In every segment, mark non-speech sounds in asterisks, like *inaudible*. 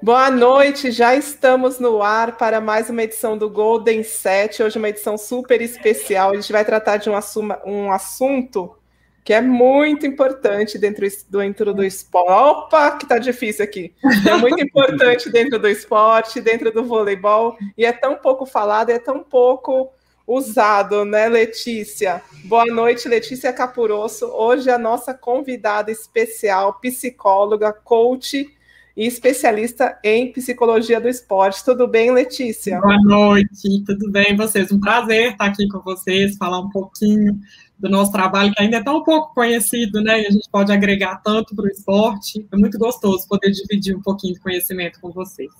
Boa noite, já estamos no ar para mais uma edição do Golden 7. Hoje uma edição super especial. A gente vai tratar de um, um assunto que é muito importante dentro do, dentro do esporte. Opa, que tá difícil aqui. É muito importante dentro do esporte, dentro do voleibol, e é tão pouco falado, é tão pouco usado, né, Letícia? Boa noite, Letícia Capurosso. Hoje a nossa convidada especial, psicóloga, coach e especialista em psicologia do esporte. Tudo bem, Letícia? Boa noite, tudo bem vocês? Um prazer estar aqui com vocês, falar um pouquinho do nosso trabalho, que ainda é tão pouco conhecido, né? E a gente pode agregar tanto para o esporte. É muito gostoso poder dividir um pouquinho de conhecimento com vocês.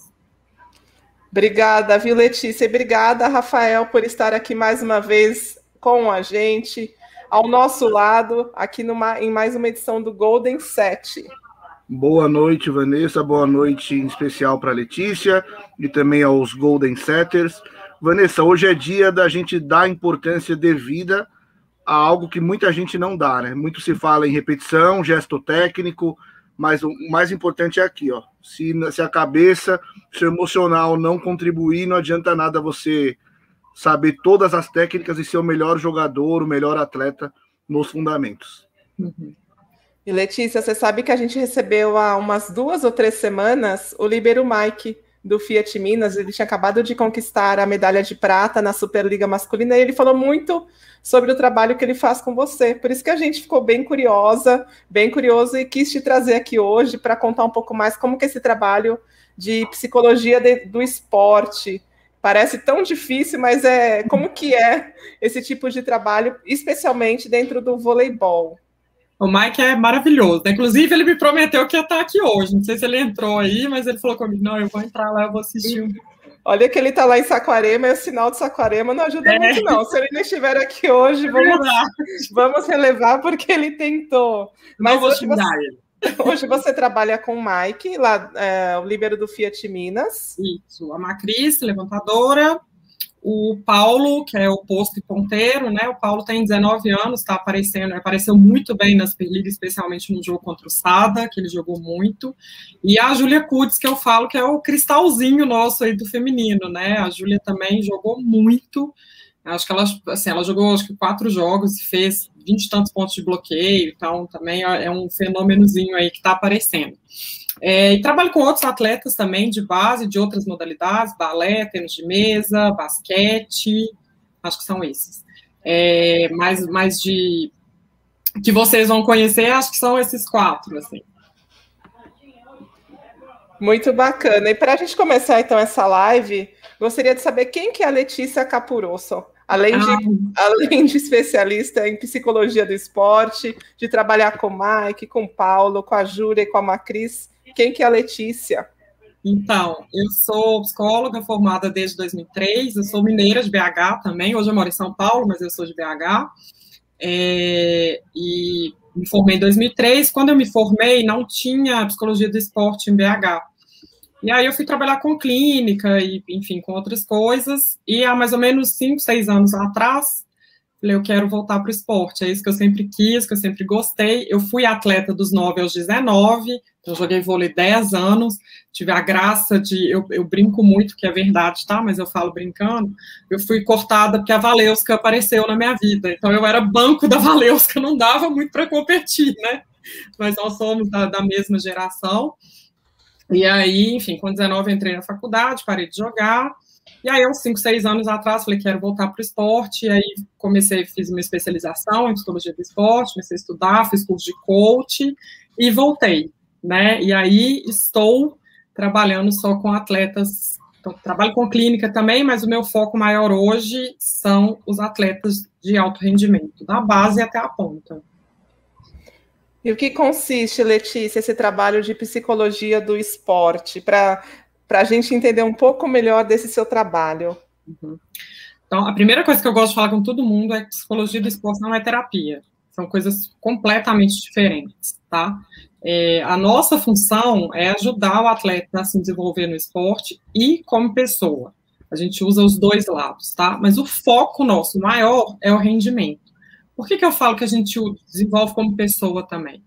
Obrigada, viu, Letícia? E obrigada, Rafael, por estar aqui mais uma vez com a gente, ao nosso lado, aqui numa, em mais uma edição do Golden 7. Boa noite, Vanessa. Boa noite em especial para Letícia e também aos Golden Setters. Vanessa, hoje é dia da gente dar importância devida a algo que muita gente não dá, né? Muito se fala em repetição, gesto técnico, mas o mais importante é aqui, ó. Se, se a cabeça, se o emocional não contribuir, não adianta nada você saber todas as técnicas e ser o melhor jogador, o melhor atleta nos fundamentos. Uhum. E Letícia, você sabe que a gente recebeu há umas duas ou três semanas o Libero Mike do Fiat Minas, ele tinha acabado de conquistar a medalha de prata na Superliga Masculina e ele falou muito sobre o trabalho que ele faz com você. Por isso que a gente ficou bem curiosa, bem curioso e quis te trazer aqui hoje para contar um pouco mais como que esse trabalho de psicologia de, do esporte parece tão difícil, mas é como que é esse tipo de trabalho, especialmente dentro do voleibol. O Mike é maravilhoso. Né? Inclusive, ele me prometeu que ia estar aqui hoje. Não sei se ele entrou aí, mas ele falou comigo: não, eu vou entrar lá, eu vou assistir um. Olha que ele está lá em Saquarema, e o sinal de Saquarema não ajuda é. muito, não. Se ele não estiver aqui hoje, é vamos, vamos relevar, porque ele tentou. Mas hoje você, *laughs* hoje você trabalha com o Mike, lá, é, o líbero do Fiat Minas. Isso, a Macris, levantadora, o Paulo, que é o posto e ponteiro, né? O Paulo tem 19 anos, está aparecendo, apareceu muito bem na Superliga, especialmente no jogo contra o Sada, que ele jogou muito. E a Júlia Kudes, que eu falo que é o cristalzinho nosso aí do feminino, né? A Júlia também jogou muito. Acho que ela, assim, ela jogou acho que quatro jogos e fez 20 e tantos pontos de bloqueio, então também é um fenômenozinho aí que está aparecendo. É, e trabalho com outros atletas também de base, de outras modalidades, balé, tênis de mesa, basquete, acho que são esses. É, mais, mais de que vocês vão conhecer, acho que são esses quatro, assim. Muito bacana. E para a gente começar então essa live, gostaria de saber quem que é a Letícia Capurosso. Além de, ah. além de especialista em psicologia do esporte, de trabalhar com o Mike, com o Paulo, com a Júlia e com a Macris, quem que é a Letícia? Então, eu sou psicóloga formada desde 2003, eu sou mineira de BH também, hoje eu moro em São Paulo, mas eu sou de BH, é, e me formei em 2003, quando eu me formei não tinha psicologia do esporte em BH, e aí eu fui trabalhar com clínica e, enfim, com outras coisas, e há mais ou menos 5, 6 anos atrás, Falei, eu quero voltar para o esporte, é isso que eu sempre quis, que eu sempre gostei. Eu fui atleta dos 9 aos 19, então joguei vôlei 10 anos, tive a graça de, eu, eu, brinco muito, que é verdade, tá? Mas eu falo brincando, eu fui cortada porque a Valeuska apareceu na minha vida, então eu era banco da Valeuska, não dava muito para competir, né? Mas nós somos da, da mesma geração. E aí, enfim, com 19 entrei na faculdade, parei de jogar, e aí, uns 5, 6 anos atrás, falei, quero voltar para o esporte. E aí, comecei, fiz uma especialização em psicologia do esporte, comecei a estudar, fiz curso de coach e voltei, né? E aí, estou trabalhando só com atletas. Então, trabalho com clínica também, mas o meu foco maior hoje são os atletas de alto rendimento, da base até a ponta. E o que consiste, Letícia, esse trabalho de psicologia do esporte? Para para a gente entender um pouco melhor desse seu trabalho. Uhum. Então, a primeira coisa que eu gosto de falar com todo mundo é que psicologia do esporte não é terapia. São coisas completamente diferentes, tá? É, a nossa função é ajudar o atleta a se desenvolver no esporte e como pessoa. A gente usa os dois lados, tá? Mas o foco nosso maior é o rendimento. Por que, que eu falo que a gente desenvolve como pessoa também?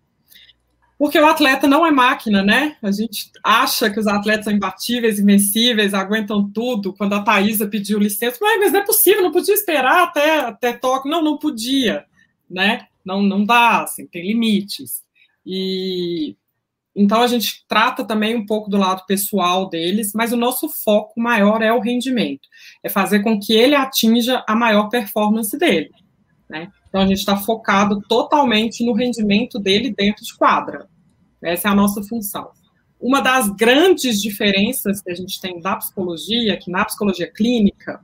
Porque o atleta não é máquina, né? A gente acha que os atletas são imbatíveis, invencíveis, aguentam tudo. Quando a Thaisa pediu licença, mas não é possível, não podia esperar até, até toque. Não, não podia, né? Não, não dá, assim, tem limites. E então a gente trata também um pouco do lado pessoal deles, mas o nosso foco maior é o rendimento, é fazer com que ele atinja a maior performance dele. Né? Então a gente está focado totalmente no rendimento dele dentro de quadra. Essa é a nossa função. Uma das grandes diferenças que a gente tem da psicologia, que na psicologia clínica,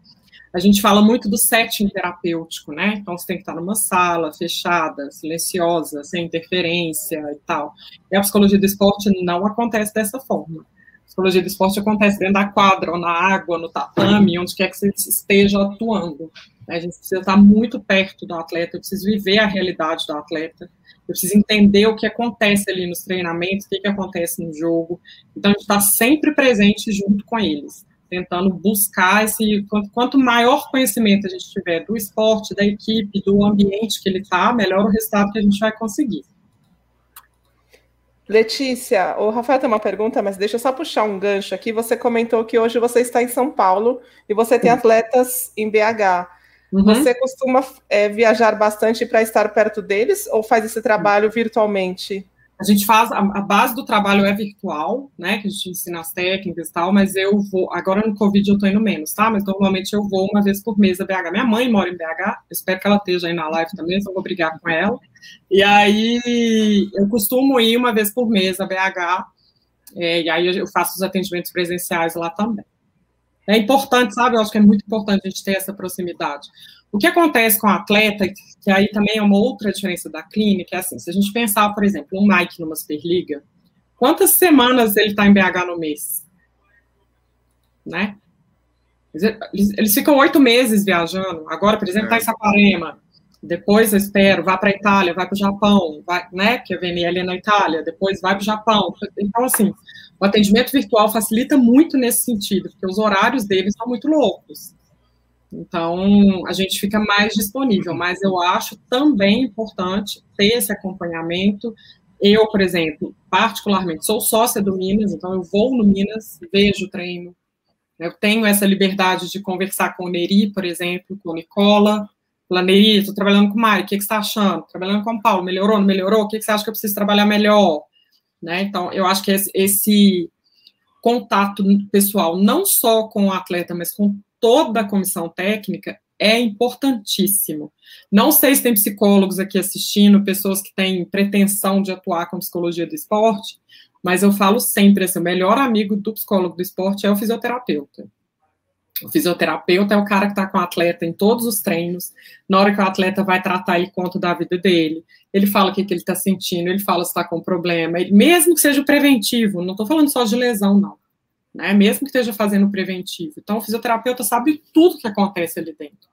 a gente fala muito do setting terapêutico, né? Então você tem que estar numa sala fechada, silenciosa, sem interferência e tal. E a psicologia do esporte não acontece dessa forma. A psicologia do esporte acontece dentro da quadra, ou na água, no tatame, onde quer que você esteja atuando. A gente precisa estar muito perto do atleta, eu preciso viver a realidade do atleta, eu preciso entender o que acontece ali nos treinamentos, o que, que acontece no jogo. Então, a gente está sempre presente junto com eles tentando buscar esse. Quanto, quanto maior conhecimento a gente tiver do esporte, da equipe, do ambiente que ele está, melhor o resultado que a gente vai conseguir. Letícia, o Rafael tem uma pergunta, mas deixa eu só puxar um gancho aqui. Você comentou que hoje você está em São Paulo e você tem atletas em BH. Uhum. Você costuma é, viajar bastante para estar perto deles ou faz esse trabalho virtualmente? A gente faz, a, a, base do trabalho é virtual, né, que a gente ensina as técnicas e tal, mas eu vou, agora no Covid eu tô indo menos, tá, mas normalmente eu vou uma vez por mês a BH. Minha mãe mora em BH, espero que ela esteja aí na live também, só vou brigar com ela. E aí eu costumo ir uma vez por mês a BH, é, e aí eu faço os atendimentos presenciais lá também. É importante, sabe, eu acho que é muito importante a gente ter essa proximidade. O que acontece com o atleta, que aí também é uma outra diferença da clínica, é assim, se a gente pensar, por exemplo, um Mike numa Superliga, quantas semanas ele está em BH no mês? Né? Eles, eles ficam oito meses viajando. Agora, por exemplo, está em é. Saquarema. Depois, eu espero, vai para a Itália, vai para o Japão, vai, né? Que a ali é na Itália. Depois, vai para o Japão. Então, assim, o atendimento virtual facilita muito nesse sentido, porque os horários deles são muito loucos. Então, a gente fica mais disponível, mas eu acho também importante ter esse acompanhamento. Eu, por exemplo, particularmente, sou sócia do Minas, então eu vou no Minas, vejo o treino. Eu tenho essa liberdade de conversar com o Neri, por exemplo, com o Nicola. Falar, Neri, estou trabalhando com o Mário, o que, que você está achando? Trabalhando com o Paulo, melhorou, não melhorou? O que, que você acha que eu preciso trabalhar melhor? Né? Então, eu acho que esse, contato pessoal, não só com o atleta, mas com toda a comissão técnica é importantíssimo. Não sei se tem psicólogos aqui assistindo, pessoas que têm pretensão de atuar com psicologia do esporte, mas eu falo sempre assim, o melhor amigo do psicólogo do esporte é o fisioterapeuta. O fisioterapeuta é o cara que está com o atleta em todos os treinos. Na hora que o atleta vai tratar, ele conta da vida dele. Ele fala o que, que ele está sentindo, ele fala se está com problema. Ele, mesmo que seja preventivo, não estou falando só de lesão, não né? Mesmo que esteja fazendo preventivo. Então, o fisioterapeuta sabe tudo que acontece ali dentro.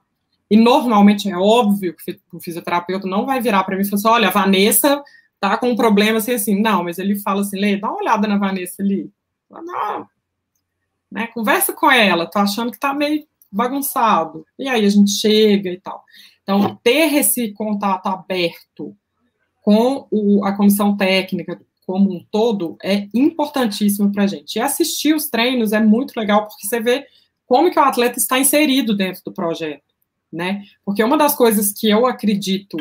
E normalmente é óbvio que o fisioterapeuta não vai virar para mim e falar assim: olha, a Vanessa tá com um problema assim, assim. Não, mas ele fala assim: Lê, dá uma olhada na Vanessa ali. Não. Né? Conversa com ela, tô achando que tá meio bagunçado. E aí a gente chega e tal. Então, ter esse contato aberto com o, a comissão técnica, como um todo é importantíssimo para a gente. E assistir os treinos é muito legal, porque você vê como que o atleta está inserido dentro do projeto, né? Porque uma das coisas que eu acredito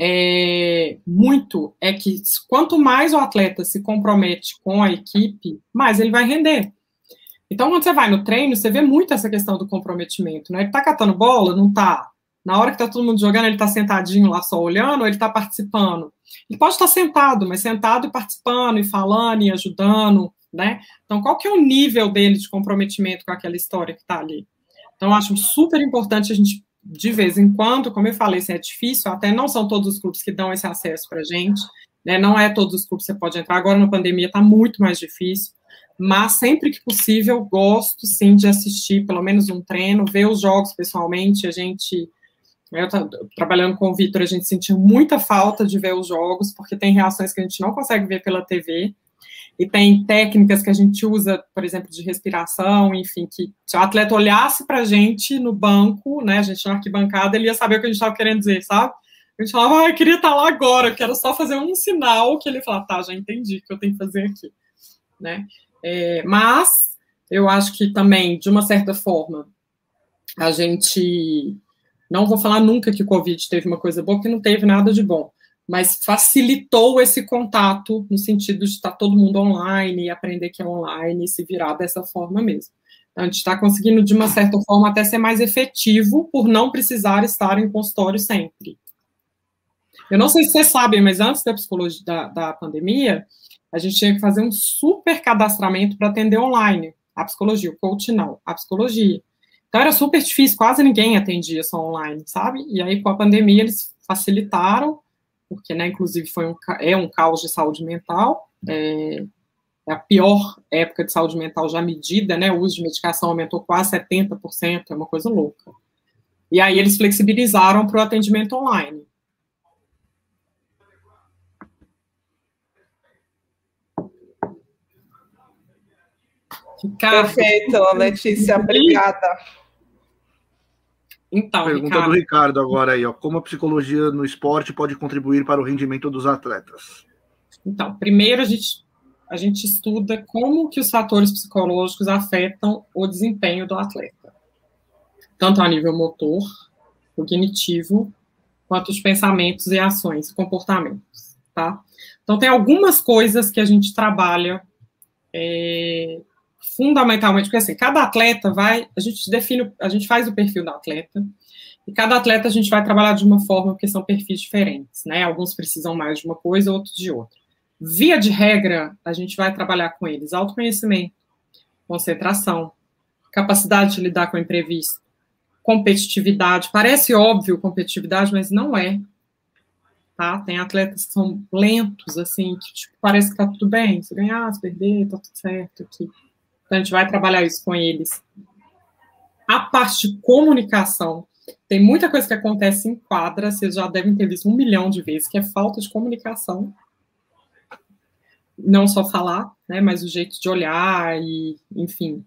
é, muito é que quanto mais o atleta se compromete com a equipe, mais ele vai render. Então, quando você vai no treino, você vê muito essa questão do comprometimento, né? Ele tá catando bola, não tá? Na hora que tá todo mundo jogando, ele tá sentadinho lá só olhando, ou ele tá participando? Ele pode estar sentado, mas sentado e participando, e falando, e ajudando, né? Então, qual que é o nível dele de comprometimento com aquela história que está ali? Então, acho super importante a gente, de vez em quando, como eu falei, se é difícil, até não são todos os clubes que dão esse acesso para a gente, né? Não é todos os clubes que você pode entrar. Agora, na pandemia, está muito mais difícil, mas sempre que possível, gosto, sim, de assistir pelo menos um treino, ver os jogos pessoalmente, a gente eu trabalhando com o Vitor, a gente sentiu muita falta de ver os jogos, porque tem reações que a gente não consegue ver pela TV, e tem técnicas que a gente usa, por exemplo, de respiração, enfim, que se o atleta olhasse para a gente no banco, né, a gente na arquibancada, ele ia saber o que a gente estava querendo dizer, sabe? A gente falava, ah, eu queria estar lá agora, eu quero só fazer um sinal que ele fala, tá, já entendi o que eu tenho que fazer aqui, né? É, mas eu acho que também, de uma certa forma, a gente não vou falar nunca que o Covid teve uma coisa boa, porque não teve nada de bom, mas facilitou esse contato no sentido de estar todo mundo online e aprender que é online e se virar dessa forma mesmo. Então, a gente está conseguindo, de uma certa forma, até ser mais efetivo por não precisar estar em consultório sempre. Eu não sei se vocês sabem, mas antes da psicologia da, da pandemia, a gente tinha que fazer um super cadastramento para atender online a psicologia, o coach não, a psicologia. Então era super difícil, quase ninguém atendia só online, sabe? E aí com a pandemia eles facilitaram, porque, né, inclusive foi um, é um caos de saúde mental, é, é, a pior época de saúde mental já medida, né, o uso de medicação aumentou quase 70%, é uma coisa louca. E aí eles flexibilizaram para o atendimento online. Ricardo. Perfeito, Letícia, obrigada. Então, Pergunta Ricardo. do Ricardo agora aí, ó. Como a psicologia no esporte pode contribuir para o rendimento dos atletas? Então, primeiro a gente, a gente estuda como que os fatores psicológicos afetam o desempenho do atleta. Tanto a nível motor, cognitivo, quanto os pensamentos e ações, comportamentos, tá? Então, tem algumas coisas que a gente trabalha é, fundamentalmente, porque assim, cada atleta vai, a gente define, a gente faz o perfil do atleta, e cada atleta a gente vai trabalhar de uma forma, porque são perfis diferentes, né? Alguns precisam mais de uma coisa, outros de outra. Via de regra, a gente vai trabalhar com eles autoconhecimento, concentração, capacidade de lidar com o imprevisto, competitividade. Parece óbvio competitividade, mas não é. Tá? Tem atletas que são lentos, assim, que tipo, parece que tá tudo bem. Se ganhar, se perder, tá tudo certo aqui. Então, a gente vai trabalhar isso com eles. A parte de comunicação, tem muita coisa que acontece em quadra, vocês já devem ter visto um milhão de vezes, que é falta de comunicação. Não só falar, né, mas o jeito de olhar e, enfim.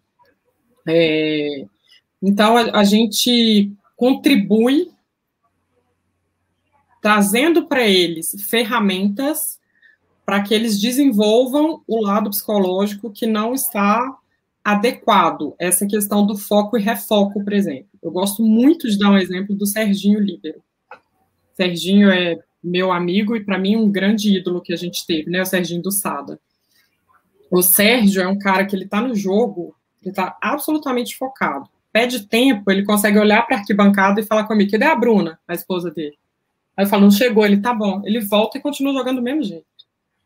É, então, a, a gente contribui trazendo para eles ferramentas para que eles desenvolvam o lado psicológico que não está adequado essa questão do foco e refoco, por exemplo. Eu gosto muito de dar um exemplo do Serginho Líbero. Serginho é meu amigo e, para mim, um grande ídolo que a gente teve, né? O Serginho do Sada. O Sérgio é um cara que ele está no jogo, ele está absolutamente focado. Pede tempo, ele consegue olhar para a arquibancada e falar comigo, cadê a Bruna, a esposa dele? Aí eu falo, não chegou, ele tá bom. Ele volta e continua jogando do mesmo jeito.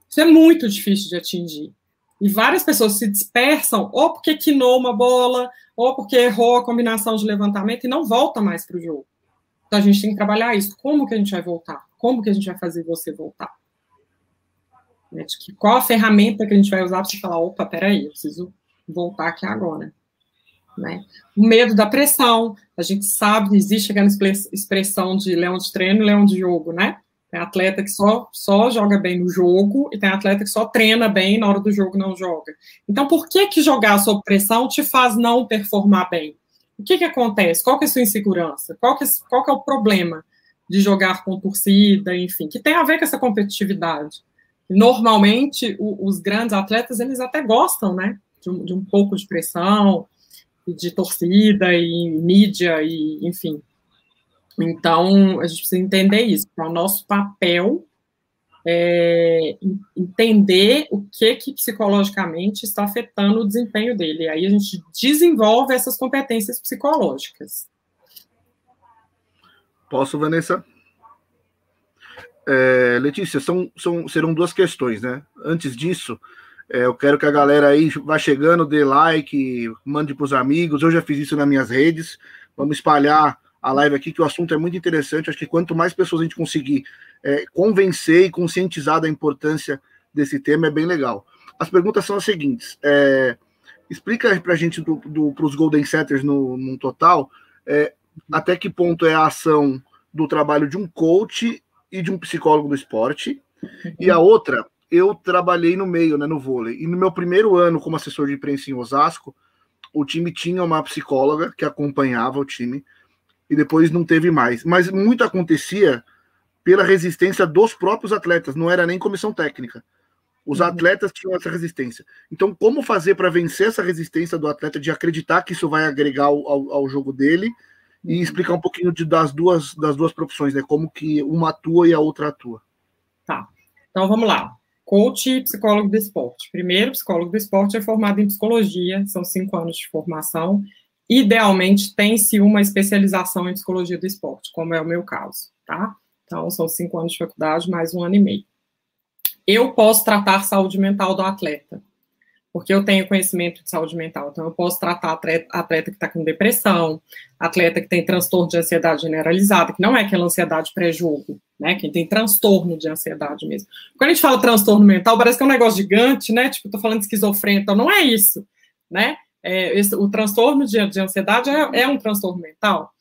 Isso é muito difícil de atingir. E várias pessoas se dispersam, ou porque quinou uma bola, ou porque errou a combinação de levantamento e não volta mais para o jogo. Então a gente tem que trabalhar isso. Como que a gente vai voltar? Como que a gente vai fazer você voltar? Né? Qual a ferramenta que a gente vai usar para você falar, opa, peraí, eu preciso voltar aqui agora. Né? O medo da pressão, a gente sabe, existe aquela expressão de leão de treino e leão de jogo, né? Tem atleta que só, só joga bem no jogo e tem atleta que só treina bem e na hora do jogo não joga. Então, por que que jogar sob pressão te faz não performar bem? O que que acontece? Qual que é a sua insegurança? Qual que é, qual que é o problema de jogar com torcida, enfim, que tem a ver com essa competitividade? Normalmente, o, os grandes atletas, eles até gostam, né, de um, de um pouco de pressão, de torcida e mídia e, enfim, então, a gente precisa entender isso. Então, o nosso papel é entender o que, que psicologicamente está afetando o desempenho dele. Aí a gente desenvolve essas competências psicológicas. Posso, Vanessa? É, Letícia, são, são, serão duas questões, né? Antes disso, é, eu quero que a galera aí vá chegando, dê like, mande para os amigos. Eu já fiz isso nas minhas redes. Vamos espalhar a live aqui, que o assunto é muito interessante. Acho que quanto mais pessoas a gente conseguir é, convencer e conscientizar da importância desse tema, é bem legal. As perguntas são as seguintes. É, explica para a gente para os Golden Setters no, no total é, até que ponto é a ação do trabalho de um coach e de um psicólogo do esporte. Uhum. E a outra, eu trabalhei no meio, né, no vôlei. E no meu primeiro ano como assessor de imprensa em Osasco, o time tinha uma psicóloga que acompanhava o time e depois não teve mais. Mas muito acontecia pela resistência dos próprios atletas, não era nem comissão técnica. Os uhum. atletas tinham essa resistência. Então, como fazer para vencer essa resistência do atleta de acreditar que isso vai agregar ao, ao, ao jogo dele e uhum. explicar um pouquinho de, das, duas, das duas profissões, né? Como que uma atua e a outra atua. Tá. Então vamos lá. Coach e psicólogo do esporte. Primeiro, psicólogo do esporte é formado em psicologia, são cinco anos de formação. Idealmente, tem-se uma especialização em psicologia do esporte, como é o meu caso, tá? Então, são cinco anos de faculdade, mais um ano e meio eu posso tratar saúde mental do atleta, porque eu tenho conhecimento de saúde mental. Então, eu posso tratar atleta, atleta que está com depressão, atleta que tem transtorno de ansiedade generalizada, que não é aquela ansiedade pré-jogo, né? Quem tem transtorno de ansiedade mesmo. Quando a gente fala transtorno mental, parece que é um negócio gigante, né? Tipo, tô falando de esquizofrenia, então não é isso, né? É, esse, o transtorno de, de ansiedade é, é um transtorno mental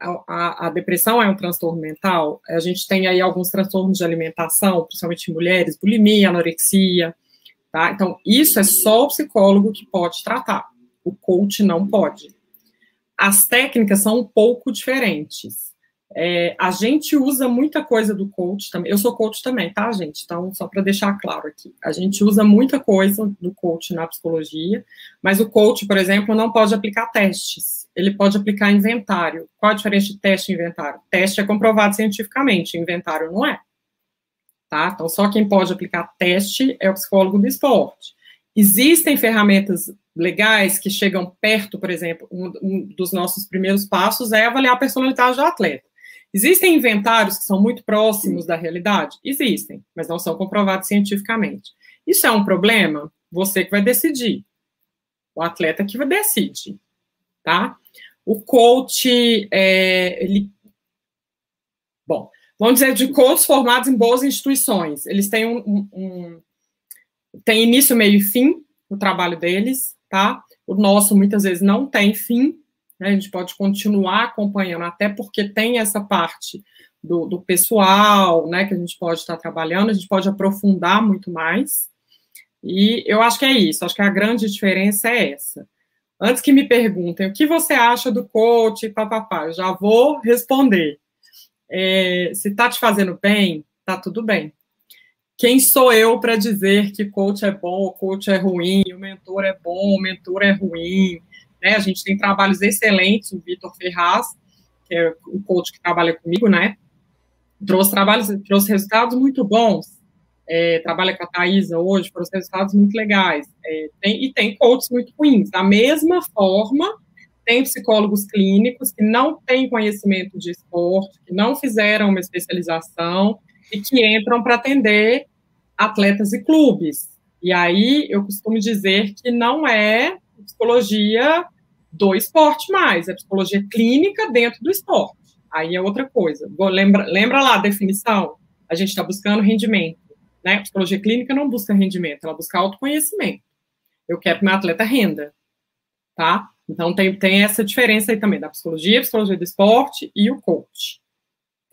a, a, depressão é um transtorno mental, a gente tem aí alguns transtornos de alimentação, principalmente em mulheres, bulimia, anorexia, tá? Então, isso é só o psicólogo que pode tratar, o coach não pode. As técnicas são um pouco diferentes. É, a gente usa muita coisa do coach também. Eu sou coach também, tá, gente? Então, só para deixar claro aqui, a gente usa muita coisa do coach na psicologia, mas o coach, por exemplo, não pode aplicar testes. Ele pode aplicar inventário. Qual a diferença de teste e inventário? Teste é comprovado cientificamente, inventário não é. Tá? Então, só quem pode aplicar teste é o psicólogo do esporte. Existem ferramentas legais que chegam perto, por exemplo, um, um dos nossos primeiros passos é avaliar a personalidade do atleta. Existem inventários que são muito próximos da realidade? Existem, mas não são comprovados cientificamente. Isso é um problema? Você que vai decidir. O atleta que vai decidir, tá? O coach, é, ele... Bom, vamos dizer de coaches formados em boas instituições. Eles têm um, um, um tem início, meio e fim o trabalho deles, tá? O nosso muitas vezes não tem fim, né? A gente pode continuar acompanhando, até porque tem essa parte do, do pessoal, né, que a gente pode estar trabalhando, a gente pode aprofundar muito mais. E eu acho que é isso, acho que a grande diferença é essa. Antes que me perguntem o que você acha do coach, papapá, eu já vou responder. É, se está te fazendo bem, tá tudo bem. Quem sou eu para dizer que coach é bom, coach é ruim, o mentor é bom, o mentor é ruim? Né? A gente tem trabalhos excelentes, o Vitor Ferraz, que é o coach que trabalha comigo, né? Trouxe trabalhos, trouxe resultados muito bons. É, trabalha com a Thaisa hoje, trouxe resultados muito legais. É, tem, e tem coaches muito ruins. Da mesma forma, tem psicólogos clínicos que não têm conhecimento de esporte, que não fizeram uma especialização e que entram para atender atletas e clubes. E aí eu costumo dizer que não é psicologia do esporte mais, é psicologia clínica dentro do esporte. Aí é outra coisa. Lembra, lembra lá a definição? A gente está buscando rendimento. Né? Psicologia clínica não busca rendimento, ela busca autoconhecimento. Eu quero que meu atleta renda. Tá? Então tem, tem essa diferença aí também da psicologia, psicologia do esporte e o coach.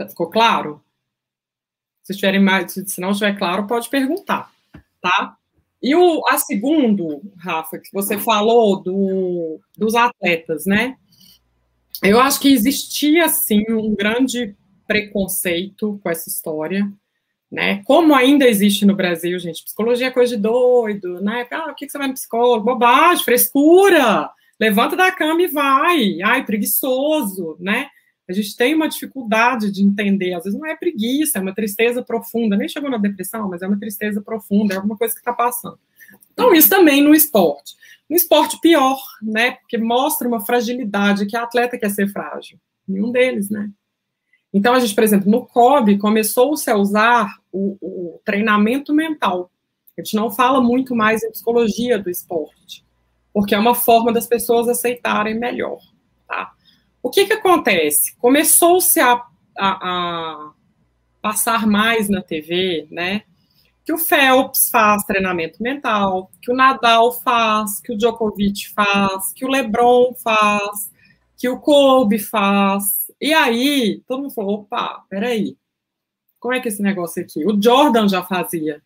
Ficou claro? Se tiverem mais, se não estiver claro, pode perguntar, tá? E o, a segundo, Rafa, que você falou do, dos atletas, né? Eu acho que existia, sim, um grande preconceito com essa história, né? Como ainda existe no Brasil, gente, psicologia é coisa de doido, né? Ah, o que você vai no psicólogo? Bobagem, frescura! Levanta da cama e vai. Ai, preguiçoso, né? A gente tem uma dificuldade de entender, às vezes não é preguiça, é uma tristeza profunda, nem chegou na depressão, mas é uma tristeza profunda, é alguma coisa que está passando. Então, isso também no esporte. No esporte, pior, né? Porque mostra uma fragilidade que a atleta quer ser frágil. Nenhum deles, né? Então, a gente, por exemplo, no COB, começou-se a usar o, o treinamento mental. A gente não fala muito mais em psicologia do esporte, porque é uma forma das pessoas aceitarem melhor? O que que acontece? Começou-se a, a, a, passar mais na TV, né? Que o Phelps faz treinamento mental, que o Nadal faz, que o Djokovic faz, que o LeBron faz, que o Kobe faz. E aí, todo mundo falou, opa, peraí, como é que é esse negócio aqui? O Jordan já fazia,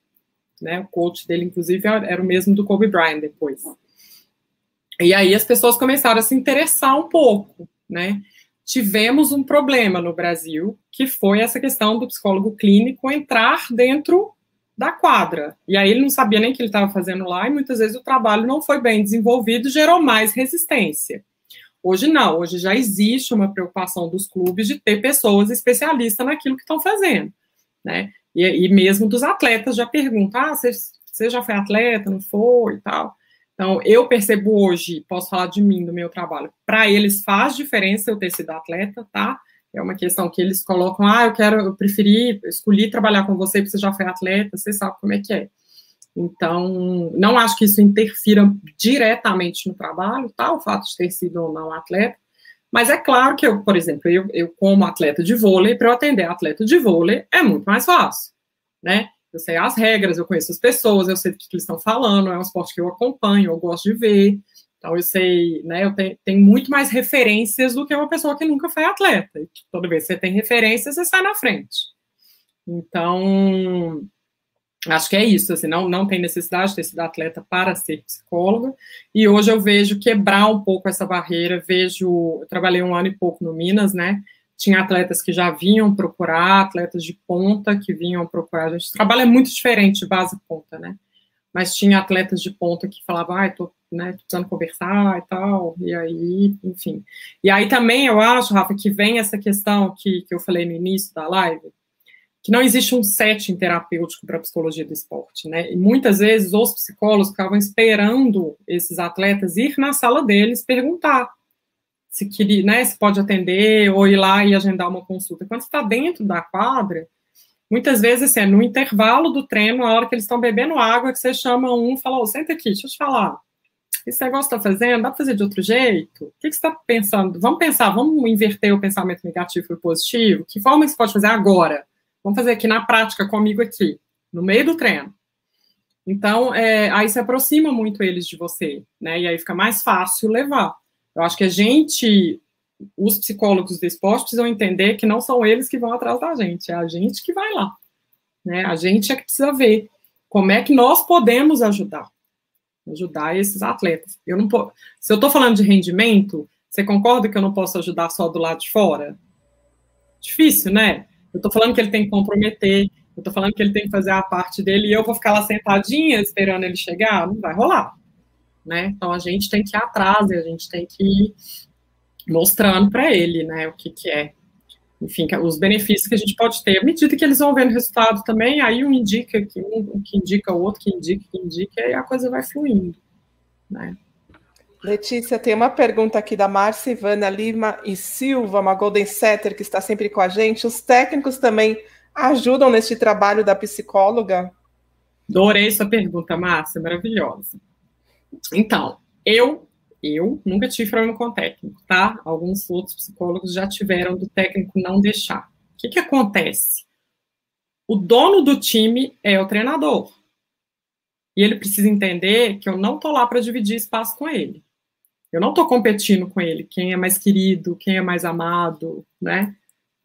né? O coach dele, inclusive, era o mesmo do Kobe Bryant depois. E aí as pessoas começaram a se interessar um pouco, né? tivemos um problema no Brasil, que foi essa questão do psicólogo clínico entrar dentro da quadra. E aí ele não sabia nem o que ele estava fazendo lá, e muitas vezes o trabalho não foi bem desenvolvido, gerou mais resistência. Hoje não, hoje já existe uma preocupação dos clubes de ter pessoas especialistas naquilo que estão fazendo, né? E, e, mesmo dos atletas já perguntam, ah, você, você já foi atleta, não foi e tal. Então, eu percebo hoje, posso falar de mim, do meu trabalho, para eles faz diferença eu ter sido atleta, tá? É uma questão que eles colocam, ah, eu quero, eu preferi, escolhi trabalhar com você porque você já foi atleta, você sabe como é que é. Então, não acho que isso interfira diretamente no trabalho, tá? O fato de ter sido ou não atleta. Mas é claro que eu, por exemplo, eu, eu como atleta de vôlei, para eu atender atleta de vôlei é muito mais fácil, né? Eu sei as regras, eu conheço as pessoas, eu sei do que, eles estão falando, é um esporte que eu acompanho, eu gosto de ver. Então, eu sei, né, eu tenho, tenho, muito mais referências do que uma pessoa que nunca foi atleta. Toda vez que você tem referências, você sai na frente. Então, acho que é isso, assim, não, não tem necessidade de ter sido atleta para ser psicóloga. E hoje eu vejo quebrar um pouco essa barreira, vejo, eu trabalhei um ano e pouco no Minas, né, tinha atletas que já vinham procurar, atletas de ponta que vinham procurar. A gente trabalha muito diferente de base ponta, né? Mas tinha atletas de ponta que falavam, ai, ah, tô, né, tô precisando conversar e tal, e aí, enfim. E aí também eu acho, Rafa, que vem essa questão que, que eu falei no início da live, que não existe um setting terapêutico para a psicologia do esporte, né? E muitas vezes os psicólogos ficavam esperando esses atletas ir na sala deles perguntar se queria, né, se pode atender ou ir lá e agendar uma consulta. Quando está dentro da quadra, muitas vezes assim, é no intervalo do treino, na hora que eles estão bebendo água, que você chama um e fala, oh, senta aqui, deixa eu te falar. Esse negócio está fazendo, dá para fazer de outro jeito? O que, que você está pensando? Vamos pensar, vamos inverter o pensamento negativo e positivo? Que forma que você pode fazer agora? Vamos fazer aqui na prática comigo aqui, no meio do treino. Então, é, aí se aproxima muito eles de você, né? E aí fica mais fácil levar. Eu acho que a gente, os psicólogos do esporte, precisam entender que não são eles que vão atrás da gente, é a gente que vai lá. Né? A gente é que precisa ver como é que nós podemos ajudar. Ajudar esses atletas. Eu não po... Se eu estou falando de rendimento, você concorda que eu não posso ajudar só do lado de fora? Difícil, né? Eu estou falando que ele tem que comprometer, eu estou falando que ele tem que fazer a parte dele e eu vou ficar lá sentadinha esperando ele chegar? Não vai rolar né? Então a gente tem que ir atrás a gente tem que ir mostrando para ele, né, o que que é. Enfim, os benefícios que a gente pode ter. À medida que eles vão vendo resultado também, aí um indica que um que indica o outro, que indica, que indica, e a coisa vai fluindo, né? Letícia, tem uma pergunta aqui da Márcia Ivana Lima e Silva, uma Golden Setter que está sempre com a gente. Os técnicos também ajudam neste trabalho da psicóloga? Adorei sua pergunta, Márcia, maravilhosa. Então, eu eu nunca tive problema com o técnico, tá? Alguns outros psicólogos já tiveram do técnico não deixar. O que, que acontece? O dono do time é o treinador. E ele precisa entender que eu não tô lá para dividir espaço com ele. Eu não tô competindo com ele, quem é mais querido, quem é mais amado, né?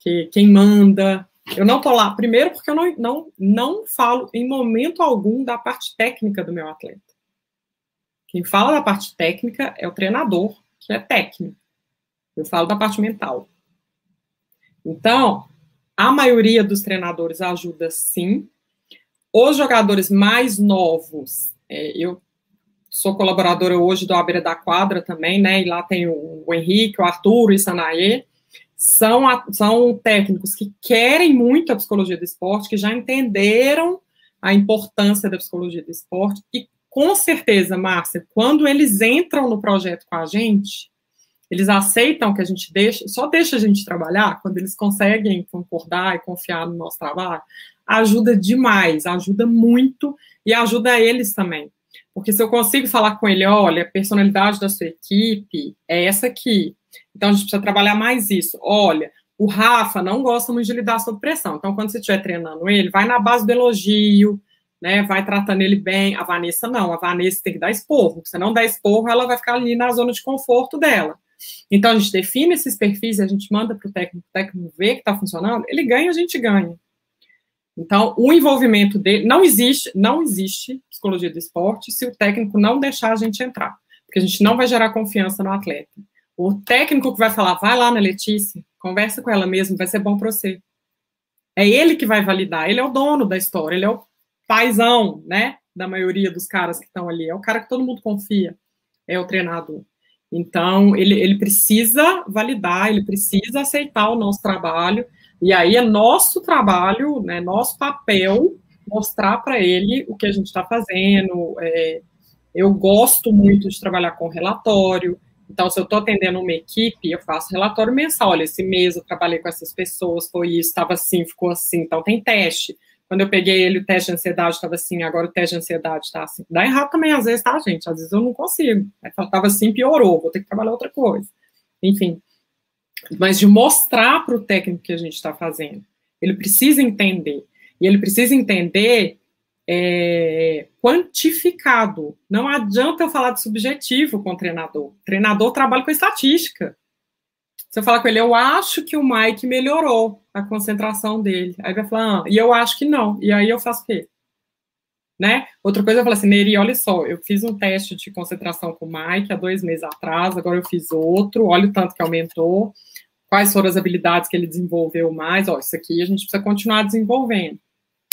Que, quem manda. Eu não tô lá, primeiro porque eu não, não, não falo em momento algum da parte técnica do meu atleta. Quem fala da parte técnica é o treinador, que é técnico. Eu falo da parte mental. Então, a maioria dos treinadores ajuda sim. Os jogadores mais novos, é, eu sou colaboradora hoje do Abeira da Quadra também, né? E lá tem o, o Henrique, o Arthur, o Sanaê. São, são técnicos que querem muito a psicologia do esporte, que já entenderam a importância da psicologia do esporte e com certeza, Márcia, quando eles entram no projeto com a gente, eles aceitam que a gente deixa, só deixa a gente trabalhar quando eles conseguem concordar e confiar no nosso trabalho, ajuda demais, ajuda muito e ajuda eles também. Porque se eu consigo falar com ele, olha, a personalidade da sua equipe é essa aqui. Então a gente precisa trabalhar mais isso. Olha, o Rafa não gosta muito de lidar sob pressão. Então, quando você estiver treinando ele, vai na base do elogio, né, vai tratando ele bem. A Vanessa não, a Vanessa tem que dar esporro. Se não der esporro, ela vai ficar ali na zona de conforto dela. Então a gente define esses perfis, a gente manda para o técnico, o técnico vê que está funcionando, ele ganha, a gente ganha. Então, o envolvimento dele não existe, não existe psicologia do esporte se o técnico não deixar a gente entrar, porque a gente não vai gerar confiança no atleta. O técnico que vai falar, vai lá na Letícia, conversa com ela mesmo, vai ser bom para você. É ele que vai validar, ele é o dono da história, ele é o paizão, né, da maioria dos caras que estão ali, é o cara que todo mundo confia, é o treinador. Então, ele, ele precisa validar, ele precisa aceitar o nosso trabalho, e aí é nosso trabalho, né, nosso papel, mostrar para ele o que a gente está fazendo. É, eu gosto muito de trabalhar com relatório, então, se eu estou atendendo uma equipe, eu faço relatório mensal. Olha, esse mês eu trabalhei com essas pessoas, foi isso, estava assim, ficou assim. Então, tem teste. Quando eu peguei ele, o teste de ansiedade estava assim, agora o teste de ansiedade está assim. Dá errado também, às vezes, tá, gente? Às vezes eu não consigo. Estava assim, piorou, vou ter que trabalhar outra coisa. Enfim. Mas de mostrar para o técnico que a gente está fazendo. Ele precisa entender. E ele precisa entender é, quantificado. Não adianta eu falar de subjetivo com o treinador. O treinador trabalha com estatística. Eu falar com ele, eu acho que o Mike melhorou a concentração dele. Aí vai falar, ah, e eu acho que não. E aí eu faço o quê? Né? Outra coisa, eu falo assim, Neri, olha só, eu fiz um teste de concentração com o Mike há dois meses atrás, agora eu fiz outro, olha o tanto que aumentou, quais foram as habilidades que ele desenvolveu mais, ó, isso aqui a gente precisa continuar desenvolvendo,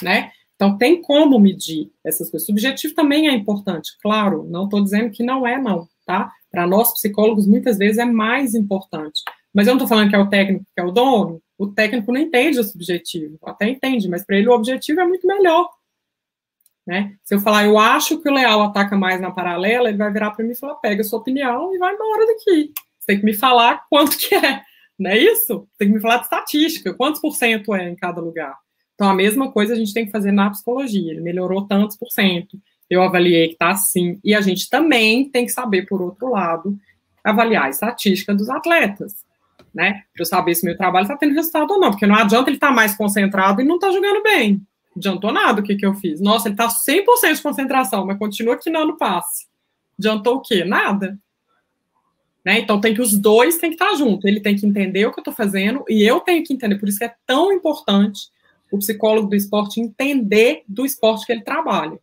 né? Então, tem como medir essas coisas. Subjetivo também é importante, claro, não estou dizendo que não é, não, tá? Para nós, psicólogos, muitas vezes é mais importante. Mas eu não estou falando que é o técnico que é o dono, o técnico não entende o subjetivo, até entende, mas para ele o objetivo é muito melhor. Né? Se eu falar, eu acho que o Leal ataca mais na paralela, ele vai virar para mim e falar, pega a sua opinião e vai embora daqui. Você tem que me falar quanto que é, não é isso? Tem que me falar de estatística, quantos por cento é em cada lugar. Então, a mesma coisa a gente tem que fazer na psicologia. Ele melhorou tantos por cento, eu avaliei que está assim. E a gente também tem que saber, por outro lado, avaliar a estatística dos atletas, né? Para eu saber se meu trabalho está tendo resultado ou não. Porque não adianta ele estar tá mais concentrado e não está jogando bem. Adiantou nada o que, que eu fiz. Nossa, ele está 100% de concentração, mas continua quinando passe. Adiantou o quê? Nada. Né? Então tem que os dois têm que estar tá junto. Ele tem que entender o que eu estou fazendo e eu tenho que entender. Por isso que é tão importante o psicólogo do esporte entender do esporte que ele trabalha.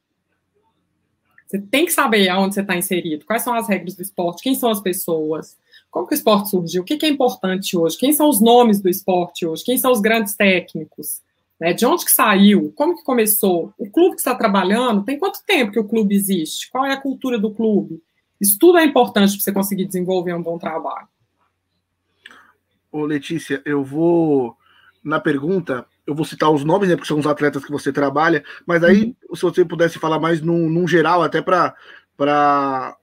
Você tem que saber aonde você está inserido, quais são as regras do esporte, quem são as pessoas, como que o esporte surgiu, o que, que é importante hoje, quem são os nomes do esporte hoje, quem são os grandes técnicos, né, de onde que saiu, como que começou, o clube que está trabalhando, tem quanto tempo que o clube existe, qual é a cultura do clube. Isso tudo é importante para você conseguir desenvolver um bom trabalho. Ô Letícia, eu vou na pergunta eu vou citar os nomes, né, porque são os atletas que você trabalha, mas aí, uhum. se você pudesse falar mais num, num geral, até para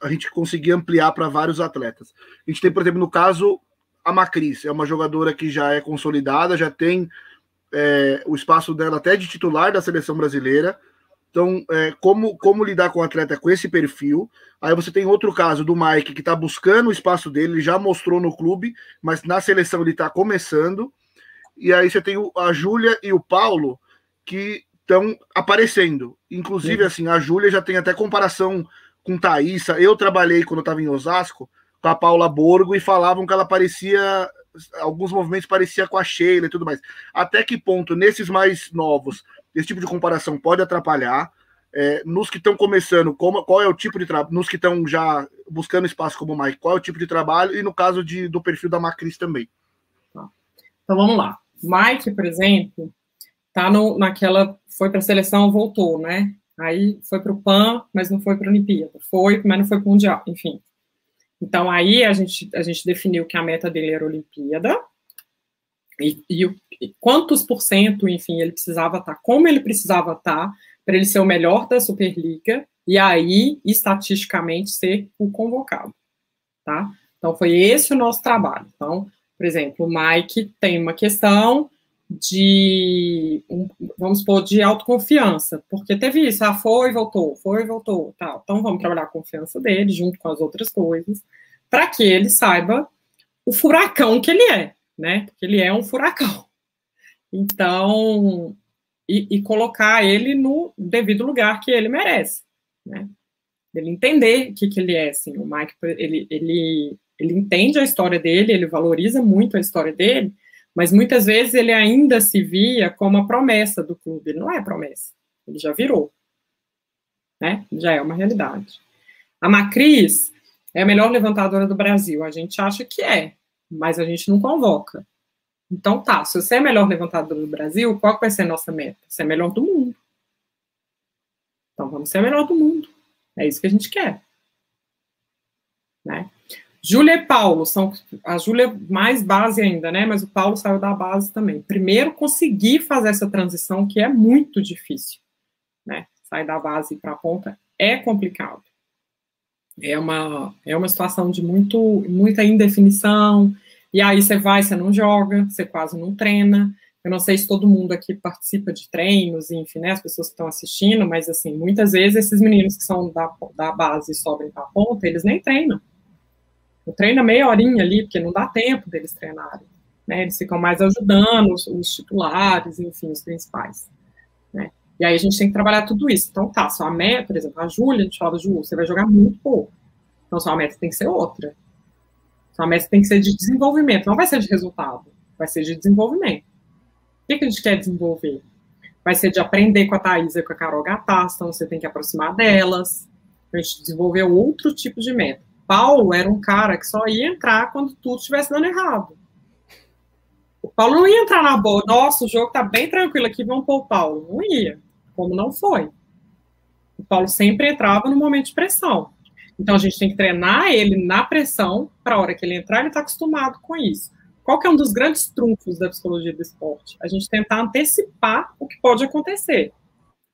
a gente conseguir ampliar para vários atletas. A gente tem, por exemplo, no caso, a Macris, é uma jogadora que já é consolidada, já tem é, o espaço dela até de titular da seleção brasileira. Então, é, como, como lidar com o atleta com esse perfil? Aí você tem outro caso do Mike, que está buscando o espaço dele, ele já mostrou no clube, mas na seleção ele está começando. E aí você tem a Júlia e o Paulo que estão aparecendo. Inclusive, assim, a Júlia já tem até comparação com Thaísa. Eu trabalhei quando eu estava em Osasco com a Paula Borgo e falavam que ela parecia. Alguns movimentos parecia com a Sheila e tudo mais. Até que ponto, nesses mais novos, esse tipo de comparação pode atrapalhar? É, nos que estão começando, como, qual é o tipo de trabalho? Nos que estão já buscando espaço como o Mike, qual é o tipo de trabalho? E no caso de, do perfil da Macris também. Tá. Então vamos lá. Mike, por exemplo, tá no, naquela. Foi para a seleção, voltou, né? Aí foi para o PAN, mas não foi para a Olimpíada. Foi, mas não foi para o Mundial, enfim. Então aí a gente, a gente definiu que a meta dele era a Olimpíada. E, e, e quantos por cento, enfim, ele precisava estar, tá, como ele precisava estar, tá, para ele ser o melhor da Superliga, e aí, estatisticamente, ser o convocado. Tá? Então, foi esse o nosso trabalho. Então, por exemplo, o Mike tem uma questão de, vamos supor, de autoconfiança, porque teve isso, ah, foi voltou, foi voltou, tal. Então, vamos trabalhar a confiança dele junto com as outras coisas, para que ele saiba o furacão que ele é, né? Porque ele é um furacão. Então, e, e colocar ele no devido lugar que ele merece, né? Ele entender o que, que ele é, assim, o Mike, ele, ele ele entende a história dele, ele valoriza muito a história dele, mas muitas vezes ele ainda se via como a promessa do clube. Ele não é promessa, ele já virou. Né? Já é uma realidade. A Macris, É a melhor levantadora do Brasil. A gente acha que é, mas a gente não convoca. Então tá, se você é a melhor levantadora do Brasil, qual vai ser a nossa meta? Ser a melhor do mundo. Então vamos ser a melhor do mundo. É isso que a gente quer. Né? Júlia e Paulo são a Júlia mais base ainda, né? Mas o Paulo saiu da base também. Primeiro conseguir fazer essa transição que é muito difícil, né? Sair da base para a ponta é complicado. É uma é uma situação de muito muita indefinição. E aí você vai, você não joga, você quase não treina. Eu não sei se todo mundo aqui participa de treinos, enfim, né, as pessoas que estão assistindo, mas assim, muitas vezes esses meninos que são da, da base e sobem para a ponta, eles nem treinam. Eu treino meia horinha ali, porque não dá tempo deles treinarem. Né? Eles ficam mais ajudando os, os titulares, enfim, os principais. Né? E aí a gente tem que trabalhar tudo isso. Então tá, sua meta, por exemplo, a Júlia, a gente fala, Ju, você vai jogar muito pouco. Então sua meta tem que ser outra. Sua meta tem que ser de desenvolvimento, não vai ser de resultado, vai ser de desenvolvimento. O que, que a gente quer desenvolver? Vai ser de aprender com a Thaisa e com a Carol Gattas, então você tem que aproximar delas, a gente desenvolver outro tipo de meta. Paulo era um cara que só ia entrar quando tudo estivesse dando errado. O Paulo não ia entrar na boa. Nossa, o jogo tá bem tranquilo aqui, vamos pôr o Paulo. Não ia, como não foi. O Paulo sempre entrava no momento de pressão. Então a gente tem que treinar ele na pressão para a hora que ele entrar, ele está acostumado com isso. Qual que é um dos grandes trunfos da psicologia do esporte? A gente tentar antecipar o que pode acontecer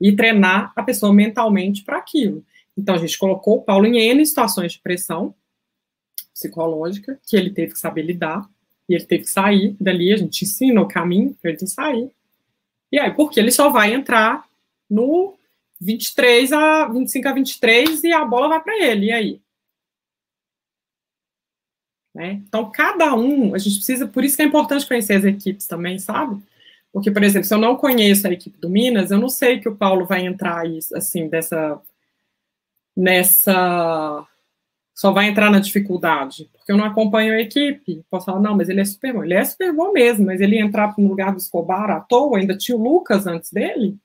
e treinar a pessoa mentalmente para aquilo. Então, a gente colocou o Paulo em N situações de pressão psicológica, que ele teve que saber lidar, e ele teve que sair dali, a gente ensina o caminho para ele sair. E aí, porque ele só vai entrar no 23 a 25 a 23 e a bola vai para ele, e aí? Né? Então, cada um, a gente precisa, por isso que é importante conhecer as equipes também, sabe? Porque, por exemplo, se eu não conheço a equipe do Minas, eu não sei que o Paulo vai entrar assim, dessa nessa. Só vai entrar na dificuldade, porque eu não acompanho a equipe. Posso falar, não, mas ele é super bom. Ele é super bom mesmo, mas ele entrar no lugar do Escobar à toa, ainda tinha o Lucas antes dele.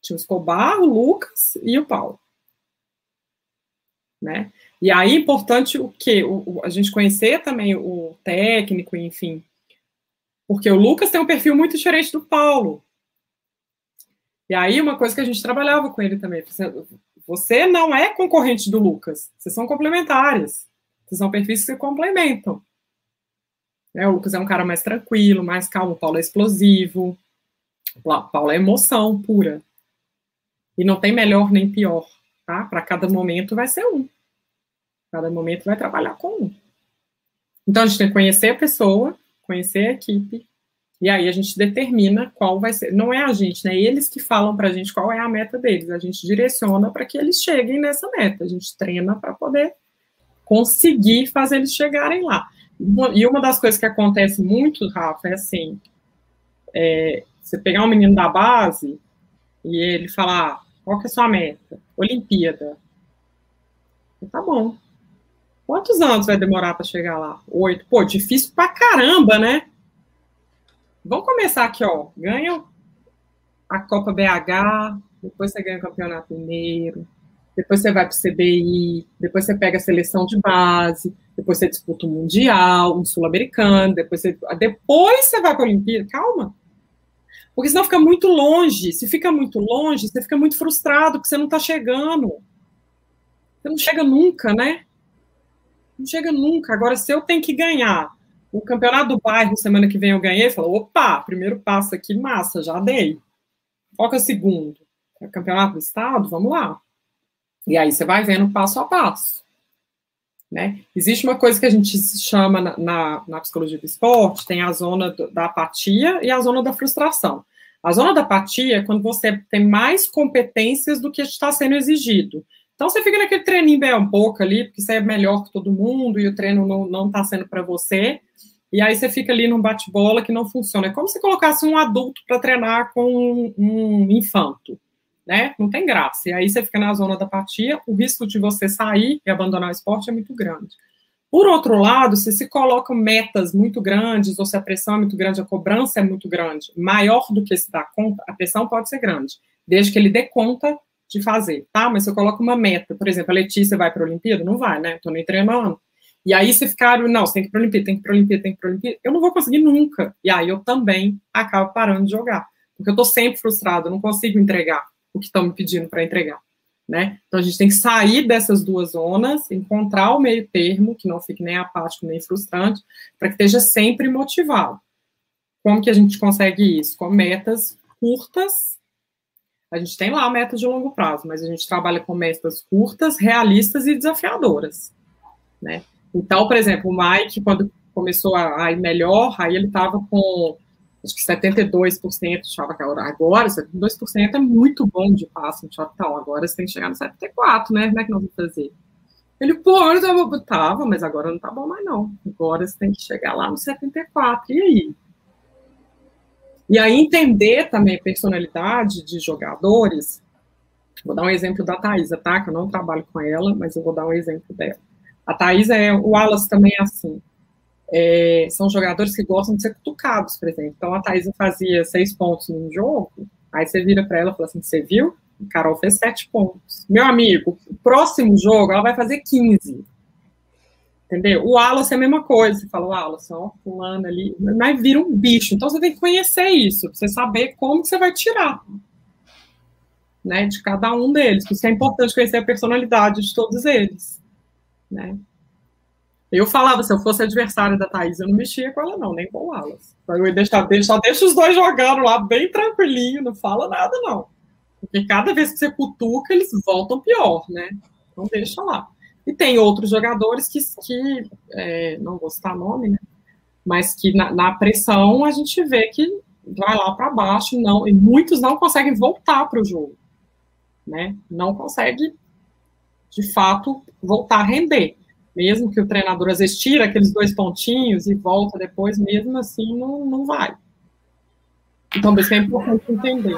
Tinha o Escobar, o Lucas e o Paulo. Né? E aí, importante o quê? O, a gente conhecer também o técnico, enfim. Porque o Lucas tem um perfil muito diferente do Paulo. E aí, uma coisa que a gente trabalhava com ele também, você não é concorrente do Lucas. Vocês são complementares. Vocês são perfis que se complementam. É, o Lucas é um cara mais tranquilo, mais calmo. O Paulo é explosivo. O Paulo é emoção pura. E não tem melhor nem pior. Tá? Para cada momento vai ser um. Cada momento vai trabalhar com um. Então a gente tem que conhecer a pessoa, conhecer a equipe, e aí a gente determina qual vai ser. Não é a gente, né? Eles que falam para a gente qual é a meta deles. A gente direciona para que eles cheguem nessa meta. A gente treina para poder conseguir fazer eles chegarem lá. E uma das coisas que acontece muito, Rafa, é assim: é, você pegar um menino da base e ele falar ah, qual que é a sua meta? Olimpíada. Tá bom. Quantos anos vai demorar para chegar lá? Oito. Pô, difícil pra caramba, né? Vamos começar aqui, ó. Ganha a Copa BH, depois você ganha o Campeonato Mineiro, depois você vai para o CBI, depois você pega a seleção de base, depois você disputa o Mundial, um Sul-Americano, depois você, depois você vai para a Olimpíada. Calma. Porque senão fica muito longe. Se fica muito longe, você fica muito frustrado, porque você não está chegando. Você não chega nunca, né? Não chega nunca. Agora, se eu tenho que ganhar o campeonato do bairro, semana que vem eu ganhei, falou, opa, primeiro passo aqui, massa, já dei. Qual que é o segundo? É o campeonato do estado? Vamos lá. E aí você vai vendo passo a passo. Né? Existe uma coisa que a gente chama na, na, na psicologia do esporte, tem a zona do, da apatia e a zona da frustração. A zona da apatia é quando você tem mais competências do que está sendo exigido. Então você fica naquele treininho bem um pouco ali, porque você é melhor que todo mundo e o treino não está sendo para você. E aí você fica ali num bate-bola que não funciona. É como se colocasse um adulto para treinar com um, um infanto, né? Não tem graça. E aí você fica na zona da apatia, o risco de você sair e abandonar o esporte é muito grande. Por outro lado, se se colocam metas muito grandes, ou se a pressão é muito grande, a cobrança é muito grande, maior do que se dá conta, a pressão pode ser grande, desde que ele dê conta de fazer, tá? Mas se eu coloco uma meta, por exemplo, a Letícia vai para a Olimpíada? Não vai, né? Estou nem treinando. E aí, se ficar, não, você tem que ir para a Olimpíada, tem que ir para a Olimpíada, tem que ir para a Olimpíada, eu não vou conseguir nunca. E aí eu também acabo parando de jogar. Porque eu estou sempre frustrado, eu não consigo entregar o que estão me pedindo para entregar. Né? Então a gente tem que sair dessas duas zonas, encontrar o meio termo, que não fique nem apático nem frustrante, para que esteja sempre motivado. Como que a gente consegue isso? Com metas curtas. A gente tem lá metas de longo prazo, mas a gente trabalha com metas curtas, realistas e desafiadoras. Né? Então, por exemplo, o Mike, quando começou a ir melhor, aí ele estava com acho que 72% achava que agora 72% é muito bom de passo no shortão, agora você tem que chegar no 74, né? Como é que nós vamos fazer? Ele, pô, eu tava, tava, mas agora não tá bom mais não. Agora você tem que chegar lá no 74. E aí? E aí entender também a personalidade de jogadores. Vou dar um exemplo da Thaisa, tá? Que eu não trabalho com ela, mas eu vou dar um exemplo dela. A Thaisa é, o Wallace também é assim é, são jogadores que gostam de ser cutucados, por exemplo. Então a Thaisa fazia seis pontos num jogo, aí você vira para ela e fala assim: você viu? A Carol fez sete pontos. Meu amigo, o próximo jogo ela vai fazer 15. Entendeu? O Wallace é a mesma coisa. Você fala, o Wallace, ó, fulano ali, mas vira um bicho. Então você tem que conhecer isso, pra você saber como que você vai tirar. Né, de cada um deles. Por isso é importante conhecer a personalidade de todos eles. Né? Eu falava, se eu fosse adversário da Thaís, eu não mexia com ela, não, nem com o Wallace. Eu ia deixar, só deixa os dois jogando lá bem tranquilinho, não fala nada, não. Porque cada vez que você cutuca, eles voltam pior, né? Então deixa lá. E tem outros jogadores que, que é, não vou citar nome, né? Mas que na, na pressão a gente vê que vai lá para baixo, não, e muitos não conseguem voltar para o jogo, né? Não consegue, de fato, voltar a render mesmo que o treinador às vezes tira aqueles dois pontinhos e volta depois, mesmo assim não, não vai. Então, isso é importante entender.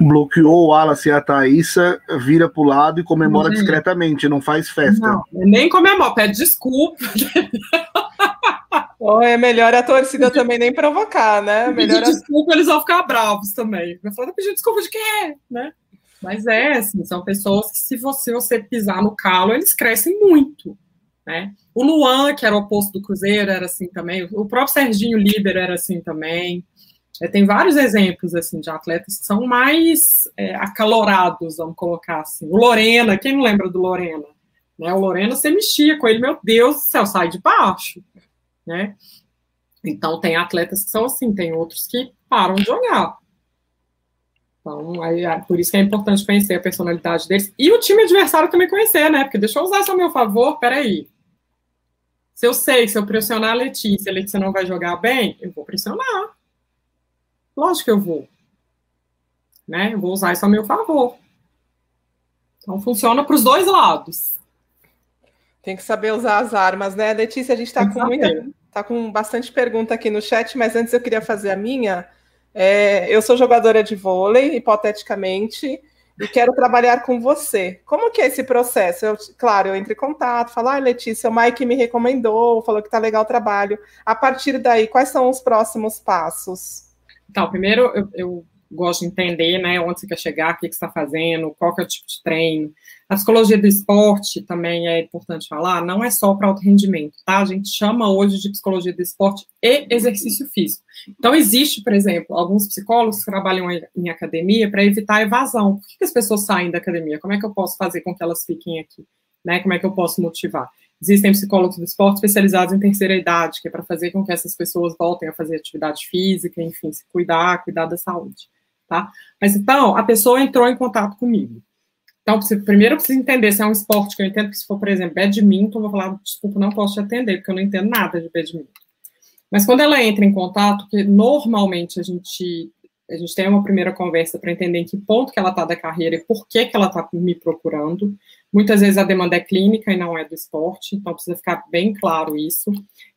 Bloqueou o Wallace e a Thaísa, vira para o lado e comemora não, discretamente, não faz festa. Não, nem comemora, pede desculpa. *laughs* Ou é melhor a torcida também nem provocar, né? Melhor pedir desculpa, eles vão ficar bravos também. Vai falar, pedir desculpa de quê? Né? Mas é, assim, são pessoas que se você, você pisar no calo, eles crescem muito. Né? O Luan, que era o oposto do Cruzeiro, era assim também. O próprio Serginho Líder era assim também. É, tem vários exemplos assim de atletas que são mais é, acalorados, vamos colocar assim. O Lorena, quem não lembra do Lorena? Né? O Lorena, você mexia com ele, meu Deus do céu, sai de baixo. Né? Então, tem atletas que são assim, tem outros que param de jogar. Então, aí, é, por isso que é importante conhecer a personalidade deles. E o time adversário também conhecer, né? Porque deixa eu usar isso a meu favor, peraí. Se eu sei se eu pressionar a Letícia, a Letícia não vai jogar bem, eu vou pressionar. Lógico que eu vou. Né? Eu vou usar isso a meu favor. Então, funciona para os dois lados. Tem que saber usar as armas, né? Letícia, a gente está com muita, tá com bastante pergunta aqui no chat, mas antes eu queria fazer a minha. É, eu sou jogadora de vôlei, hipoteticamente, e quero trabalhar com você. Como que é esse processo? Eu, claro, eu entro em contato, falo, ah, Letícia, o Mike me recomendou, falou que tá legal o trabalho. A partir daí, quais são os próximos passos? Então, primeiro eu, eu gosto de entender, né, onde você quer chegar, o que, você está fazendo, qual que é o tipo de treino. A psicologia do esporte também é importante falar, não é só para alto rendimento, tá? A gente chama hoje de psicologia do esporte e exercício físico. Então, existe, por exemplo, alguns psicólogos que trabalham em academia para evitar evasão. Por que, que as pessoas saem da academia? Como é que eu posso fazer com que elas fiquem aqui? Né? Como é que eu posso motivar? Existem psicólogos do esporte especializados em terceira idade, que é para fazer com que essas pessoas voltem a fazer atividade física, enfim, se cuidar, cuidar da saúde tá? Mas então, a pessoa entrou em contato comigo. Então, primeiro eu preciso entender se é um esporte que eu entendo que se for, por exemplo, badminton, eu vou falar, desculpa, não posso te atender, porque eu não entendo nada de badminton. Mas quando ela entra em contato, que normalmente a gente a gente tem uma primeira conversa para entender em que ponto que ela está da carreira e por que, que ela está me procurando. Muitas vezes a demanda é clínica e não é do esporte, então precisa ficar bem claro isso.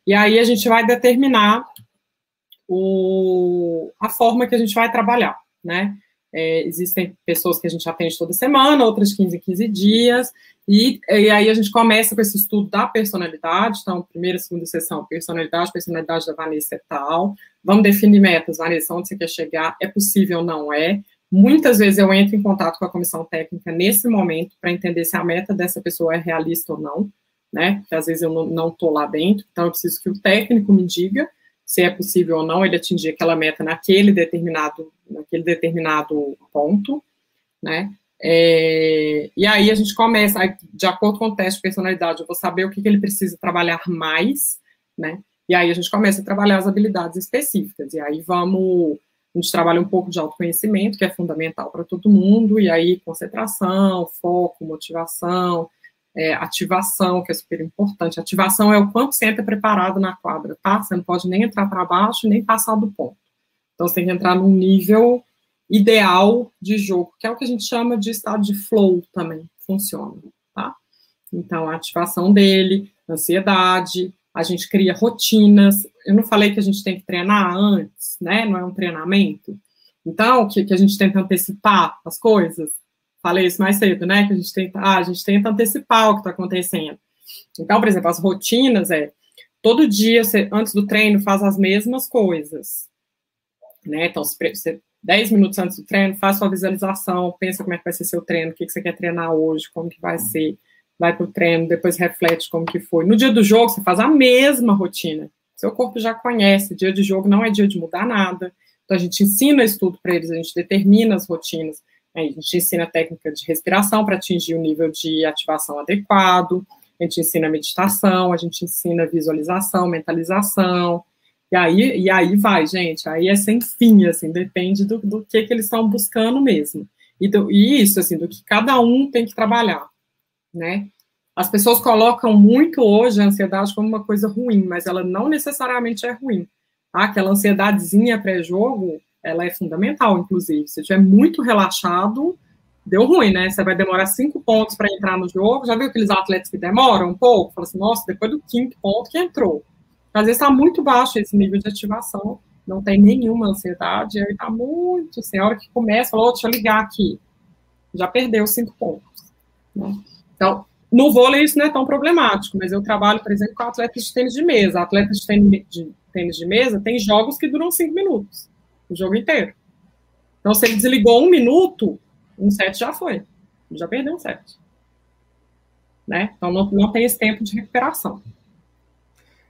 E aí a gente vai determinar o, a forma que a gente vai trabalhar né? É, existem pessoas que a gente atende toda semana, outras 15 em 15 dias, e, e, aí a gente começa com esse estudo da personalidade, então, primeira, segunda sessão, personalidade, personalidade da Vanessa é tal, vamos definir metas, Vanessa, onde você quer chegar, é possível ou não é, Muitas vezes eu entro em contato com a comissão técnica nesse momento para entender se a meta dessa pessoa é realista ou não, né? Porque às vezes eu não estou lá dentro, então eu preciso que o técnico me diga se é possível ou não ele atingir aquela meta naquele determinado, naquele determinado ponto, né? É, e aí a gente começa, de acordo com o teste de personalidade, eu vou saber o que, que ele precisa trabalhar mais, né? E aí a gente começa a trabalhar as habilidades específicas. E aí vamos, a gente trabalha um pouco de autoconhecimento, que é fundamental para todo mundo, e aí concentração, foco, motivação, é, ativação, que é super importante. Ativação é o quanto você entra preparado na quadra, tá? Você não pode nem entrar para baixo, nem passar do ponto. Então, você tem que entrar num nível ideal de jogo, que é o que a gente chama de estado de flow também, funciona, tá? Então, a ativação dele, ansiedade, a gente cria rotinas. Eu não falei que a gente tem que treinar antes, né? Não é um treinamento. Então, que, que a gente tenta antecipar as coisas falei isso mais cedo, né? Que a gente tenta, ah, a gente tenta antecipar o que está acontecendo. Então, por exemplo, as rotinas é todo dia, você, antes do treino, faz as mesmas coisas. Né? Então, você, 10 minutos antes do treino, faz sua visualização, pensa como é que vai ser seu treino, o que, que você quer treinar hoje, como que vai ser, vai para o treino, depois reflete como que foi. No dia do jogo, você faz a mesma rotina. Seu corpo já conhece, dia de jogo não é dia de mudar nada. Então, a gente ensina isso tudo para eles, a gente determina as rotinas. A gente ensina a técnica de respiração para atingir o nível de ativação adequado, a gente ensina meditação, a gente ensina visualização, mentalização, e aí, e aí vai, gente, aí é sem fim, assim, depende do, do que, que eles estão buscando mesmo. E, do, e isso, assim, do que cada um tem que trabalhar, né? As pessoas colocam muito hoje a ansiedade como uma coisa ruim, mas ela não necessariamente é ruim. Tá? Aquela ansiedadezinha pré-jogo, ela é fundamental, inclusive. Se estiver muito relaxado, deu ruim, né? Você vai demorar cinco pontos para entrar no jogo. Já viu aqueles atletas que demoram um pouco? Fala assim, nossa, depois do quinto ponto que entrou. Às vezes está muito baixo esse nível de ativação, não tem nenhuma ansiedade, aí está muito, assim, a hora que começa, fala, oh, deixa eu ligar aqui. Já perdeu cinco pontos. Né? Então, no vôlei isso não é tão problemático, mas eu trabalho, por exemplo, com atletas de tênis de mesa. Atletas de tênis de, tênis de mesa tem jogos que duram cinco minutos o jogo inteiro. Então, se ele desligou um minuto, um set já foi. Já perdeu um set. Né? Então, não, não tem esse tempo de recuperação.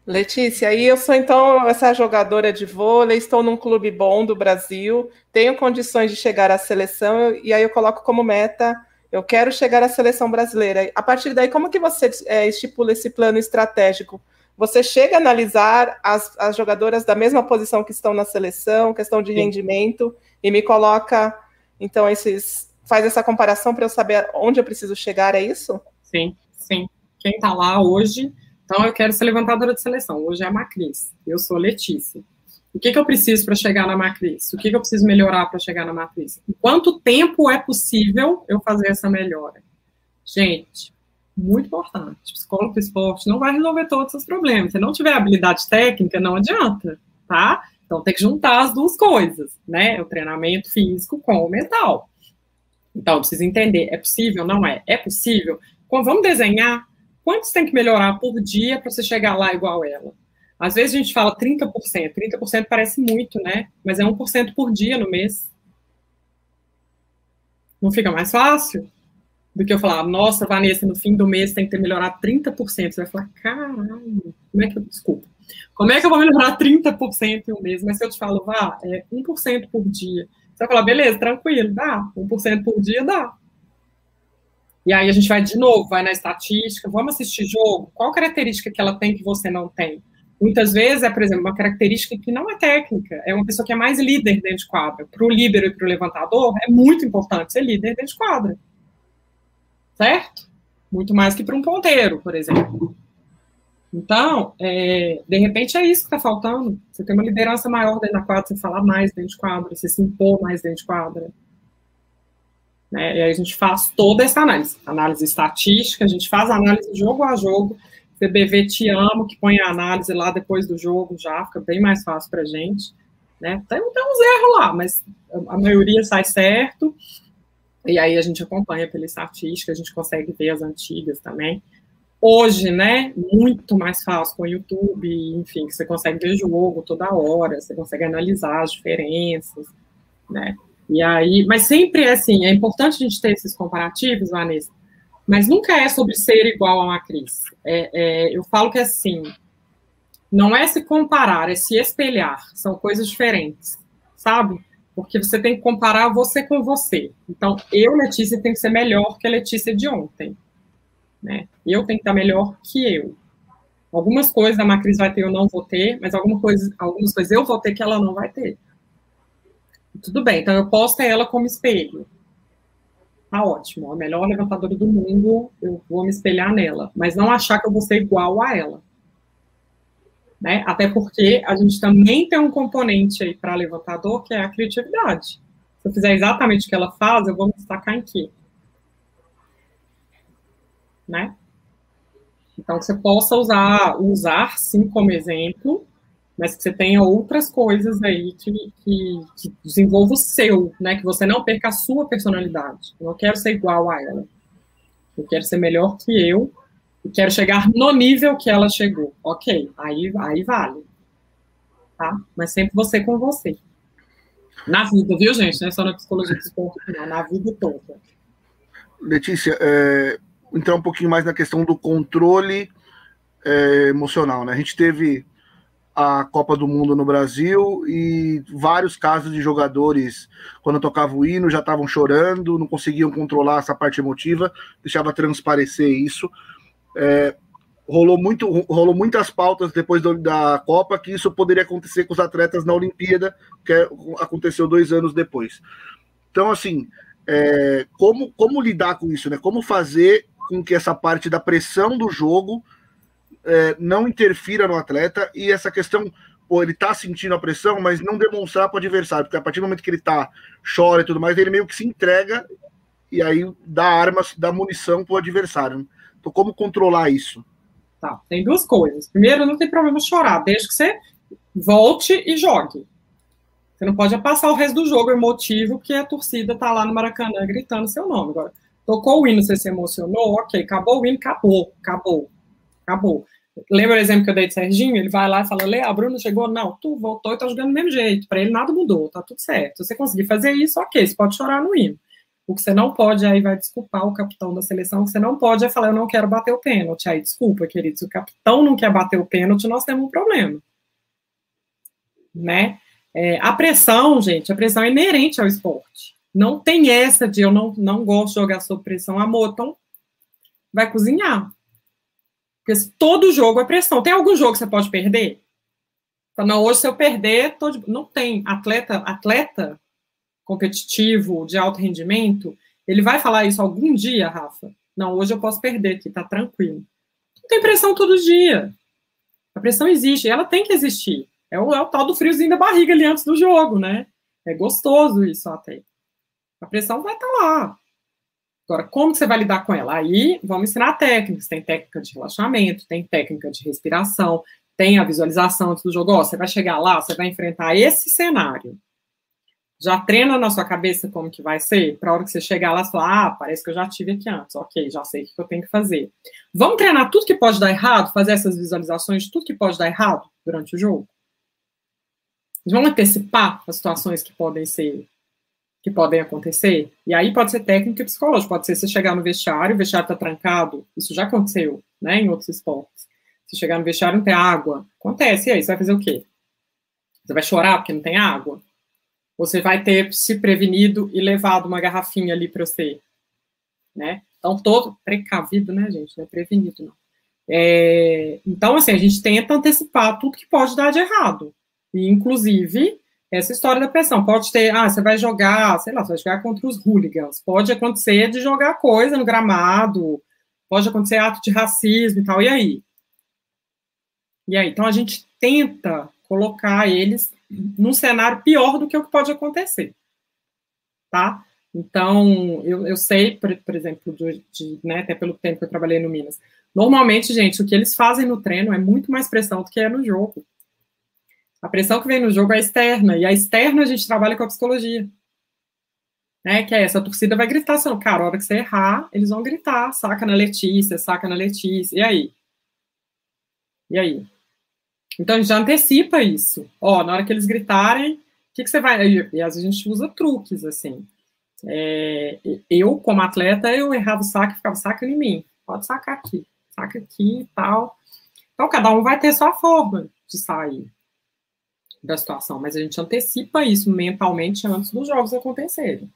Letícia, aí eu sou então essa jogadora de vôlei, estou num clube bom do Brasil, tenho condições de chegar à seleção, e aí eu coloco como meta, eu quero chegar à seleção brasileira. A partir daí, como que você é, estipula esse plano estratégico? Você chega a analisar as, as jogadoras da mesma posição que estão na seleção, questão de Sim. rendimento, e me coloca, então, esses. Faz essa comparação para eu saber onde eu preciso chegar, é isso? Sim, sim. Quem está lá hoje, então eu quero ser levantadora de seleção. Hoje é a Macris, eu sou Letícia. O que, que eu preciso para chegar na Macris? O que, que eu preciso melhorar para chegar na Macris? Em quanto tempo é possível eu fazer essa melhora? Gente, muito importante. Psicólogo do esporte não vai resolver todos os problemas. Se não tiver habilidade técnica, não adianta, tá? Então tem que juntar as duas coisas, né? O treinamento físico com o mental. Então, precisa entender, é possível? Não é? É possível? Vamos desenhar, quantos tem que melhorar por dia para você chegar lá igual ela? Às vezes a gente fala 30%, 30% parece muito, né? Mas é 1% por dia no mês. Não fica mais fácil? do que eu falar, nossa, Vanessa, no fim do mês tem que ter melhorado 30%. Você vai falar, caralho, como é que eu. Desculpa. Como é que eu vou melhorar 30% em um mês? Mas se eu te falo, vá, é 1% por dia. Você vai falar, beleza, tranquilo, dá. 1% por dia dá. E aí a gente vai de novo, vai na estatística, vamos assistir jogo. Qual característica que ela tem que você não tem? Muitas vezes é, por exemplo, uma característica que não é técnica, é uma pessoa que é mais líder dentro de quadra. Para o líbero e para o levantador, é muito importante ser líder dentro de quadra certo? Muito mais que para um ponteiro, por exemplo. Então, é, de repente é isso que está faltando. Você tem uma liderança maior dentro da quadra, você falar mais dentro de quadra, você se impor mais dentro de quadra. Né? E aí a gente faz toda essa análise. Análise estatística, a gente faz análise jogo a jogo. CBV Te Amo, que põe a análise lá depois do jogo já, fica bem mais fácil para gente. Né? Tem, tem uns erros lá, mas a maioria sai certo. E aí a gente acompanha pela estatística, a gente consegue ver as antigas também. Hoje, né, muito mais fácil com o YouTube, enfim, você consegue ver jogo toda hora, você consegue analisar as diferenças, né? E aí, mas sempre é assim, é importante a gente ter esses comparativos, Vanessa, mas nunca é sobre ser igual a uma Cris. É, é, eu falo que assim, não é se comparar, é se espelhar, são coisas diferentes, sabe? Porque você tem que comparar você com você. Então, eu, Letícia, tenho que ser melhor que a Letícia de ontem. Né? Eu tenho que estar melhor que eu. Algumas coisas a Macris vai ter, eu não vou ter, mas alguma coisa, algumas coisas eu vou ter que ela não vai ter. Tudo bem, então eu posso ter ela como espelho. Tá ótimo, a melhor levantadora do mundo, eu vou me espelhar nela, mas não achar que eu vou ser igual a ela. Né? Até porque a gente também tem um componente aí para levantador, que é a criatividade. Se eu fizer exatamente o que ela faz, eu vou me destacar em quê? Né? Então, você possa usar, usar sim como exemplo, mas que você tenha outras coisas aí que, que, que desenvolva o seu, né? Que você não perca a sua personalidade. Eu não quero ser igual a ela. Eu quero ser melhor que eu e quero chegar no nível que ela chegou. Ok, aí, aí vale. Tá? Mas sempre você com você. Na vida, viu, gente? Não é só na psicologia não, na vida toda. Letícia, é, entrar um pouquinho mais na questão do controle é, emocional, né? A gente teve a Copa do Mundo no Brasil e vários casos de jogadores, quando tocava o hino, já estavam chorando, não conseguiam controlar essa parte emotiva, deixava transparecer isso. É, rolou, muito, rolou muitas pautas depois do, da Copa que isso poderia acontecer com os atletas na Olimpíada, que é, aconteceu dois anos depois. Então, assim, é, como, como lidar com isso, né? Como fazer com que essa parte da pressão do jogo é, não interfira no atleta e essa questão, pô, ele tá sentindo a pressão, mas não demonstrar para o adversário, porque a partir do momento que ele tá, chora e tudo mais, ele meio que se entrega e aí dá armas, dá munição para o adversário. Né? Então, como controlar isso? Tá, tem duas coisas. Primeiro, não tem problema chorar, desde que você volte e jogue. Você não pode passar o resto do jogo emotivo, que a torcida tá lá no Maracanã gritando seu nome. Agora, tocou o hino, você se emocionou, ok, acabou o hino, acabou, acabou, acabou. Lembra o exemplo que eu dei de Serginho? Ele vai lá e fala: Lê, a Bruna chegou. Não, tu voltou e tá jogando do mesmo jeito. Para ele nada mudou, tá tudo certo. Se você conseguir fazer isso, ok, você pode chorar no hino. O que você não pode, aí vai desculpar o capitão da seleção, o que você não pode é falar: Eu não quero bater o pênalti. Aí, desculpa, querido, se o capitão não quer bater o pênalti, nós temos um problema. Né? É, a pressão, gente, a pressão é inerente ao esporte. Não tem essa de eu não, não gosto de jogar sob pressão. Amor, então vai cozinhar. Porque todo jogo é pressão. Tem algum jogo que você pode perder? Não, hoje se eu perder, de... não tem. Atleta, atleta competitivo, de alto rendimento, ele vai falar isso algum dia, Rafa? Não, hoje eu posso perder aqui, tá tranquilo. Não tem pressão todo dia. A pressão existe, ela tem que existir. É o, é o tal do friozinho da barriga ali antes do jogo, né? É gostoso isso até. A pressão vai estar tá lá. Agora, como você vai lidar com ela? Aí, vamos ensinar técnicas. Tem técnica de relaxamento, tem técnica de respiração, tem a visualização antes do jogo. Ó, você vai chegar lá, você vai enfrentar esse cenário. Já treina na sua cabeça como que vai ser, para a hora que você chegar lá, você fala, ah, parece que eu já tive aqui antes. Ok, já sei o que eu tenho que fazer. Vamos treinar tudo que pode dar errado, fazer essas visualizações de tudo que pode dar errado durante o jogo? Vamos antecipar as situações que podem ser que podem acontecer. E aí pode ser técnica e psicológica, pode ser você chegar no vestiário, o vestiário está trancado, isso já aconteceu, né, em outros esportes. Se chegar no vestiário não tem água, acontece, e aí você vai fazer o quê? Você vai chorar porque não tem água? Você vai ter se prevenido e levado uma garrafinha ali para você, né? Então, todo precavido, né, gente? Não é prevenido, não. É, então, assim, a gente tenta antecipar tudo que pode dar de errado. E, inclusive, essa história da pressão. Pode ter, ah, você vai jogar, sei lá, você vai jogar contra os hooligans. Pode acontecer de jogar coisa no gramado, pode acontecer ato de racismo e tal. E aí? E aí? Então a gente tenta colocar eles num cenário pior do que o que pode acontecer. Tá? Então, eu, eu sei, por, por exemplo, de, de, né, até pelo tempo que eu trabalhei no Minas. Normalmente, gente, o que eles fazem no treino é muito mais pressão do que é no jogo. A pressão que vem no jogo é externa, e a externa a gente trabalha com a psicologia. Né, que é essa, a torcida vai gritar, assim, cara, a hora que você errar, eles vão gritar, saca na Letícia, saca na Letícia, e aí? E aí? Então, a gente já antecipa isso. Ó, na hora que eles gritarem, que, que você vai. E às vezes a gente usa truques, assim. É, eu, como atleta, eu errava o saque ficava saca em mim. Pode sacar aqui, saca aqui e tal. Então, cada um vai ter sua forma de sair da situação, mas a gente antecipa isso mentalmente antes dos jogos acontecerem.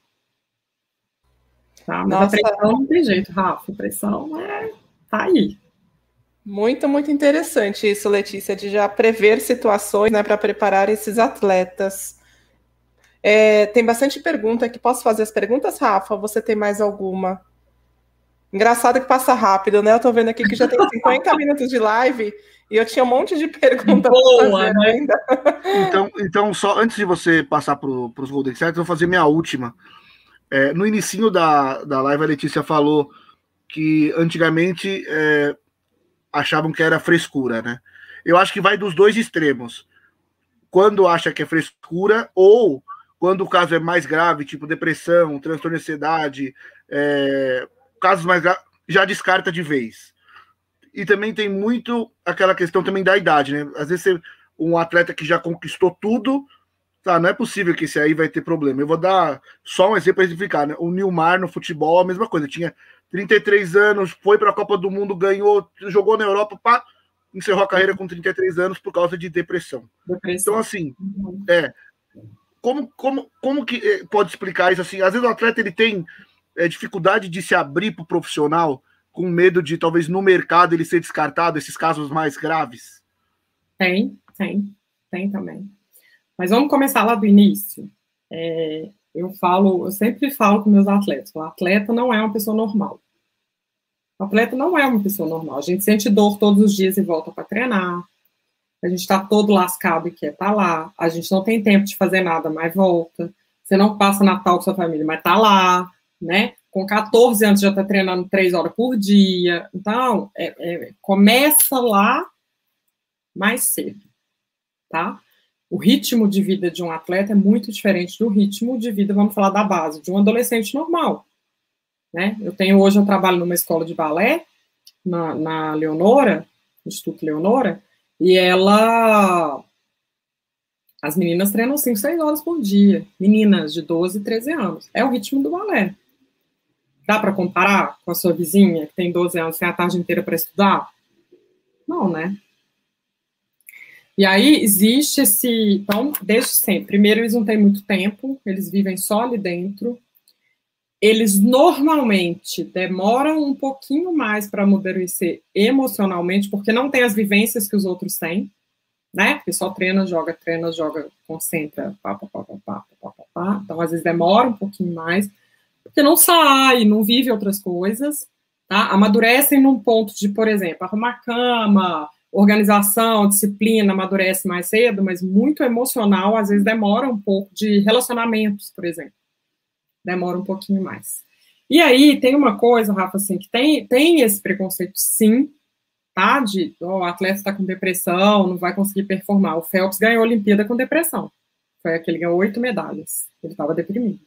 Tá? Mas Nossa. a pressão não tem jeito, Rafa. A pressão é, tá aí. Muito, muito interessante isso, Letícia, de já prever situações né, para preparar esses atletas. É, tem bastante pergunta aqui. Posso fazer as perguntas, Rafa? Você tem mais alguma? Engraçado que passa rápido, né? Eu tô vendo aqui que já tem 50 *laughs* minutos de live e eu tinha um monte de perguntas Boa, né? ainda. *laughs* Então, então, só antes de você passar para os Golden Sets, eu vou fazer minha última. É, no início da, da live, a Letícia falou que antigamente é, achavam que era frescura, né? Eu acho que vai dos dois extremos. Quando acha que é frescura, ou quando o caso é mais grave, tipo depressão, transtorno de ansiedade, é, casos mais graves, já descarta de vez. E também tem muito aquela questão também da idade, né? Às vezes você, um atleta que já conquistou tudo, Tá, não é possível que esse aí vai ter problema. Eu vou dar só um exemplo para exemplificar. Né? O Nilmar no futebol, a mesma coisa. Tinha 33 anos, foi para a Copa do Mundo, ganhou, jogou na Europa, pá, encerrou a carreira com 33 anos por causa de depressão. depressão. Então, assim, é. Como, como, como que eh, pode explicar isso assim? Às vezes o atleta ele tem é, dificuldade de se abrir para o profissional, com medo de talvez no mercado ele ser descartado, esses casos mais graves? Tem, tem, tem também. Mas vamos começar lá do início. É, eu falo, eu sempre falo com meus atletas, o atleta não é uma pessoa normal. O atleta não é uma pessoa normal. A gente sente dor todos os dias e volta para treinar. A gente está todo lascado e quer estar tá lá. A gente não tem tempo de fazer nada, mas volta. Você não passa Natal com sua família, mas tá lá, né? Com 14 anos já está treinando três horas por dia. Então, é, é, começa lá mais cedo, tá? o ritmo de vida de um atleta é muito diferente do ritmo de vida, vamos falar da base, de um adolescente normal. Né? Eu tenho hoje, eu trabalho numa escola de balé, na, na Leonora, Instituto Leonora, e ela. As meninas treinam 5, 6 horas por dia. Meninas de 12, 13 anos. É o ritmo do balé. Dá para comparar com a sua vizinha, que tem 12 anos, tem a tarde inteira para estudar? Não, né? E aí existe esse. Então, desde sempre. Primeiro, eles não têm muito tempo, eles vivem só ali dentro. Eles normalmente demoram um pouquinho mais para amadurecer emocionalmente, porque não tem as vivências que os outros têm, né? Porque só treina, joga, treina, joga, concentra, pá, pá, pá, pá, pá, pá, pá, pá. Então, às vezes demora um pouquinho mais, porque não sai, não vive outras coisas, tá? Amadurecem num ponto de, por exemplo, arrumar cama, organização, disciplina amadurece mais cedo, mas muito emocional, às vezes demora um pouco de relacionamentos, por exemplo. Demora um pouquinho mais. E aí tem uma coisa, Rafa, assim, que tem, tem esse preconceito, sim, tá? De oh, o atleta está com depressão, não vai conseguir performar. O Phelps ganhou a Olimpíada com depressão. Foi aquele que ganhou oito medalhas. Ele estava deprimido.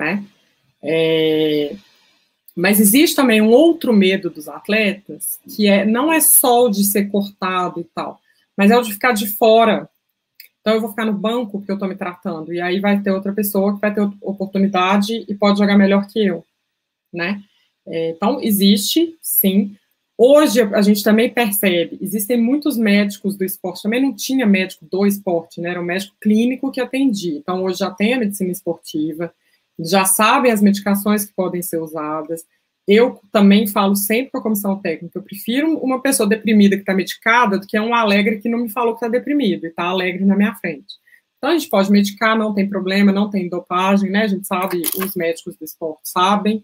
Né? É, mas existe também um outro medo dos atletas, que é não é só o de ser cortado e tal, mas é o de ficar de fora. Então eu vou ficar no banco porque eu estou me tratando, e aí vai ter outra pessoa que vai ter oportunidade e pode jogar melhor que eu, né? É, então existe, sim. Hoje a gente também percebe, existem muitos médicos do esporte, também não tinha médico do esporte, né? Era um médico clínico que atendia. Então hoje já tem a medicina esportiva, já sabem as medicações que podem ser usadas. Eu também falo sempre com a comissão técnica, eu prefiro uma pessoa deprimida que está medicada do que um alegre que não me falou que está deprimido e está alegre na minha frente. Então, a gente pode medicar, não tem problema, não tem dopagem, né? A gente sabe, os médicos do esporte sabem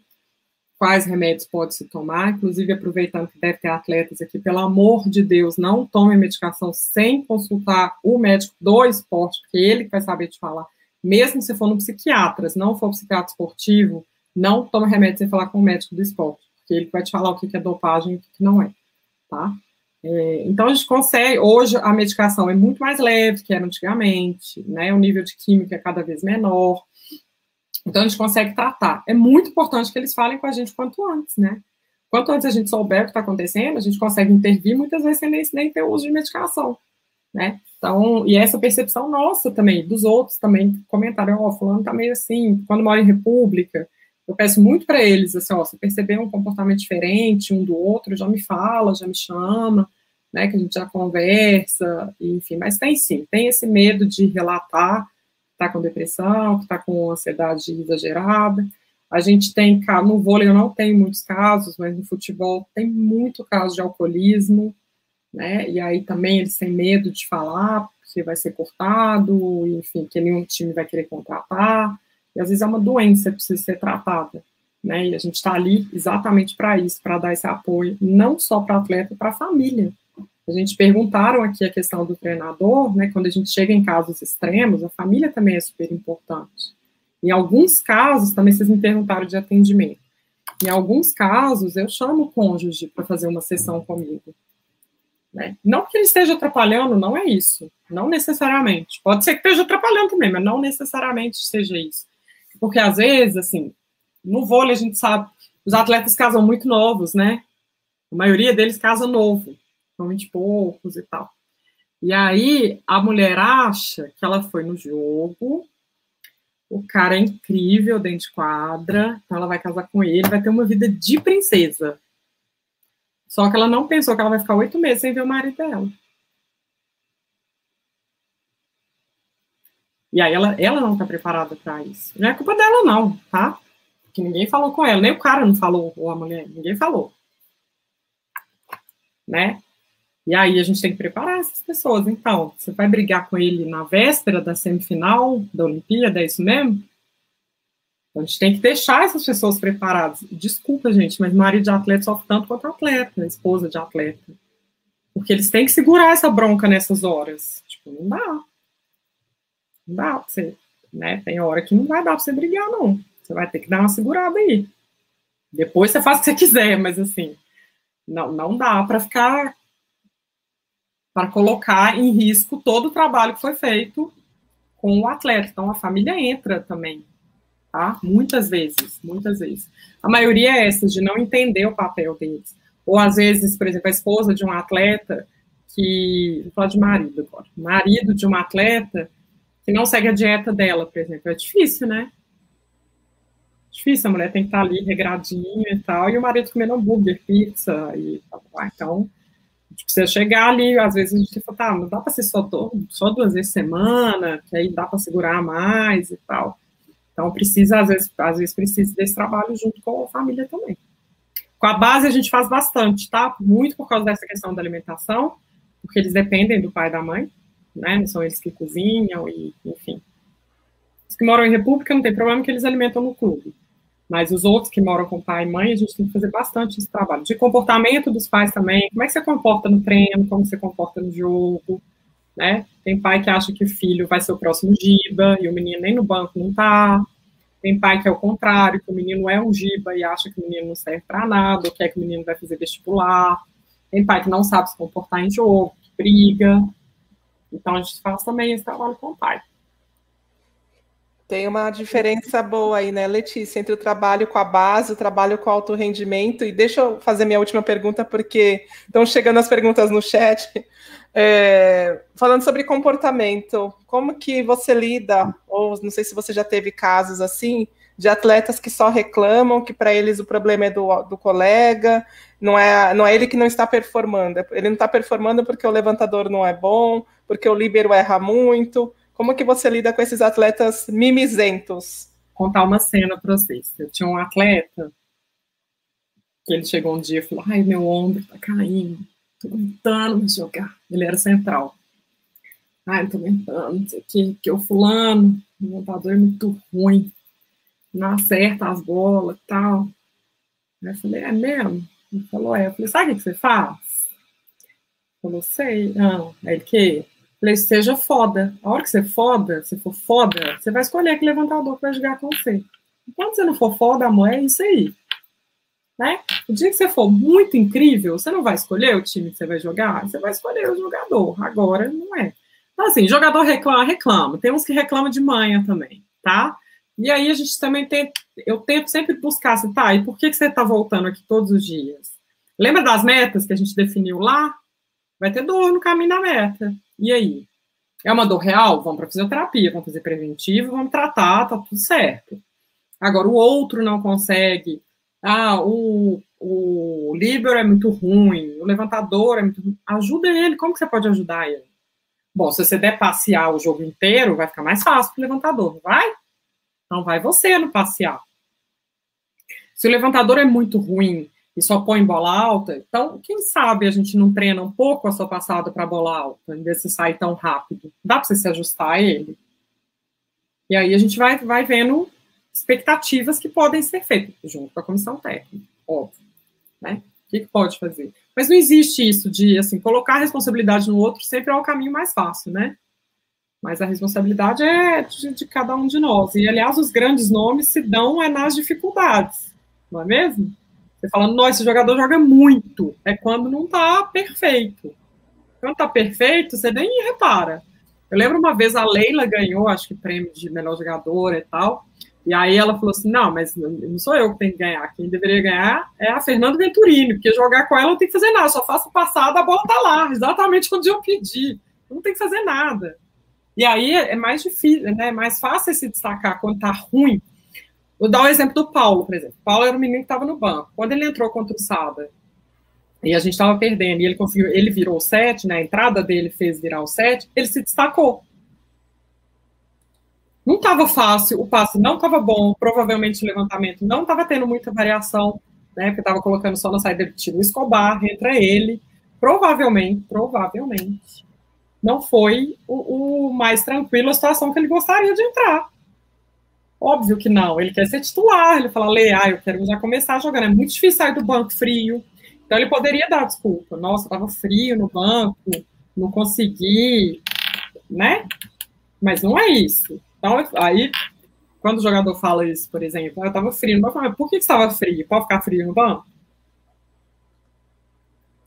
quais remédios pode se tomar. Inclusive, aproveitando que deve ter atletas aqui, pelo amor de Deus, não tome medicação sem consultar o médico do esporte, porque ele vai saber te falar mesmo se for no psiquiatra, se não for psiquiatra esportivo, não toma remédio sem falar com o médico do esporte, porque ele vai te falar o que é dopagem e o que não é, tá? É, então, a gente consegue, hoje a medicação é muito mais leve que era antigamente, né? O nível de química é cada vez menor, então a gente consegue tratar. É muito importante que eles falem com a gente quanto antes, né? Quanto antes a gente souber o que está acontecendo, a gente consegue intervir, muitas vezes sem nem, nem ter uso de medicação, né? Então, e essa percepção nossa também, dos outros também, comentaram, ó, oh, fulano tá meio assim, quando mora em república, eu peço muito para eles, assim, ó, se perceber um comportamento diferente um do outro, já me fala, já me chama, né, que a gente já conversa, enfim, mas tem sim, tem esse medo de relatar que tá com depressão, que tá com ansiedade exagerada, a gente tem, no vôlei eu não tenho muitos casos, mas no futebol tem muito caso de alcoolismo, né? E aí também eles têm medo de falar, porque vai ser cortado, enfim, que nenhum time vai querer contratar. E às vezes é uma doença que precisa ser tratada, né? E a gente está ali exatamente para isso, para dar esse apoio, não só para atleta, para a família. A gente perguntaram aqui a questão do treinador, né? Quando a gente chega em casos extremos, a família também é super importante. Em alguns casos, também vocês me perguntaram de atendimento. Em alguns casos, eu chamo o cônjuge para fazer uma sessão comigo. Né? Não que ele esteja atrapalhando, não é isso. Não necessariamente. Pode ser que esteja atrapalhando também, mas não necessariamente seja isso. Porque às vezes, assim, no vôlei a gente sabe, os atletas casam muito novos, né? A maioria deles casa novo, com 20 e poucos e tal. E aí a mulher acha que ela foi no jogo, o cara é incrível dentro de quadra, então ela vai casar com ele, vai ter uma vida de princesa. Só que ela não pensou que ela vai ficar oito meses sem ver o marido dela. E aí ela, ela não está preparada para isso. Não é culpa dela, não, tá? Porque ninguém falou com ela, nem o cara não falou, ou a mulher, ninguém falou. Né? E aí a gente tem que preparar essas pessoas. Então, você vai brigar com ele na véspera da semifinal da Olimpíada, é isso mesmo? Então, a gente tem que deixar essas pessoas preparadas. Desculpa, gente, mas marido de atleta sofre tanto quanto atleta, esposa de atleta. Porque eles têm que segurar essa bronca nessas horas. Tipo, não dá. Não dá pra você, né? Tem hora que não vai dar pra você brigar, não. Você vai ter que dar uma segurada aí. Depois você faz o que você quiser, mas assim, não, não dá para ficar para colocar em risco todo o trabalho que foi feito com o atleta. Então, a família entra também, tá? Muitas vezes, muitas vezes. A maioria é essa, de não entender o papel deles. Ou, às vezes, por exemplo, a esposa de um atleta que... Vou falar de marido agora. Marido de um atleta que não segue a dieta dela, por exemplo. É difícil, né? Difícil, a mulher tem que estar ali regradinha e tal, e o marido comendo hambúrguer, pizza e tal. Então, gente precisa chegar ali, às vezes a gente fala, tá, não dá para ser só, só duas vezes semana, que aí dá para segurar mais e tal. Então precisa, às vezes, às vezes precisa desse trabalho junto com a família também. Com a base a gente faz bastante, tá? Muito por causa dessa questão da alimentação, porque eles dependem do pai e da mãe, né? São eles que cozinham e, enfim. Os que moram em república não tem problema que eles alimentam no clube. Mas os outros que moram com pai e mãe, a gente tem que fazer bastante esse trabalho. De comportamento dos pais também, como é que você comporta no treino, como você comporta no jogo, né? Tem pai que acha que o filho vai ser o próximo Giba, e o menino nem no banco não tá. Tem pai que é o contrário, que o menino é um Giba e acha que o menino não serve para nada, ou quer que o menino vai fazer vestibular. Tem pai que não sabe se comportar em jogo, que briga. Então, a gente faz também esse trabalho com o pai. Tem uma diferença boa aí, né, Letícia, entre o trabalho com a base, o trabalho com alto rendimento. E deixa eu fazer minha última pergunta, porque estão chegando as perguntas no chat. É, falando sobre comportamento, como que você lida, ou não sei se você já teve casos assim, de atletas que só reclamam, que para eles o problema é do, do colega, não é, não é ele que não está performando, ele não está performando porque o levantador não é bom, porque o líbero erra muito. Como que você lida com esses atletas mimizentos? Contar uma cena para vocês. Eu tinha um atleta que ele chegou um dia e falou: Ai, meu ombro tá caindo, tô tentando jogar. Ele era central. Ai, tô tentando, não sei o que, que o fulano, o montador é muito ruim, não acerta as bolas e tal. Aí eu falei: É mesmo? Ele falou: É. Eu falei: Sabe o que você faz? Ele falou: Sei. Não. Aí ele: Que? Falei, seja foda. A hora que você foda, se for foda, você vai escolher que levantador vai jogar com você. Enquanto você não for foda, amor, é isso aí. Né? O dia que você for muito incrível, você não vai escolher o time que você vai jogar, você vai escolher o jogador. Agora não é. Então, assim, jogador reclama, reclama. Tem uns que reclamam de manhã também, tá? E aí a gente também tem. Eu tento sempre buscar assim, tá? E por que, que você tá voltando aqui todos os dias? Lembra das metas que a gente definiu lá? Vai ter dor no caminho da meta. E aí? É uma dor real? Vamos para fisioterapia, vamos fazer preventivo, vamos tratar, tá tudo certo. Agora, o outro não consegue. Ah, o, o líbero é muito ruim, o levantador é muito ruim. Ajuda ele. Como que você pode ajudar ele? Bom, se você der passear o jogo inteiro, vai ficar mais fácil para o levantador, não vai? Então vai você no passear. Se o levantador é muito ruim e só põe bola alta, então quem sabe a gente não treina um pouco a sua passada para bola alta, em vez de sair tão rápido. Dá para você se ajustar a ele. E aí a gente vai, vai vendo expectativas que podem ser feitas junto com a comissão técnica, óbvio. Né? O que, pode fazer? Mas não existe isso de assim colocar a responsabilidade no outro sempre é o caminho mais fácil, né? Mas a responsabilidade é de, de, cada um de nós. E, aliás, os grandes nomes se dão é nas dificuldades, não é mesmo? Você falando, nossa, esse jogador joga muito. É quando não está perfeito. Quando está perfeito, você nem repara. Eu lembro uma vez a Leila ganhou, acho que prêmio de melhor jogadora e tal. E aí ela falou assim: não, mas não sou eu que tenho que ganhar. Quem deveria ganhar é a Fernanda Venturini, porque jogar com ela não tem que fazer nada, só faço passada, a bola tá lá, exatamente onde eu pedi. Não tem que fazer nada. E aí é mais difícil, né? É mais fácil se destacar quando tá ruim. Vou dar o um exemplo do Paulo, por exemplo. Paulo era um menino que estava no banco. Quando ele entrou contra o Sada, e a gente estava perdendo, e ele conseguiu, ele virou o 7, né? A entrada dele fez virar o 7, ele se destacou. Não estava fácil, o passe não estava bom, provavelmente o levantamento não estava tendo muita variação, né? Porque estava colocando só na saída de tiro Escobar, entra ele. Provavelmente, provavelmente, não foi o, o, mais tranquilo a situação que ele gostaria de entrar. Óbvio que não, ele quer ser titular, ele fala, Lê, ah, eu quero já começar jogando. É muito difícil sair do banco frio. Então ele poderia dar desculpa. Nossa, estava frio no banco, não consegui, né? Mas não é isso. Então, aí, quando o jogador fala isso, por exemplo, eu estava frio no banco, mas por que estava frio? Pode ficar frio no banco?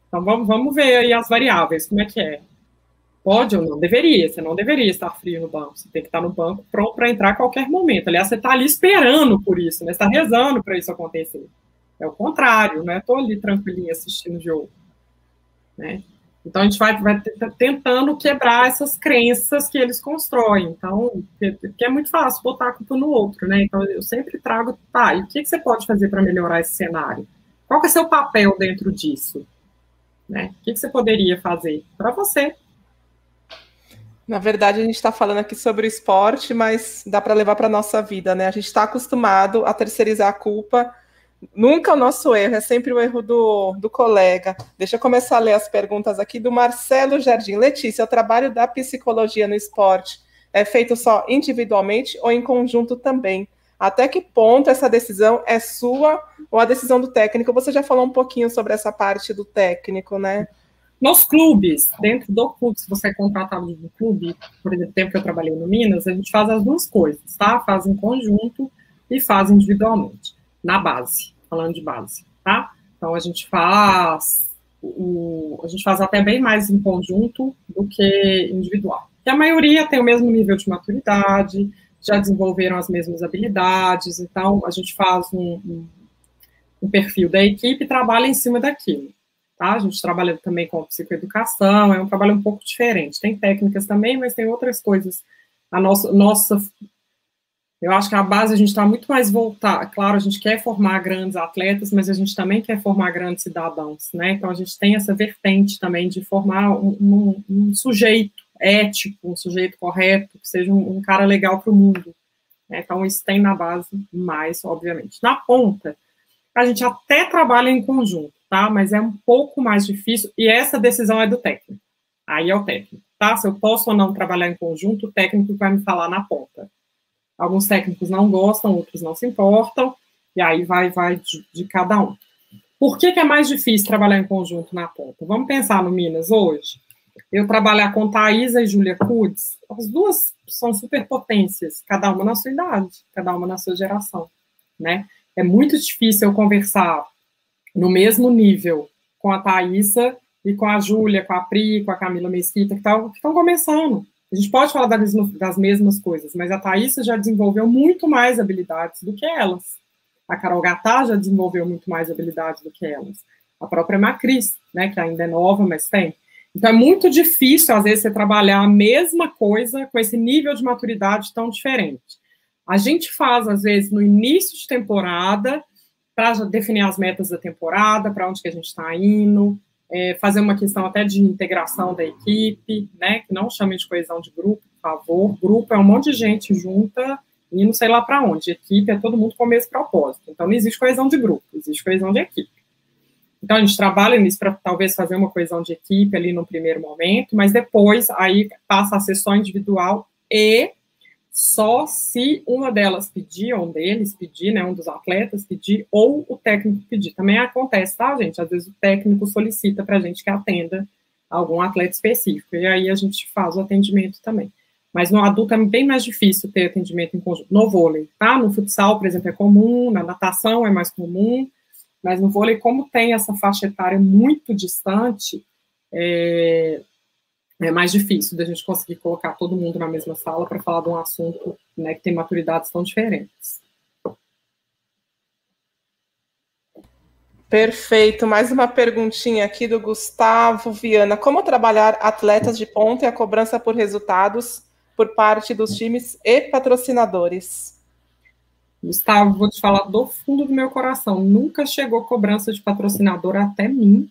Então, vamos, vamos ver aí as variáveis, como é que é. Pode ou não? Deveria, você não deveria estar frio no banco, você tem que estar no banco pronto para entrar a qualquer momento. Aliás, você está ali esperando por isso, né? Você está rezando para isso acontecer. É o contrário, não é? Estou ali tranquilinha assistindo o jogo. Né? Então, a gente vai, vai tentando quebrar essas crenças que eles constroem. Então, é muito fácil botar a culpa no outro, né? Então, eu sempre trago, tá, e o que, que você pode fazer para melhorar esse cenário? Qual que é seu papel dentro disso? Né? O que, que você poderia fazer para você? Na verdade, a gente está falando aqui sobre o esporte, mas dá para levar para a nossa vida, né? A gente está acostumado a terceirizar a culpa Nunca o nosso erro, é sempre o erro do, do colega. Deixa eu começar a ler as perguntas aqui do Marcelo Jardim. Letícia, o trabalho da psicologia no esporte é feito só individualmente ou em conjunto também? Até que ponto essa decisão é sua ou a decisão do técnico? Você já falou um pouquinho sobre essa parte do técnico, né? Nos clubes, dentro do clube, se você é contratado clube, por exemplo, tempo que eu trabalhei no Minas, a gente faz as duas coisas, tá? Faz em conjunto e faz individualmente na base, falando de base, tá? Então a gente faz o, a gente faz até bem mais em conjunto do que individual. E a maioria tem o mesmo nível de maturidade, já desenvolveram as mesmas habilidades, então a gente faz um, um, um perfil da equipe e trabalha em cima daquilo. Tá? A gente trabalha também com psicoeducação, é um trabalho um pouco diferente. Tem técnicas também, mas tem outras coisas. A nossa, nossa eu acho que a base a gente está muito mais voltada. Claro, a gente quer formar grandes atletas, mas a gente também quer formar grandes cidadãos, né? Então a gente tem essa vertente também de formar um, um, um sujeito ético, um sujeito correto, que seja um, um cara legal para o mundo. Né? Então isso tem na base mais, obviamente. Na ponta, a gente até trabalha em conjunto, tá? Mas é um pouco mais difícil e essa decisão é do técnico. Aí é o técnico, tá? Se eu posso ou não trabalhar em conjunto, o técnico vai me falar na ponta. Alguns técnicos não gostam, outros não se importam, e aí vai, vai de, de cada um. Por que, que, é mais difícil trabalhar em conjunto na ponta? Vamos pensar no Minas hoje. Eu trabalhar com Thaisa e Júlia Cudes, as duas são superpotências, cada uma na sua idade, cada uma na sua geração, né? É muito difícil eu conversar no mesmo nível com a Thaisa e com a Júlia, com a Pri, com a Camila Mesquita, que estão começando. A gente pode falar das, mesmas coisas, mas a Thaís já desenvolveu muito mais habilidades do que elas. A Carol Gatá já desenvolveu muito mais habilidades do que elas. A própria Macris, né, que ainda é nova, mas tem. Então é muito difícil, às vezes, você trabalhar a mesma coisa com esse nível de maturidade tão diferente. A gente faz, às vezes, no início de temporada, para definir as metas da temporada, para onde que a gente está indo, é, fazer uma questão até de integração da equipe, né? Que não chame de coesão de grupo, por favor. Grupo é um monte de gente junta e não sei lá para onde. Equipe é todo mundo com o mesmo propósito. Então não existe coesão de grupo, existe coesão de equipe. Então a gente trabalha nisso para talvez fazer uma coesão de equipe ali no primeiro momento, mas depois aí passa a ser só individual e só se uma delas pedir, ou um deles pedir, né, um dos atletas pedir, ou o técnico pedir. Também acontece, tá, gente? Às vezes o técnico solicita para a gente que atenda algum atleta específico, e aí a gente faz o atendimento também. Mas no adulto é bem mais difícil ter atendimento em conjunto. No vôlei, tá? No futsal, por exemplo, é comum, na natação é mais comum, mas no vôlei, como tem essa faixa etária muito distante, é, é mais difícil da gente conseguir colocar todo mundo na mesma sala para falar de um assunto né, que tem maturidades tão diferentes. Perfeito. Mais uma perguntinha aqui do Gustavo Viana. Como trabalhar atletas de ponta e a cobrança por resultados por parte dos times e patrocinadores? Gustavo, vou te falar do fundo do meu coração. Nunca chegou cobrança de patrocinador até mim,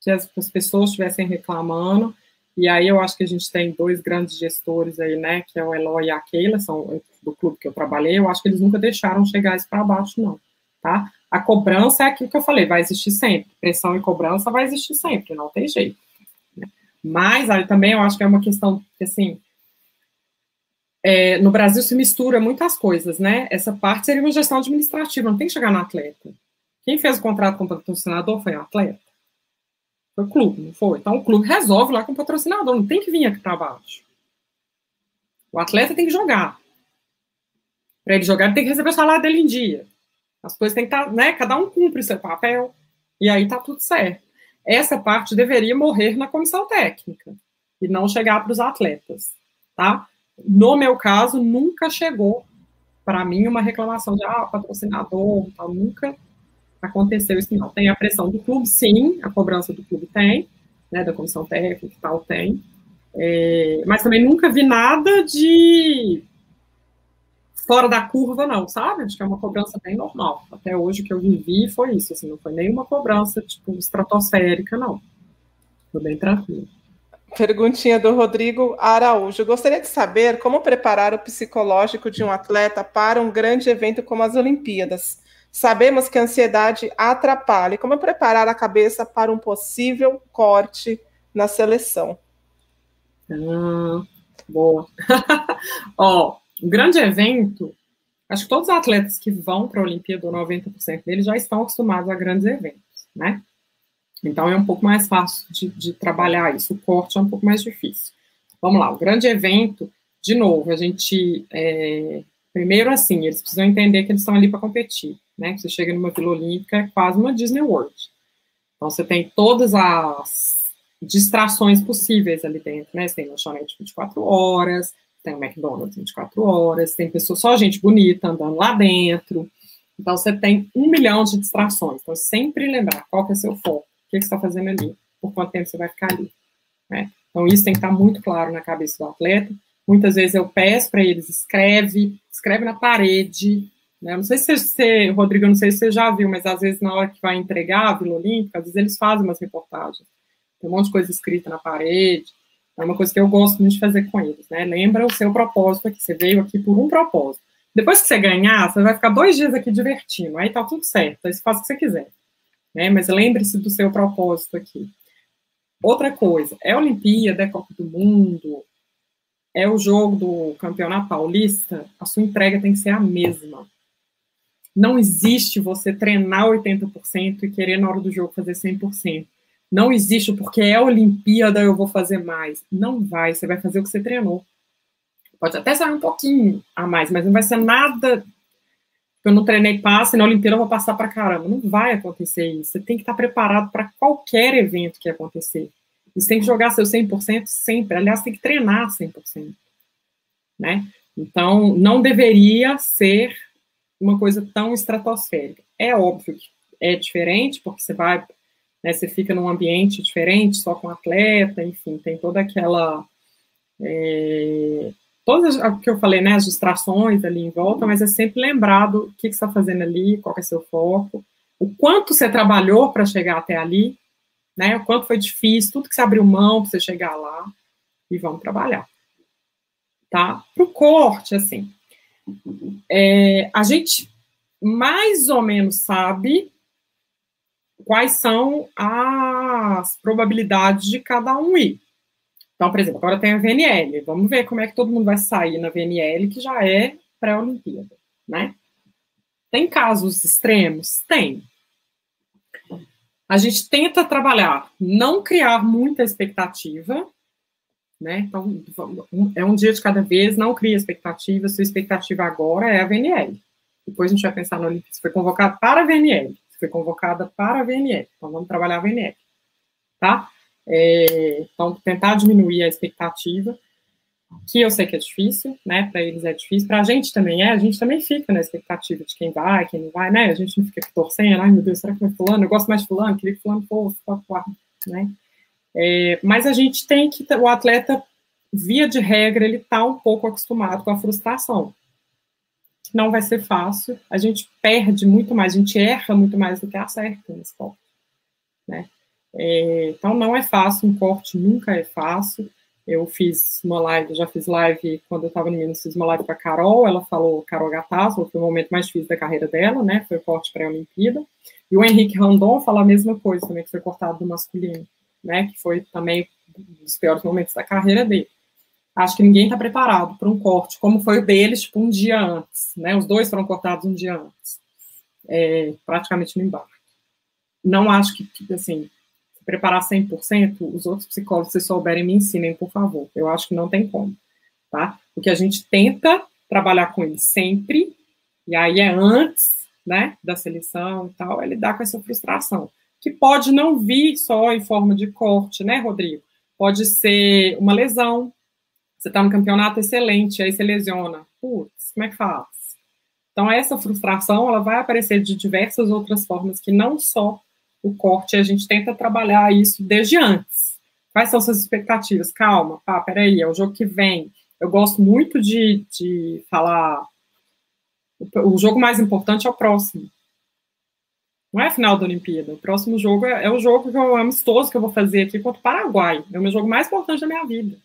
que as, as pessoas estivessem reclamando. E aí eu acho que a gente tem dois grandes gestores aí, né, que é o Eloy e a Keila, são do clube que eu trabalhei, eu acho que eles nunca deixaram chegar isso para baixo, não, tá? A cobrança é aquilo que eu falei, vai existir sempre. Pressão e cobrança vai existir sempre, não tem jeito. Né? Mas aí também eu acho que é uma questão que, assim, é, no Brasil se mistura muitas coisas, né? Essa parte seria uma gestão administrativa, não tem que chegar no atleta. Quem fez o contrato com o patrocinador foi o atleta. Foi o clube, não foi? Então o clube resolve lá com o patrocinador, não tem que vir aqui para baixo. O atleta tem que jogar. Para ele jogar, ele tem que receber o salário dele em dia. As coisas têm que estar, tá, né? Cada um cumpre seu papel. E aí tá tudo certo. Essa parte deveria morrer na comissão técnica e não chegar para os atletas, tá? No meu caso, nunca chegou para mim uma reclamação de ah, patrocinador, tal, nunca aconteceu isso não. Tem a pressão do clube, sim, a cobrança do clube tem, né, da comissão técnica e tal tem, é, mas também nunca vi nada de fora da curva, não, sabe? Acho que é uma cobrança bem normal. Até hoje que eu vivi foi isso, assim, não foi nenhuma cobrança, tipo, estratosférica, não. Foi bem tranquilo. Perguntinha do Rodrigo Araújo. Gostaria de saber como preparar o psicológico de um atleta para um grande evento como as Olimpíadas. Sabemos que a ansiedade atrapalha. Como preparar a cabeça para um possível corte na seleção? Hum, boa. *laughs* Ó, um grande evento, acho que todos os atletas que vão para a Olimpíada, 90% deles, já estão acostumados a grandes eventos, né? Então é um pouco mais fácil de, de trabalhar isso. O corte é um pouco mais difícil. Vamos lá, o grande evento, de novo, a gente. É, primeiro, assim, eles precisam entender que eles estão ali para competir né? Você chega numa Vila Olímpica, é quase uma Disney World. Então, você tem todas as distrações possíveis ali dentro, né? Você tem lanchonete 24 horas, tem o McDonald's 24 horas, tem pessoas, só gente bonita andando lá dentro. Então, você tem um milhão de distrações. Então, sempre lembrar qual que é seu foco, o que, que você está fazendo ali, por quanto tempo você vai ficar ali. Né? Então, isso tem que estar muito claro na cabeça do atleta. Muitas vezes eu peço para eles, escreve, escreve na parede, né? Não sei se você, Rodrigo, não sei se você já viu, mas às vezes na hora que vai entregar a Vila Olímpica, às vezes eles fazem umas reportagens. Tem um monte de coisa escrita na parede. É uma coisa que eu gosto muito de fazer com eles, né? Lembra o seu propósito aqui. Você veio aqui por um propósito. Depois que você ganhar, você vai ficar dois dias aqui divertindo. Aí tá tudo certo. Aí você faz o que você quiser. Né? Mas lembre-se do seu propósito aqui. Outra coisa, é Olimpíada, é Copa do Mundo, é o jogo do Campeonato Paulista, a sua entrega tem que ser a mesma. Não existe você treinar 80% e querer na hora do jogo fazer 100%. Não existe porque é Olimpíada eu vou fazer mais. Não vai, você vai fazer o que você treinou. Pode até sair um pouquinho a mais, mas não vai ser nada eu não treinei passe, na Olimpíada eu vou passar para caramba. Não vai acontecer isso. Você tem que estar preparado para qualquer evento que acontecer. Você tem que jogar seu 100% sempre. Aliás, tem que treinar 100%. Né? Então, não deveria ser uma coisa tão estratosférica. É óbvio que é diferente, porque você vai, né, você fica num ambiente diferente, só com atleta, enfim, tem toda aquela. É, todas o que eu falei, né, as distrações ali em volta, mas é sempre lembrado o que, que você está fazendo ali, qual é seu foco, o quanto você trabalhou para chegar até ali, né, o quanto foi difícil, tudo que você abriu mão para você chegar lá, e vamos trabalhar. Tá? Para o corte, assim, é, a gente mais ou menos sabe quais são as probabilidades de cada um ir. Então, por exemplo, agora tem a VNL. Vamos ver como é que todo mundo vai sair na VNL, que já é pré-Olimpíada, né? Tem casos extremos? Tem. A gente tenta trabalhar, não criar muita expectativa, né? Então, é um dia de cada vez, não cria expectativa. Sua expectativa agora é a VNL. Depois a gente vai pensar no Olimpíada. Se foi convocado para a VNL, se foi convocada para a VNL. Então, vamos trabalhar a VNL, tá? É, então, tentar diminuir a expectativa, que eu sei que é difícil, né? Para eles é difícil, para a gente também é, a gente também fica na expectativa de quem vai, quem não vai, né? A gente não fica torcendo, ai meu Deus, será que vai fulano? Eu gosto mais de fulano, queria que fulano fosse, né? É, mas a gente tem que, o atleta, via de regra, ele está um pouco acostumado com a frustração. Não vai ser fácil, a gente perde muito mais, a gente erra muito mais do que acerta no esporte, né? É, então não é fácil, um corte nunca é fácil. Eu fiz uma live, já fiz live quando eu estava no Minas, fiz uma live para Carol, ela falou, Carol Gatasso, foi o momento mais difícil da carreira dela, né? Foi o corte pré-Olimpíada. E o Henrique Randon fala a mesma coisa também, que foi cortado do masculino, né? Que foi também um dos piores momentos da carreira dele. Acho que ninguém está preparado para um corte, como foi o deles, tipo, um dia antes, né? Os dois foram cortados um dia antes, é, praticamente no embarque. Não acho que, assim, preparar 100%, os outros psicólogos, se souberem, me ensinem, por favor. Eu acho que não tem como, tá? Porque a gente tenta trabalhar com ele sempre, e aí é antes, né, da seleção e tal, ele dá com essa frustração, que pode não vir só em forma de corte, né, Rodrigo? Pode ser uma lesão, você está no campeonato excelente, aí você lesiona. Putz, como é que faz? Então, essa frustração, ela vai aparecer de diversas outras formas, que não só o corte, a gente tenta trabalhar isso desde antes. Quais são suas expectativas? Calma, pá, peraí, é o jogo que vem. Eu gosto muito de, de falar. O jogo mais importante é o próximo. Não é a final da Olimpíada. O próximo jogo é, é o jogo que eu amistoso que eu vou fazer aqui contra o Paraguai. É o meu jogo mais importante da minha vida.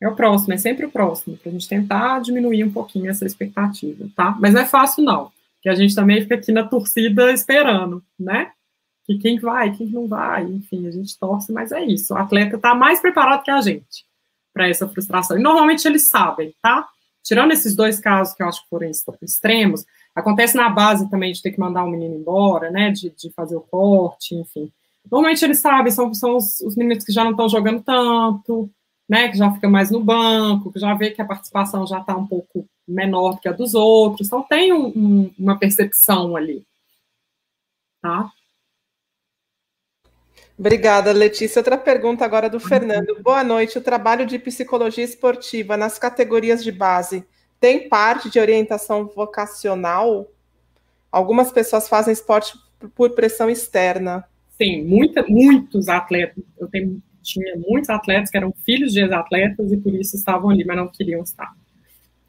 É o próximo, é sempre o próximo, para a gente tentar diminuir um pouquinho essa expectativa, tá? Mas não é fácil, não. Que a gente também fica aqui na torcida esperando, né? Que quem vai, quem não vai, enfim, a gente torce, mas é isso. O atleta está mais preparado que a gente para essa frustração. E normalmente eles sabem, tá? Tirando esses dois casos que eu acho que foram extremos, acontece na base também de ter que mandar um menino embora, né? De, de fazer o corte, enfim. Normalmente eles sabem, são, são os, os meninos que já não estão jogando tanto, né? Que já fica mais no banco, que já vê que a participação já está um pouco menor que a dos outros. Então tem um, um, uma percepção ali, tá? Obrigada, Letícia. Outra pergunta agora do Fernando. Boa noite. O trabalho de psicologia esportiva nas categorias de base tem parte de orientação vocacional? Algumas pessoas fazem esporte por pressão externa. Sim, muita, muitos atletas. Eu tenho, tinha muitos atletas que eram filhos de ex-atletas e por isso estavam ali, mas não queriam estar.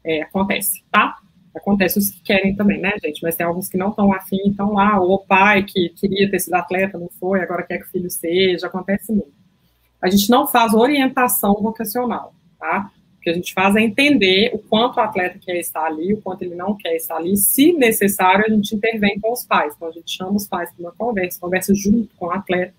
É, acontece, tá? Acontece os que querem também, né, gente? Mas tem alguns que não estão afim, estão lá, ou o pai que queria ter sido atleta, não foi, agora quer que o filho seja, acontece muito. A gente não faz orientação vocacional, tá? O que a gente faz é entender o quanto o atleta quer estar ali, o quanto ele não quer estar ali. Se necessário, a gente intervém com os pais. Então, a gente chama os pais para uma conversa, conversa junto com o atleta,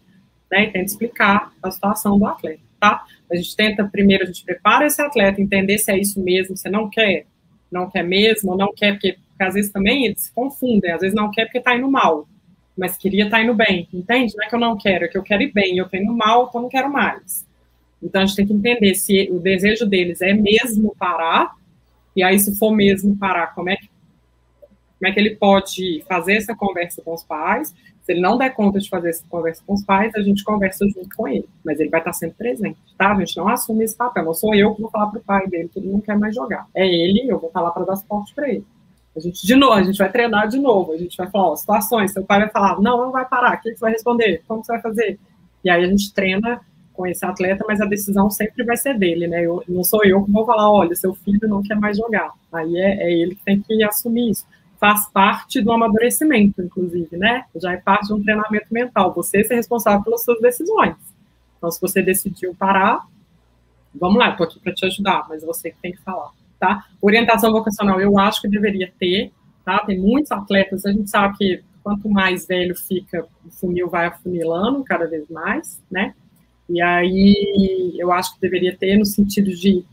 né, e tenta explicar a situação do atleta, tá? A gente tenta, primeiro, a gente prepara esse atleta, entender se é isso mesmo, se não quer, não quer mesmo, não quer porque, porque às vezes também eles se confundem, às vezes não quer porque está indo mal, mas queria estar tá indo bem, entende? Não é que eu não quero, é que eu quero ir bem, eu estou indo mal, então não quero mais. Então a gente tem que entender se o desejo deles é mesmo parar, e aí se for mesmo parar, como é que, como é que ele pode fazer essa conversa com os pais, se ele não der conta de fazer essa conversa com os pais, a gente conversa junto com ele. Mas ele vai estar sempre presente, tá? A gente não assume esse papel. Não sou eu que vou falar para o pai dele que ele não quer mais jogar. É ele, eu vou estar lá para dar suporte para ele. A gente, de novo, a gente vai treinar de novo, a gente vai falar, ó, situações, seu pai vai falar, não, não vai parar, o que você vai responder? Como você vai fazer? E aí a gente treina com esse atleta, mas a decisão sempre vai ser dele, né? Eu, não sou eu que vou falar, olha, seu filho não quer mais jogar. Aí é, é ele que tem que assumir isso. Faz parte do amadurecimento, inclusive, né? Já é parte de um treinamento mental. Você ser responsável pelas suas decisões. Então, se você decidiu parar, vamos lá, estou aqui para te ajudar, mas você que tem que falar tá? Orientação vocacional eu acho que deveria ter, tá? Tem muitos atletas, a gente sabe que quanto mais velho fica, o funil vai afunilando cada vez mais, né? E aí eu acho que deveria ter no sentido de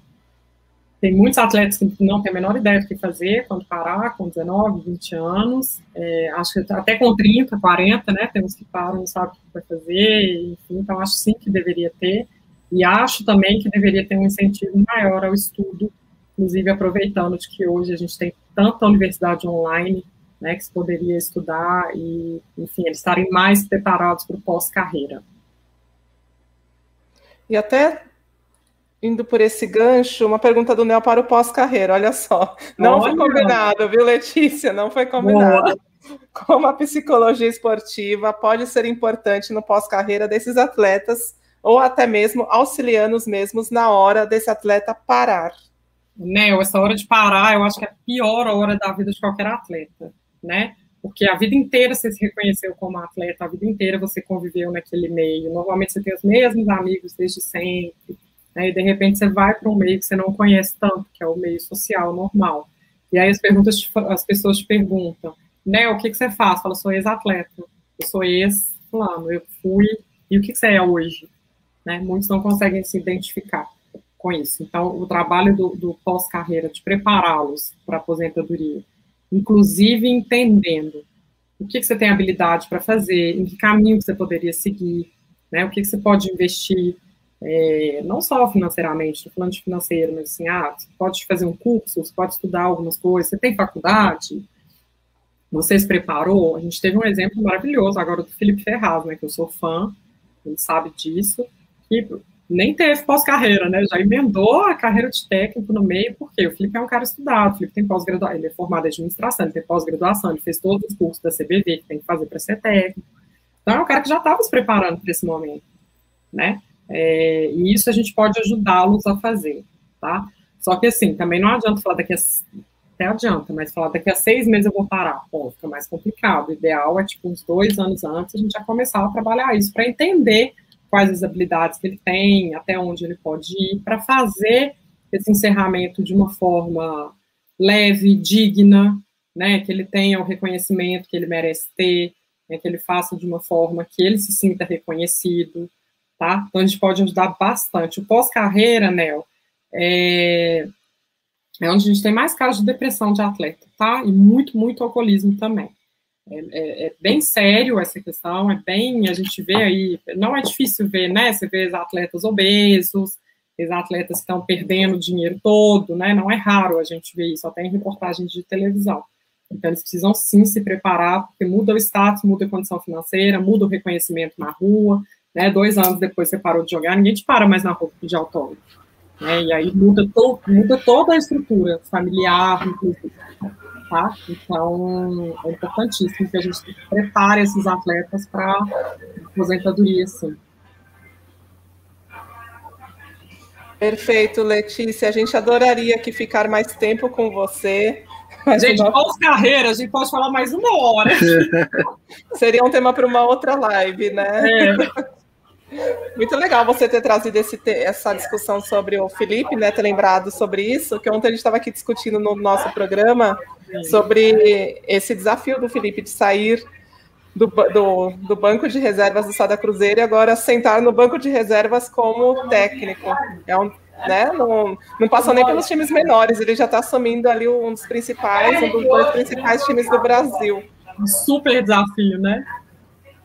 tem muitos atletas que não têm a menor ideia do que fazer quando parar, com 19, 20 anos, é, acho que até com 30, 40, né, tem uns que param, não sabem o que vai fazer, enfim, então acho sim que deveria ter, e acho também que deveria ter um incentivo maior ao estudo inclusive aproveitando de que hoje a gente tem tanta universidade online, né, que se poderia estudar e, enfim, eles estarem mais preparados para o pós-carreira. E até indo por esse gancho, uma pergunta do Nel para o pós-carreira, olha só. Não olha. foi combinado, viu, Letícia? Não foi combinado. Boa. Como a psicologia esportiva pode ser importante no pós-carreira desses atletas, ou até mesmo auxiliando os mesmos na hora desse atleta parar? né? Essa hora de parar, eu acho que é a pior hora da vida de qualquer atleta, né? Porque a vida inteira você se reconheceu como atleta, a vida inteira você conviveu naquele meio. Normalmente você tem os mesmos amigos desde sempre, né? E de repente você vai para um meio que você não conhece tanto, que é o meio social normal. E aí as perguntas, as pessoas te perguntam, né? O que, que você faz? Fala, sou ex-atleta, eu sou ex-fulano, eu fui. E o que, que você é hoje? Né? Muitos não conseguem se identificar com isso. Então, o trabalho do, do pós-carreira, de prepará-los para a aposentadoria, inclusive entendendo o que, que você tem habilidade para fazer, em que caminho que você poderia seguir, né, o que, que você pode investir, é, não só financeiramente, estou falando de financeiro, mas assim, ah, você pode fazer um curso, você pode estudar algumas coisas, você tem faculdade, você se preparou? A gente teve um exemplo maravilhoso agora do Felipe Ferraz, né, que eu sou fã, ele sabe disso, que nem teve pós-carreira, né? Já emendou a carreira de técnico no meio, porque o Felipe é um cara estudado, o Felipe tem pós-graduação, ele é formado em administração, ele tem pós-graduação, ele fez todos os cursos da CBV que tem que fazer para ser técnico. Então é um cara que já estava se preparando para esse momento, né? É, e isso a gente pode ajudá-los a fazer, tá? Só que assim, também não adianta falar daqui a até adianta, mas falar daqui a seis meses eu vou parar, pô, fica mais complicado. O ideal é, tipo, uns dois anos antes a gente já começar a trabalhar isso para entender quais as habilidades que ele tem, até onde ele pode ir, para fazer esse encerramento de uma forma leve, digna, né, que ele tenha o reconhecimento que ele merece ter, né, que ele faça de uma forma que ele se sinta reconhecido, tá? Então a gente pode ajudar bastante. O pós-carreira, Nel, é, é onde a gente tem mais casos de depressão de atleta, tá? E muito, muito alcoolismo também. É, é, é, bem sério essa questão, é bem, a gente vê aí, não é difícil ver, né? Você vê atletas obesos, os atletas estão perdendo o dinheiro todo, né? Não é raro a gente ver isso, até em reportagens de televisão. Então, eles precisam sim se preparar, porque muda o status, muda a condição financeira, muda o reconhecimento na rua, né? Dois anos depois você parou de jogar, ninguém te para mais na rua de autógrafo. Né? E aí muda, to muda toda a estrutura familiar, inclusive tá? Então, é importantíssimo que a gente prepare esses atletas para aposentadoria, sim. Perfeito, Letícia. A gente adoraria que ficar mais tempo com você. Gente, uma... pós-carreira, a gente pode falar mais uma hora. *laughs* Seria um tema para uma outra live, né? É. *laughs* Muito legal você ter trazido esse, essa discussão sobre o Felipe, né? Ter lembrado sobre isso, que ontem a gente estava aqui discutindo no nosso programa sobre esse desafio do Felipe de sair do, do, do, banco de reservas do Sada Cruzeiro e agora sentar no banco de reservas como técnico. É um, né? Não, não passou nem pelos times menores, ele já está assumindo ali um dos principais, um dos dois principais times do Brasil. Um super desafio, né?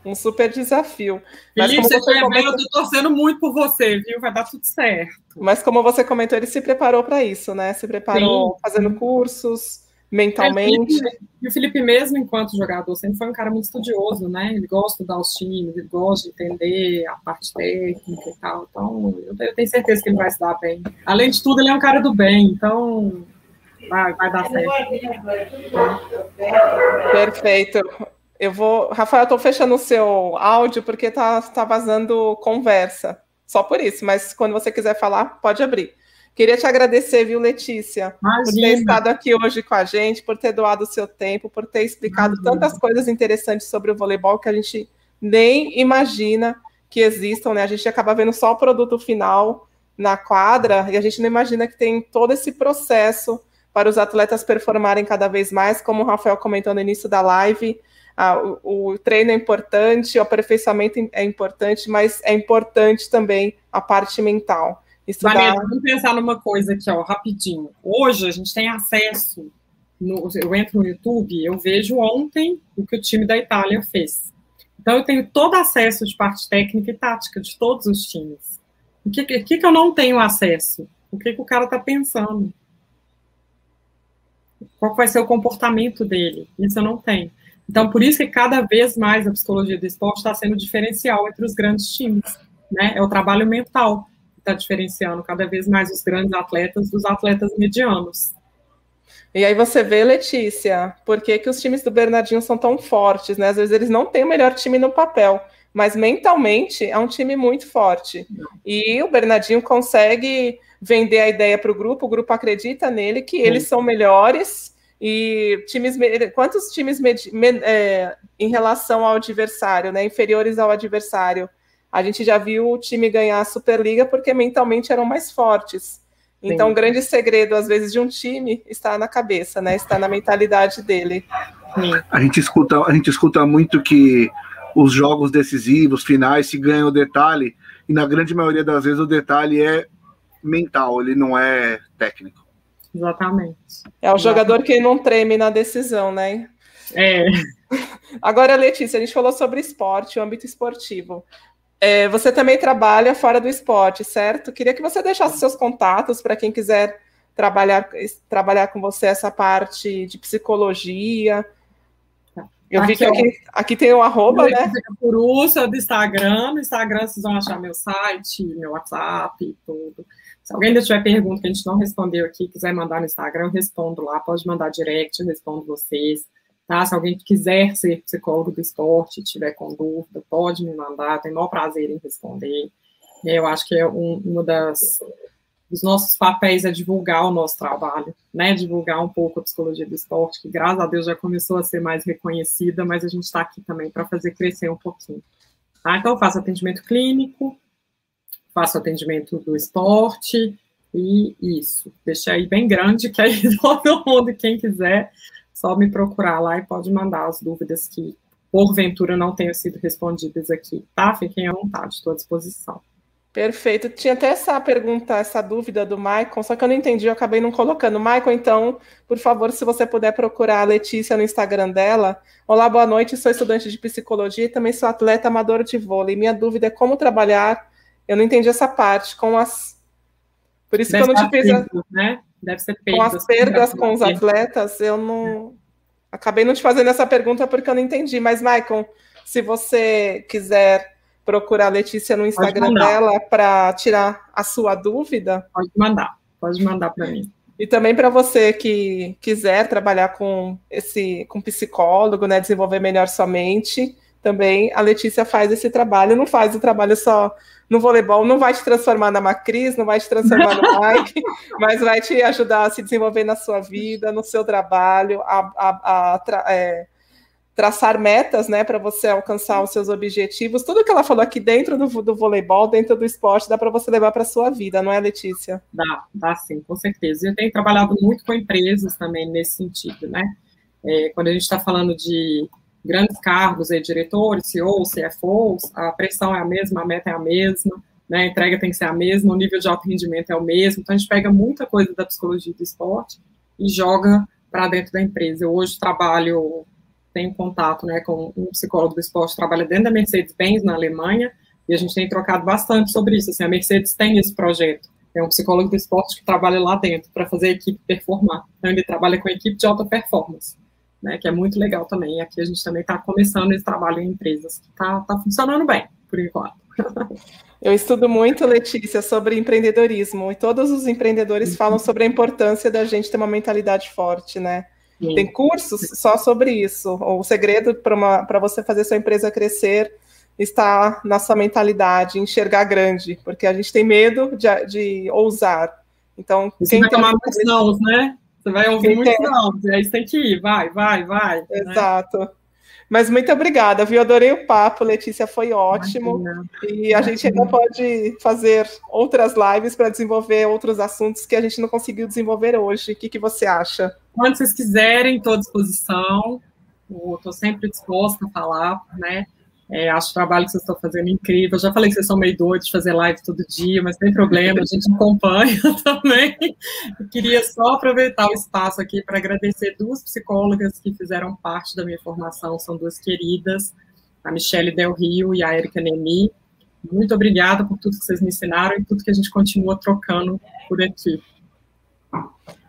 Um super desafio. Mas Felipe, você comentou... eu tô torcendo muito por você, viu? Vai dar tudo certo. Mas como você comentou, ele se preparou para isso, né? Se preparou Sim. fazendo cursos, mentalmente. E o Felipe, mesmo enquanto jogador, sempre foi um cara muito estudioso, né? Ele gosta de estudar os times, ele gosta de entender a parte técnica e tal. Então, eu tenho certeza que ele vai se dar bem. Além de tudo, ele é um cara do bem, então Vai, vai dar certo. Perfeito. Eu vou. Rafael, estou fechando o seu áudio porque tá, tá vazando conversa. Só por isso, mas quando você quiser falar, pode abrir. Queria te agradecer, viu, Letícia, Imagina. por ter estado aqui hoje com a gente, por ter doado o seu tempo, por ter explicado Imagina. tantas coisas interessantes sobre o voleibol que a gente nem imagina que existam, né? A gente acaba vendo só o produto final na quadra e a gente não imagina que tem todo esse processo para os atletas performarem cada vez mais, como o Rafael comentou no início da live. Ah, o, o, treino é importante, o aperfeiçoamento é importante, mas é importante também a parte mental. Estudar... vamos pensar numa coisa aqui, ó, rapidinho. Hoje a gente tem acesso, no, eu entro no YouTube, eu vejo ontem o que o time da Itália fez. Então eu tenho todo acesso de parte técnica e tática de todos os times. O que, que, que eu não tenho acesso? O que, que o cara está pensando? Qual vai ser o comportamento dele? Isso eu não tenho. Então, por isso que cada vez mais a psicologia do esporte está sendo diferencial entre os grandes times. Né? É o trabalho mental está diferenciando cada vez mais os grandes atletas dos atletas medianos. E aí você vê, Letícia, por que, que os times do Bernardinho são tão fortes, né? Às vezes eles não têm o melhor time no papel, mas mentalmente é um time muito forte. E o Bernardinho consegue vender a ideia para o grupo, o grupo acredita nele, que eles são melhores. E times, quantos times é, em relação ao adversário, né? Inferiores ao adversário a gente já viu o time ganhar a Superliga porque mentalmente eram mais fortes. Então, Sim. o grande segredo, às vezes, de um time está na cabeça, né? Está na mentalidade dele. A gente escuta, a gente escuta muito que os jogos decisivos, finais, se ganha o detalhe, e na grande maioria das vezes o detalhe é mental, ele não é técnico. Exatamente. É o jogador que não treme na decisão, né? É. *laughs* Agora, Letícia, a gente falou sobre esporte, o âmbito esportivo. É, você também trabalha fora do esporte, certo? Queria que você deixasse seus contatos para quem quiser trabalhar, trabalhar com você essa parte de psicologia. Eu aqui, vi que aqui, aqui tem o um arroba, né? Por uso do Instagram. No Instagram vocês vão achar meu site, meu WhatsApp, tudo. Se alguém ainda tiver pergunta que a gente não respondeu aqui, quiser mandar no Instagram, eu respondo lá. Pode mandar direct, eu respondo vocês. Tá? Se alguém quiser ser psicólogo do esporte, tiver com dúvida, pode me mandar, tenho o maior prazer em responder. Eu acho que é um, uma das dos nossos papéis é divulgar o nosso trabalho, né? Divulgar um pouco a psicologia do esporte, que graças a Deus já começou a ser mais reconhecida, mas a gente está aqui também para fazer crescer um pouquinho. Tá? Então, eu faço atendimento clínico, faço atendimento do esporte, e isso. Deixei aí bem grande, que aí *laughs* todo mundo, quem quiser, só me procurar lá e pode mandar as dúvidas que, porventura, não tenham sido respondidas aqui, tá? Fiquem à vontade, estou à disposição. Perfeito. Tinha até essa pergunta, essa dúvida do Maicon, só que eu não entendi, eu acabei não colocando. Maicon, então, por favor, se você puder procurar a Letícia no Instagram dela. Olá, boa noite, sou estudante de psicologia e também sou atleta amador de vôlei. Minha dúvida é como trabalhar, eu não entendi essa parte, com as... Por isso Deve que eu não te fiz... A... Né? Deve ser perdas. Com as perdas com os atletas, eu não. Acabei não te fazendo essa pergunta porque eu não entendi. Mas, Maicon, se você quiser procurar a Letícia no Instagram dela para tirar a sua dúvida. Pode mandar, pode mandar para mim. E também para você que quiser trabalhar com esse com psicólogo, né, desenvolver melhor sua mente, também a Letícia faz esse trabalho, não faz o trabalho só no voleibol, não vai te transformar na Macris, não vai te transformar no Mike, *laughs* mas vai te ajudar a se desenvolver na sua vida, no seu trabalho, a, a, a tra, é, traçar metas, né, para você alcançar os seus objetivos. Tudo que ela falou aqui dentro do, do voleibol, dentro do esporte, dá para você levar para a sua vida, não é, Letícia? Dá, dá sim, com certeza. Eu tenho trabalhado muito com empresas também nesse sentido, né? É, quando a gente está falando de grandes cargos, aí, diretores, CEOs, CFOs, a pressão é a mesma, a meta é a mesma, né, a entrega tem que ser a mesma, o nível de alto rendimento é o mesmo, então a gente pega muita coisa da psicologia do esporte e joga para dentro da empresa. Eu hoje trabalho, tenho contato né, com um psicólogo do esporte, trabalha dentro da Mercedes-Benz, na Alemanha, e a gente tem trocado bastante sobre isso. Assim, a Mercedes tem esse projeto, é um psicólogo do esporte que trabalha lá dentro para fazer a equipe performar. Então, ele trabalha com a equipe de alta performance né, que é muito legal também. Aqui a gente também está começando esse trabalho em empresas que está tá funcionando bem, por enquanto. *laughs* Eu estudo muito, Letícia, sobre empreendedorismo, e todos os empreendedores uhum. falam sobre a importância da gente ter uma mentalidade forte, né? Sim. Tem cursos só sobre isso. O segredo para você fazer sua empresa crescer está na sua mentalidade, enxergar grande, porque a gente tem medo de, de ousar. Então, vai tomar muitos não, né? Você vai ouvir muitos não, e aí você tem que ir, vai, vai, vai. Né? Exato. Né? Mas muito obrigada, viu? Adorei o papo, Letícia, foi ótimo. Imagina. E a Imagina. gente ainda pode fazer outras lives para desenvolver outros assuntos que a gente não conseguiu desenvolver hoje. O que, que você acha? Quando vocês quiserem, estou à disposição. Estou sempre disposta a falar, né? É, acho o trabalho que vocês estão fazendo incrível. Eu já falei que vocês são meio doidos de fazer live todo dia, mas tem problema, a gente *laughs* acompanha *laughs* também. Eu queria só aproveitar o espaço aqui para agradecer duas psicólogas que fizeram parte da minha formação, são duas queridas, a Michelle Del Rio e a Erika Nemi. Muito obrigada por tudo que vocês me ensinaram e tudo que a gente continua trocando por aqui.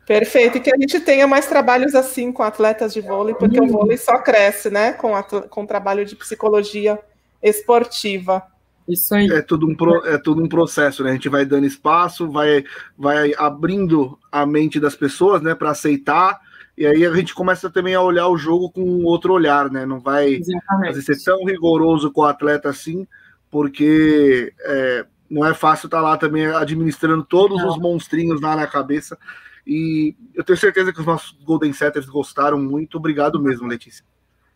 Perfeito, e que a gente tenha mais trabalhos assim com atletas de vôlei, porque uhum. o vôlei só cresce, né, com, com trabalho de psicologia esportiva. Isso aí. É tudo um, pro, é tudo um processo, né? A gente vai dando espaço, vai, vai abrindo a mente das pessoas, né, para aceitar, e aí a gente começa também a olhar o jogo com outro olhar, né? Não vai fazer ser tão rigoroso com o atleta assim, porque é, não é fácil estar tá lá também administrando todos não. os monstrinhos lá na cabeça. E eu tenho certeza que os nossos Golden Setters gostaram muito. Obrigado mesmo, Letícia.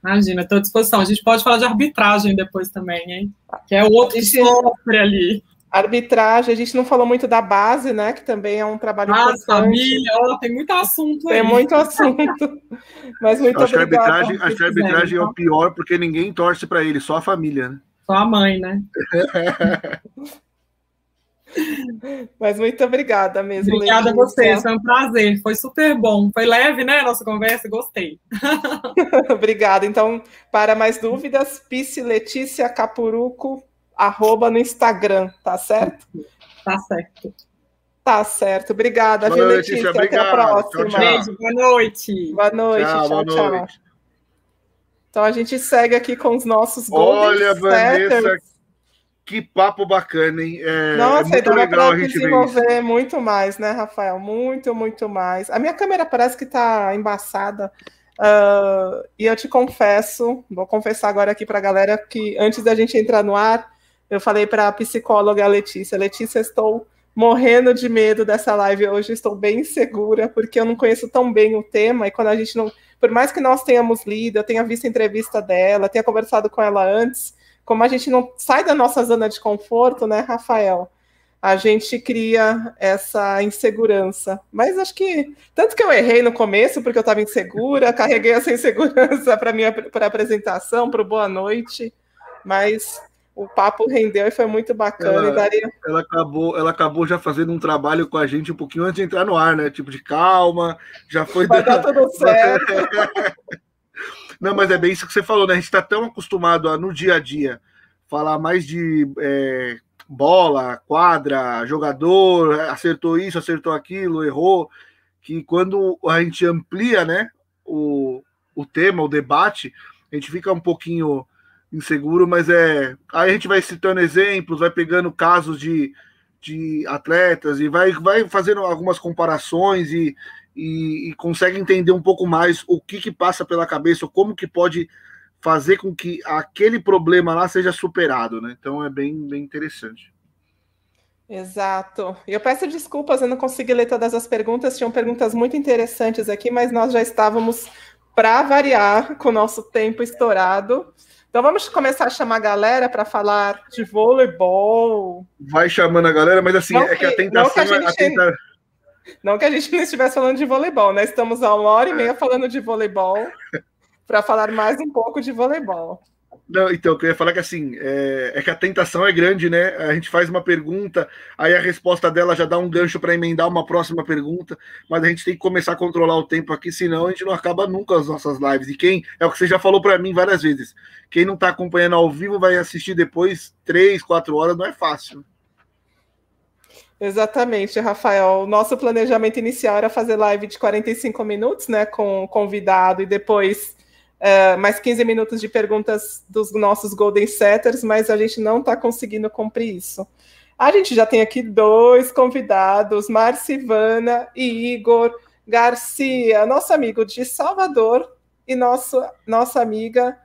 Imagina, estou à disposição. A gente pode falar de arbitragem depois também, hein? Que é o outro sofre ali. Arbitragem, a gente não falou muito da base, né? Que também é um trabalho ah, importante. família, oh, tem muito assunto aí. Tem muito assunto. *laughs* Mas muito acho obrigado. Que a arbitragem, acho que a arbitragem é o pior porque ninguém torce para ele, só a família, né? Só a mãe, né? *laughs* Mas muito obrigada mesmo. Obrigada Letícia. a você, foi um prazer, foi super bom. Foi leve, né, a nossa conversa, gostei. *laughs* obrigada. Então, para mais dúvidas, Pice Letícia Capuruco, arroba no Instagram, tá certo? Tá certo. Tá certo. Obrigada, boa viu, Letícia? Letícia Até a próxima. Tchau, tchau. Beijo, boa noite. Boa noite, tchau, tchau. Boa noite. Então a gente segue aqui com os nossos Olha, Vanessa, que papo bacana, hein? É, Nossa, é muito legal a gente desenvolver muito mais, né, Rafael? Muito, muito mais. A minha câmera parece que está embaçada. Uh, e eu te confesso, vou confessar agora aqui para a galera que antes da gente entrar no ar, eu falei para a psicóloga Letícia: Letícia, estou morrendo de medo dessa live hoje, estou bem insegura, porque eu não conheço tão bem o tema, e quando a gente não. Por mais que nós tenhamos lido, eu tenha visto a entrevista dela, tenha conversado com ela antes como a gente não sai da nossa zona de conforto, né, Rafael? A gente cria essa insegurança. Mas acho que, tanto que eu errei no começo, porque eu estava insegura, carreguei essa insegurança para a apresentação, para o Boa Noite, mas o papo rendeu e foi muito bacana. Ela, daria... ela, acabou, ela acabou já fazendo um trabalho com a gente um pouquinho antes de entrar no ar, né? Tipo de calma, já foi. Vai dar tudo *laughs* certo. *laughs* Não, mas é bem isso que você falou, né? A gente está tão acostumado a, no dia a dia, falar mais de é, bola, quadra, jogador, acertou isso, acertou aquilo, errou, que quando a gente amplia, né, o, o tema, o debate, a gente fica um pouquinho inseguro, mas é. Aí a gente vai citando exemplos, vai pegando casos de, de atletas e vai, vai fazendo algumas comparações e, e, e, consegue entender um pouco mais o que, que passa pela cabeça, como que pode fazer com que aquele problema lá seja superado, né? Então é bem, bem interessante. Exato. Eu peço desculpas, eu não consegui ler todas as perguntas, tinham perguntas muito interessantes aqui, mas nós já estávamos para variar com o nosso tempo estourado. Então vamos começar a chamar a galera para falar de voleibol. Vai chamando a galera, mas assim, não é que, que a tentação que a gente... é a tenta... Não que a gente não estivesse falando de voleibol, né? Estamos há uma hora e meia falando de voleibol para falar mais um pouco de voleibol. Não, então, eu queria falar que assim, é, é, que a tentação é grande, né? A gente faz uma pergunta, aí a resposta dela já dá um gancho para emendar uma próxima pergunta, mas a gente tem que começar a controlar o tempo aqui, senão a gente não acaba nunca as nossas lives. E quem, é o que você já falou para mim várias vezes, quem não está acompanhando ao vivo vai assistir depois, três, quatro horas, não é fácil. Exatamente, Rafael. O nosso planejamento inicial era fazer live de 45 minutos, né, com convidado e depois uh, mais 15 minutos de perguntas dos nossos Golden Setters, mas a gente não está conseguindo cumprir isso. A gente já tem aqui dois convidados, Marcivana e Igor Garcia, nosso amigo de Salvador e nosso, nossa amiga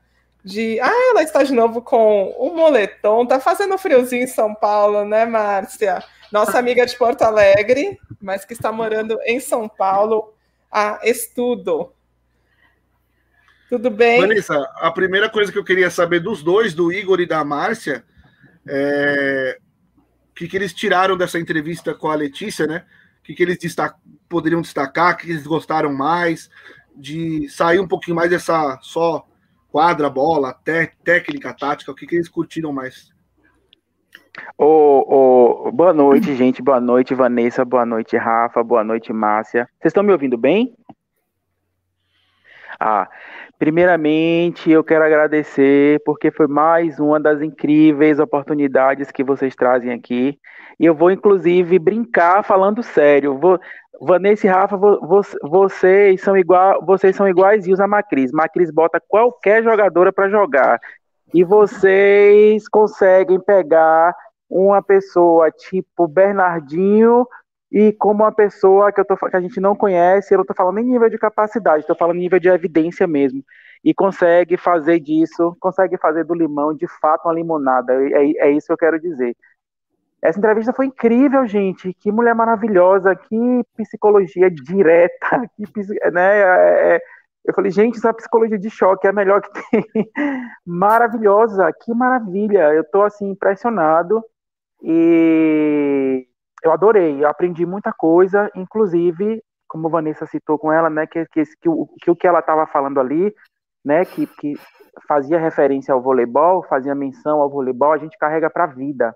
de. Ah, ela está de novo com o moletom. Tá fazendo friozinho em São Paulo, né, Márcia? Nossa amiga de Porto Alegre, mas que está morando em São Paulo a estudo. Tudo bem? Vanessa, a primeira coisa que eu queria saber dos dois, do Igor e da Márcia, é o que, que eles tiraram dessa entrevista com a Letícia, né? O que, que eles destac poderiam destacar, o que eles gostaram mais, de sair um pouquinho mais dessa só quadra, bola, técnica, tática, o que, que eles curtiram mais? Oh, oh, boa noite, *clears throat* gente. Boa noite, Vanessa. Boa noite, Rafa. Boa noite, Márcia. Vocês estão me ouvindo bem? Ah, primeiramente eu quero agradecer porque foi mais uma das incríveis oportunidades que vocês trazem aqui. E eu vou inclusive brincar falando sério. Vou, Vanessa e Rafa, vocês são igual, vocês são iguaizinhos a Macris. Macris bota qualquer jogadora para jogar. E vocês conseguem pegar uma pessoa tipo Bernardinho e como uma pessoa que, eu tô, que a gente não conhece, eu não estou falando em nível de capacidade, estou falando em nível de evidência mesmo. E consegue fazer disso, consegue fazer do limão de fato uma limonada. É, é isso que eu quero dizer. Essa entrevista foi incrível, gente. Que mulher maravilhosa, que psicologia direta, *laughs* que, né? É, é, eu falei, gente, essa psicologia de choque é a melhor que *laughs* tem. Maravilhosa, que maravilha. Eu tô assim impressionado e eu adorei. Eu aprendi muita coisa, inclusive, como a Vanessa citou com ela, né, que, que, que, o, que que ela estava falando ali, né, que, que fazia referência ao voleibol, fazia menção ao voleibol, a gente carrega para a vida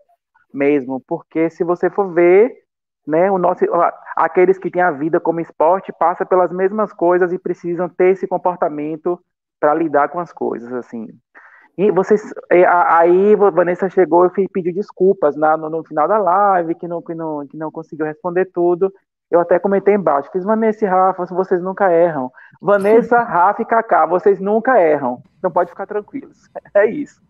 mesmo, porque se você for ver, né, o nosso, aqueles que têm a vida como esporte passa pelas mesmas coisas e precisam ter esse comportamento para lidar com as coisas, assim. E vocês, aí Vanessa chegou e pediu desculpas na, no, no, final da live, que não, que, não, que não conseguiu responder tudo. Eu até comentei embaixo, fiz Vanessa e Rafa, vocês nunca erram. Vanessa, *laughs* Rafa e Kaká, vocês nunca erram. Então pode ficar tranquilos. *laughs* É isso.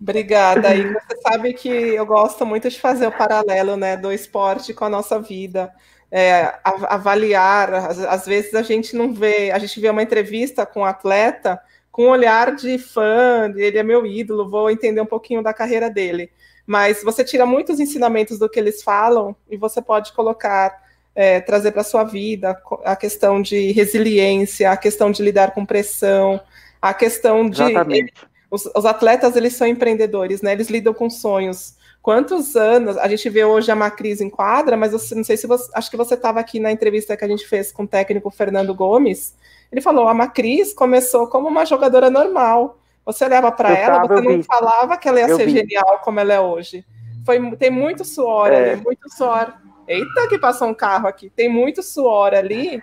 Obrigada. E *laughs* você sabe que eu gosto muito de fazer o paralelo né, do esporte com a nossa vida. É, avaliar, às, às, vezes a gente não vê, a gente vê uma entrevista com um atleta com um olhar de fã, ele é meu ídolo, vou entender um pouquinho da carreira dele. Mas você tira muitos ensinamentos do que eles falam e você pode colocar é, trazer para a sua vida a questão de resiliência, a questão de lidar com pressão, a questão de. Exatamente. Os, os, atletas, eles são empreendedores, né? Eles lidam com sonhos. Quantos anos? A gente vê hoje a Macris em quadra, mas eu não sei se você. Acho que você estava aqui na entrevista que a gente fez com o técnico Fernando Gomes. Ele falou: a Macris começou como uma jogadora normal. Você olhava para ela, você não falava que ela ia eu ser vi. genial como ela é hoje. Foi, tem muito suor é. ali, muito suor eita, que passou um carro aqui, tem muito suor ali,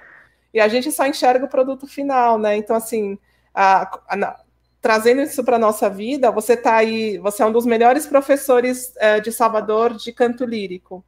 e a gente só enxerga o produto final, né? Então, assim, a, a, trazendo isso para a nossa vida, você está aí, você é um dos melhores professores é, de Salvador de canto lírico.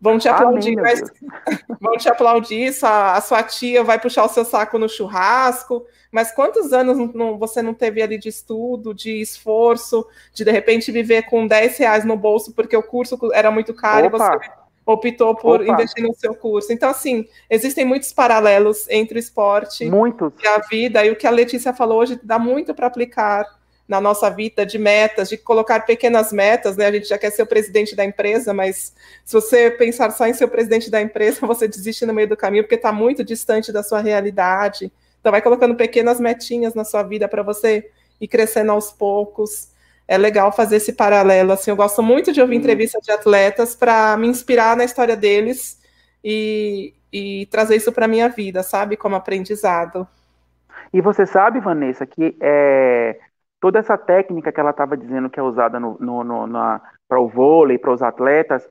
Vão te aplaudir, Amém, mas, *laughs* vão te aplaudir, sua, a sua tia vai puxar o seu saco no churrasco, mas quantos anos não, você não teve ali de estudo, de esforço, de de repente viver com 10 reais no bolso porque o curso era muito caro Opa. e você optou por Opa. investir no seu curso. Então, assim, existem muitos paralelos entre o esporte muitos. e a vida, e o que a Letícia falou hoje dá muito para aplicar na nossa vida de metas, de colocar pequenas metas, né? A gente já quer ser o presidente da empresa, mas se você pensar só em ser o presidente da empresa, *laughs* você desiste no meio do caminho porque está muito distante da sua realidade. Então, vai colocando pequenas metinhas na sua vida para você ir crescendo aos poucos é legal fazer esse paralelo. Assim, eu gosto muito de ouvir uhum. entrevistas de atletas para me inspirar na história deles e, e trazer isso para minha vida, sabe, como aprendizado. E você sabe, Vanessa, que é, toda essa técnica que ela estava dizendo que é usada no, no, no para o vôlei, para os atletas,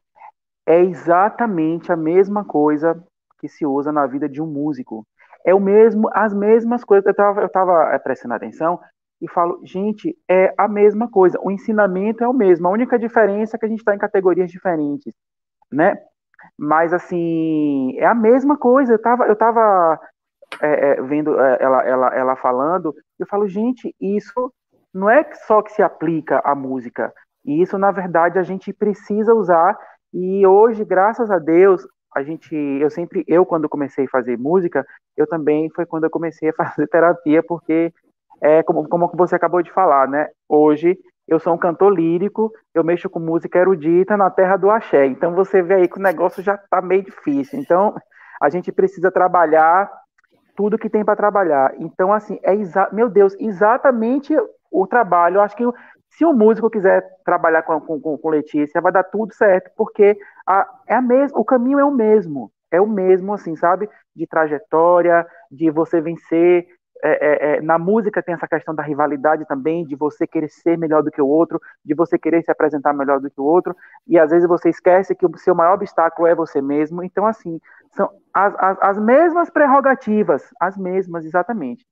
é exatamente a mesma coisa que se usa na vida de um músico. É o mesmo, as mesmas coisas. Eu estava eu tava prestando atenção e falo, gente, é a mesma coisa, o ensinamento é o mesmo, a única diferença é que a gente está em categorias diferentes, né? Mas assim, é a mesma coisa. Eu tava, eu tava é, é, vendo é, ela, ela, ela falando, eu falo, gente, isso não é só que se aplica à música. E isso, na verdade, a gente precisa usar. E hoje, graças a Deus, a gente, eu sempre, eu quando comecei a fazer música, eu também foi quando eu comecei a *laughs* fazer terapia, porque é como, como você acabou de falar, né? Hoje eu sou um cantor lírico, eu mexo com música erudita na terra do axé. Então você vê aí que o negócio já está meio difícil. Então a gente precisa trabalhar tudo que tem para trabalhar. Então assim, é meu Deus, exatamente o trabalho. Eu acho que se o músico quiser trabalhar com, com, com Letícia, vai dar tudo certo, porque a, é a o caminho é o mesmo. É o mesmo, assim, sabe? De trajetória, de você vencer, é, é, é, na música tem essa questão da rivalidade também, de você querer ser melhor do que o outro, de você querer se apresentar melhor do que o outro, e às vezes você esquece que o seu maior obstáculo é você mesmo. Então, assim, são as, as, as mesmas prerrogativas, as mesmas, exatamente,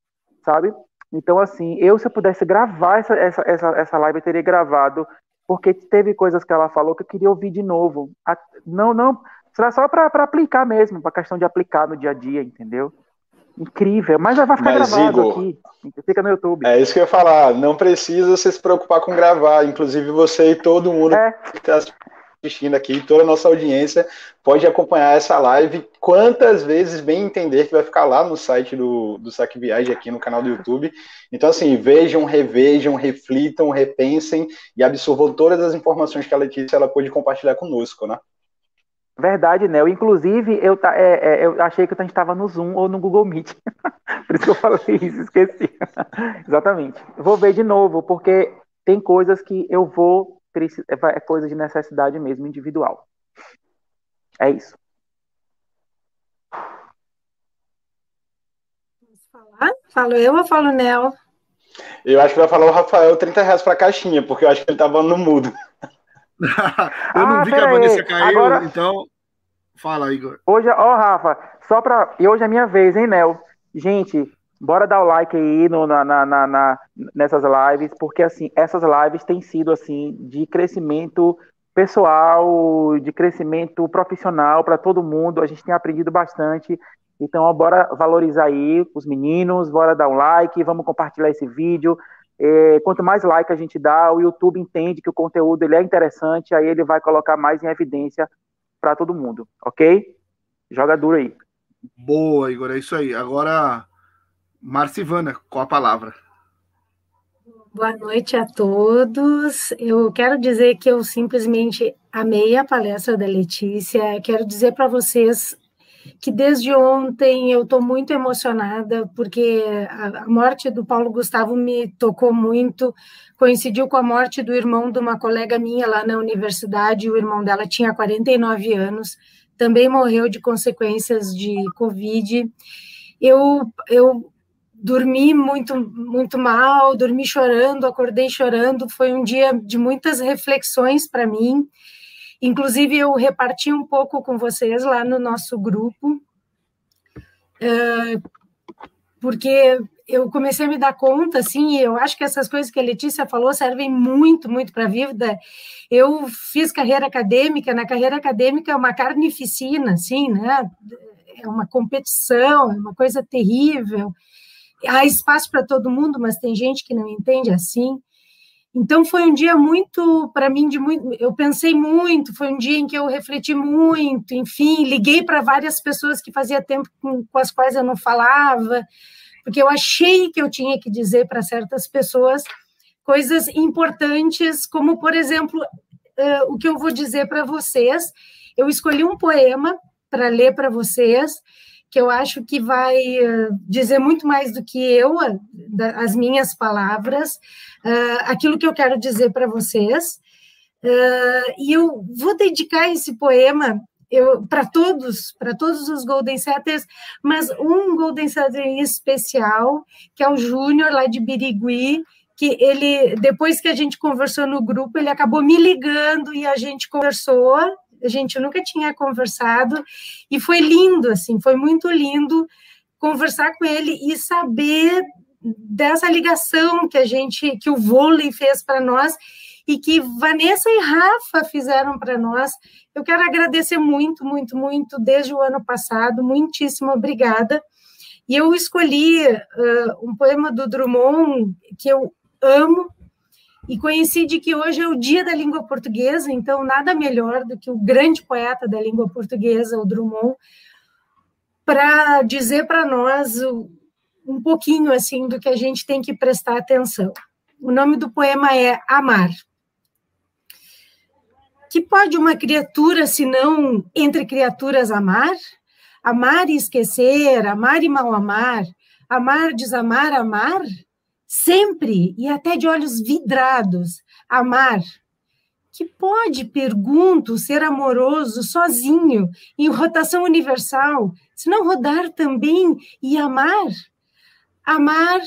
sabe? Então, assim, eu se eu pudesse gravar essa, essa, essa, essa live, eu teria gravado, porque teve coisas que ela falou que eu queria ouvir de novo. Não, não, só para aplicar mesmo, para questão de aplicar no dia a dia, entendeu? Incrível, mas vai ficar mas, gravado Igor, aqui. Fica no YouTube. É isso que eu ia falar. Não precisa você se preocupar com gravar. Inclusive, você e todo mundo é. que está assistindo aqui, toda a nossa audiência, pode acompanhar essa live quantas vezes bem entender que vai ficar lá no site do, do Saque Viagem, aqui no canal do YouTube. Então, assim, vejam, revejam, reflitam, repensem e absorvam todas as informações que a Letícia ela pôde compartilhar conosco, né? Verdade, Nel. Inclusive, eu, é, é, eu achei que a gente estava no Zoom ou no Google Meet. *laughs* Por isso que eu falei isso, esqueci. *laughs* Exatamente. Vou ver de novo, porque tem coisas que eu vou. É, é coisa de necessidade mesmo, individual. É isso. falar? Falo eu ou falo Nel? Eu acho que vai falar o Rafael 30 reais para a caixinha, porque eu acho que ele estava no mudo. *laughs* eu não ah, vi que a Vanessa aí. caiu, Agora... então. Fala, Igor. Hoje, ó, Rafa, só pra. E hoje é minha vez, hein, Nel? Gente, bora dar o like aí no, na, na, na, nessas lives, porque assim, essas lives têm sido assim de crescimento pessoal, de crescimento profissional para todo mundo. A gente tem aprendido bastante. Então, ó, bora valorizar aí os meninos, bora dar um like, vamos compartilhar esse vídeo. É, quanto mais like a gente dá, o YouTube entende que o conteúdo ele é interessante, aí ele vai colocar mais em evidência para todo mundo, ok? Joga duro aí. Boa, Igor, é isso aí. Agora, Marcivana, qual a palavra? Boa noite a todos. Eu quero dizer que eu simplesmente amei a palestra da Letícia. Quero dizer para vocês que desde ontem eu estou muito emocionada, porque a, morte do Paulo Gustavo me tocou muito. Coincidiu com a morte do irmão de uma colega minha lá na universidade, o irmão dela tinha 49 anos, também morreu de consequências de Covid. Eu, eu dormi muito, muito mal, dormi chorando, acordei chorando. Foi um dia de muitas reflexões para mim. Inclusive, eu reparti um pouco com vocês lá no nosso grupo, porque eu comecei a me dar conta, assim, eu acho que essas coisas que a Letícia falou servem muito, muito para a vida. Eu fiz carreira acadêmica, na carreira acadêmica é uma carnificina, assim, né? É uma competição, é uma coisa terrível. Há espaço para todo mundo, mas tem gente que não entende assim. Então foi um dia muito para mim de muito, eu pensei muito, foi um dia em que eu refleti muito, enfim, liguei para várias pessoas que fazia tempo com, com, as quais eu não falava, porque eu achei que eu tinha que dizer para certas pessoas coisas importantes, como por exemplo, uh, o que eu vou dizer para vocês. Eu escolhi um poema para ler para vocês que eu acho que vai dizer muito mais do que eu, as minhas palavras, aquilo que eu quero dizer para vocês. E eu vou dedicar esse poema para todos, para todos os Golden Setters, mas um Golden Setter em especial, que é o Júnior, lá de Birigui, que ele, depois que a gente conversou no grupo, ele acabou me ligando e a gente conversou, a gente nunca tinha conversado, e foi lindo, assim, foi muito lindo conversar com ele e saber dessa ligação que a gente, que o vôlei fez para nós e que Vanessa e Rafa fizeram para nós. Eu quero agradecer muito, muito, muito desde o ano passado, muitíssimo obrigada. E eu escolhi uh, um poema do Drummond que eu amo e coincide que hoje é o dia da língua portuguesa, então nada melhor do que o grande poeta da língua portuguesa, o Drummond, para dizer para nós um pouquinho assim do que a gente tem que prestar atenção. O nome do poema é Amar. Que pode uma criatura, se não entre criaturas, amar? Amar e esquecer, amar e mal amar, amar, desamar, amar? Sempre e até de olhos vidrados, amar. Que pode, pergunto, ser amoroso sozinho, em rotação universal, se não rodar também e amar? Amar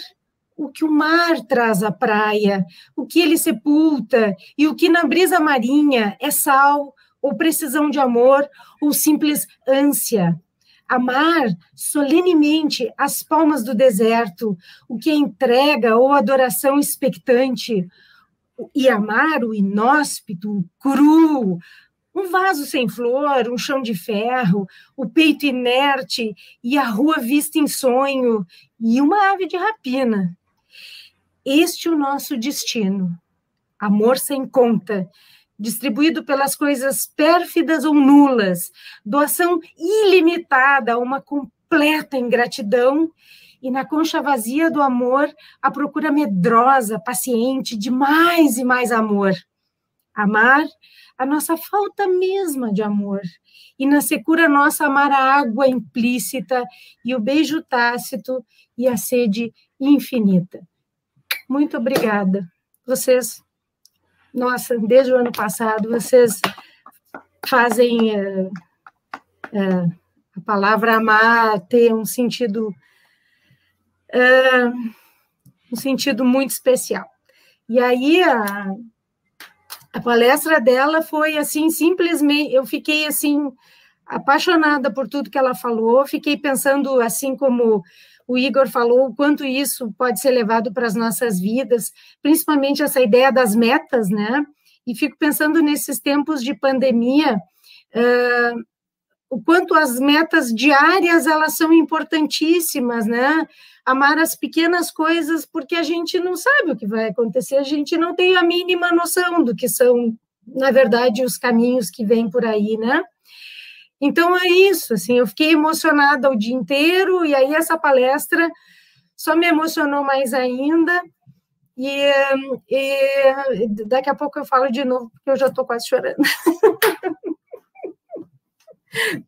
o que o mar traz à praia, o que ele sepulta e o que na brisa marinha é sal ou precisão de amor ou simples ânsia. Amar solenemente as palmas do deserto, o que é entrega ou adoração expectante, e amar o inóspito, o cru, um vaso sem flor, um chão de ferro, o peito inerte e a rua vista em sonho, e uma ave de rapina. Este é o nosso destino. Amor sem conta, distribuído pelas coisas pérfidas ou nulas, doação ilimitada a uma completa ingratidão, e na concha vazia do amor, a procura medrosa, paciente de mais e mais amor. Amar a nossa falta mesma de amor, e na secura nossa amar a água implícita e o beijo tácito e a sede infinita. Muito obrigada. Vocês, nossa, desde o ano passado, vocês fazem é, é, a palavra amar ter um sentido é, um sentido muito especial. E aí a, a palestra dela foi assim simplesmente, eu fiquei assim apaixonada por tudo que ela falou, fiquei pensando assim como o Igor falou o quanto isso pode ser levado para as nossas vidas, principalmente essa ideia das metas, né? E fico pensando nesses tempos de pandemia, uh, o quanto as metas diárias elas são importantíssimas, né? Amar as pequenas coisas, porque a gente não sabe o que vai acontecer, a gente não tem a mínima noção do que são, na verdade, os caminhos que vêm por aí, né? Então é isso, assim, eu fiquei emocionada o dia inteiro e aí essa palestra só me emocionou mais ainda. E, e daqui a pouco eu falo de novo, porque eu já estou quase chorando. *laughs*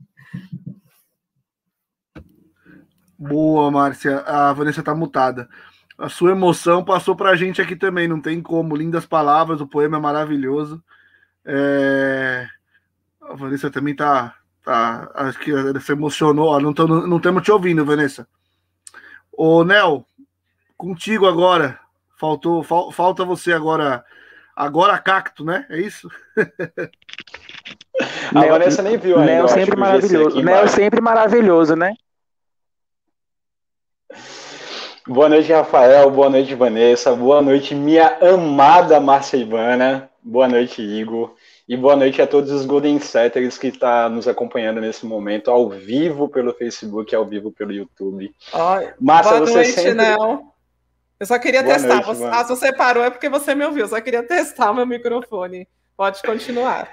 Boa, Márcia. A Vanessa está mutada. A sua emoção passou para a gente aqui também, não tem como. Lindas palavras, o poema é maravilhoso. É... A Vanessa também está Tá, acho que se emocionou. não, tô, não estamos te ouvindo, Vanessa. Ô, Nel, contigo agora. Faltou, fal, falta você agora. Agora cacto, né? É isso? *laughs* A Vanessa nem viu ainda. Nel sempre maravilhoso. Nel sempre maravilhoso, né? Boa noite, Rafael. Boa noite, Vanessa. Boa noite, minha amada Marcia Ivana. Boa noite, Igor. E boa noite a todos os Golden Setters que estão tá nos acompanhando nesse momento, ao vivo pelo Facebook, ao vivo pelo YouTube. Oi. Márcia, boa você noite, sempre... Não. Eu só queria boa testar. Noite, você, ah, se você parou é porque você me ouviu. Eu só queria *laughs* testar o meu microfone. Pode continuar.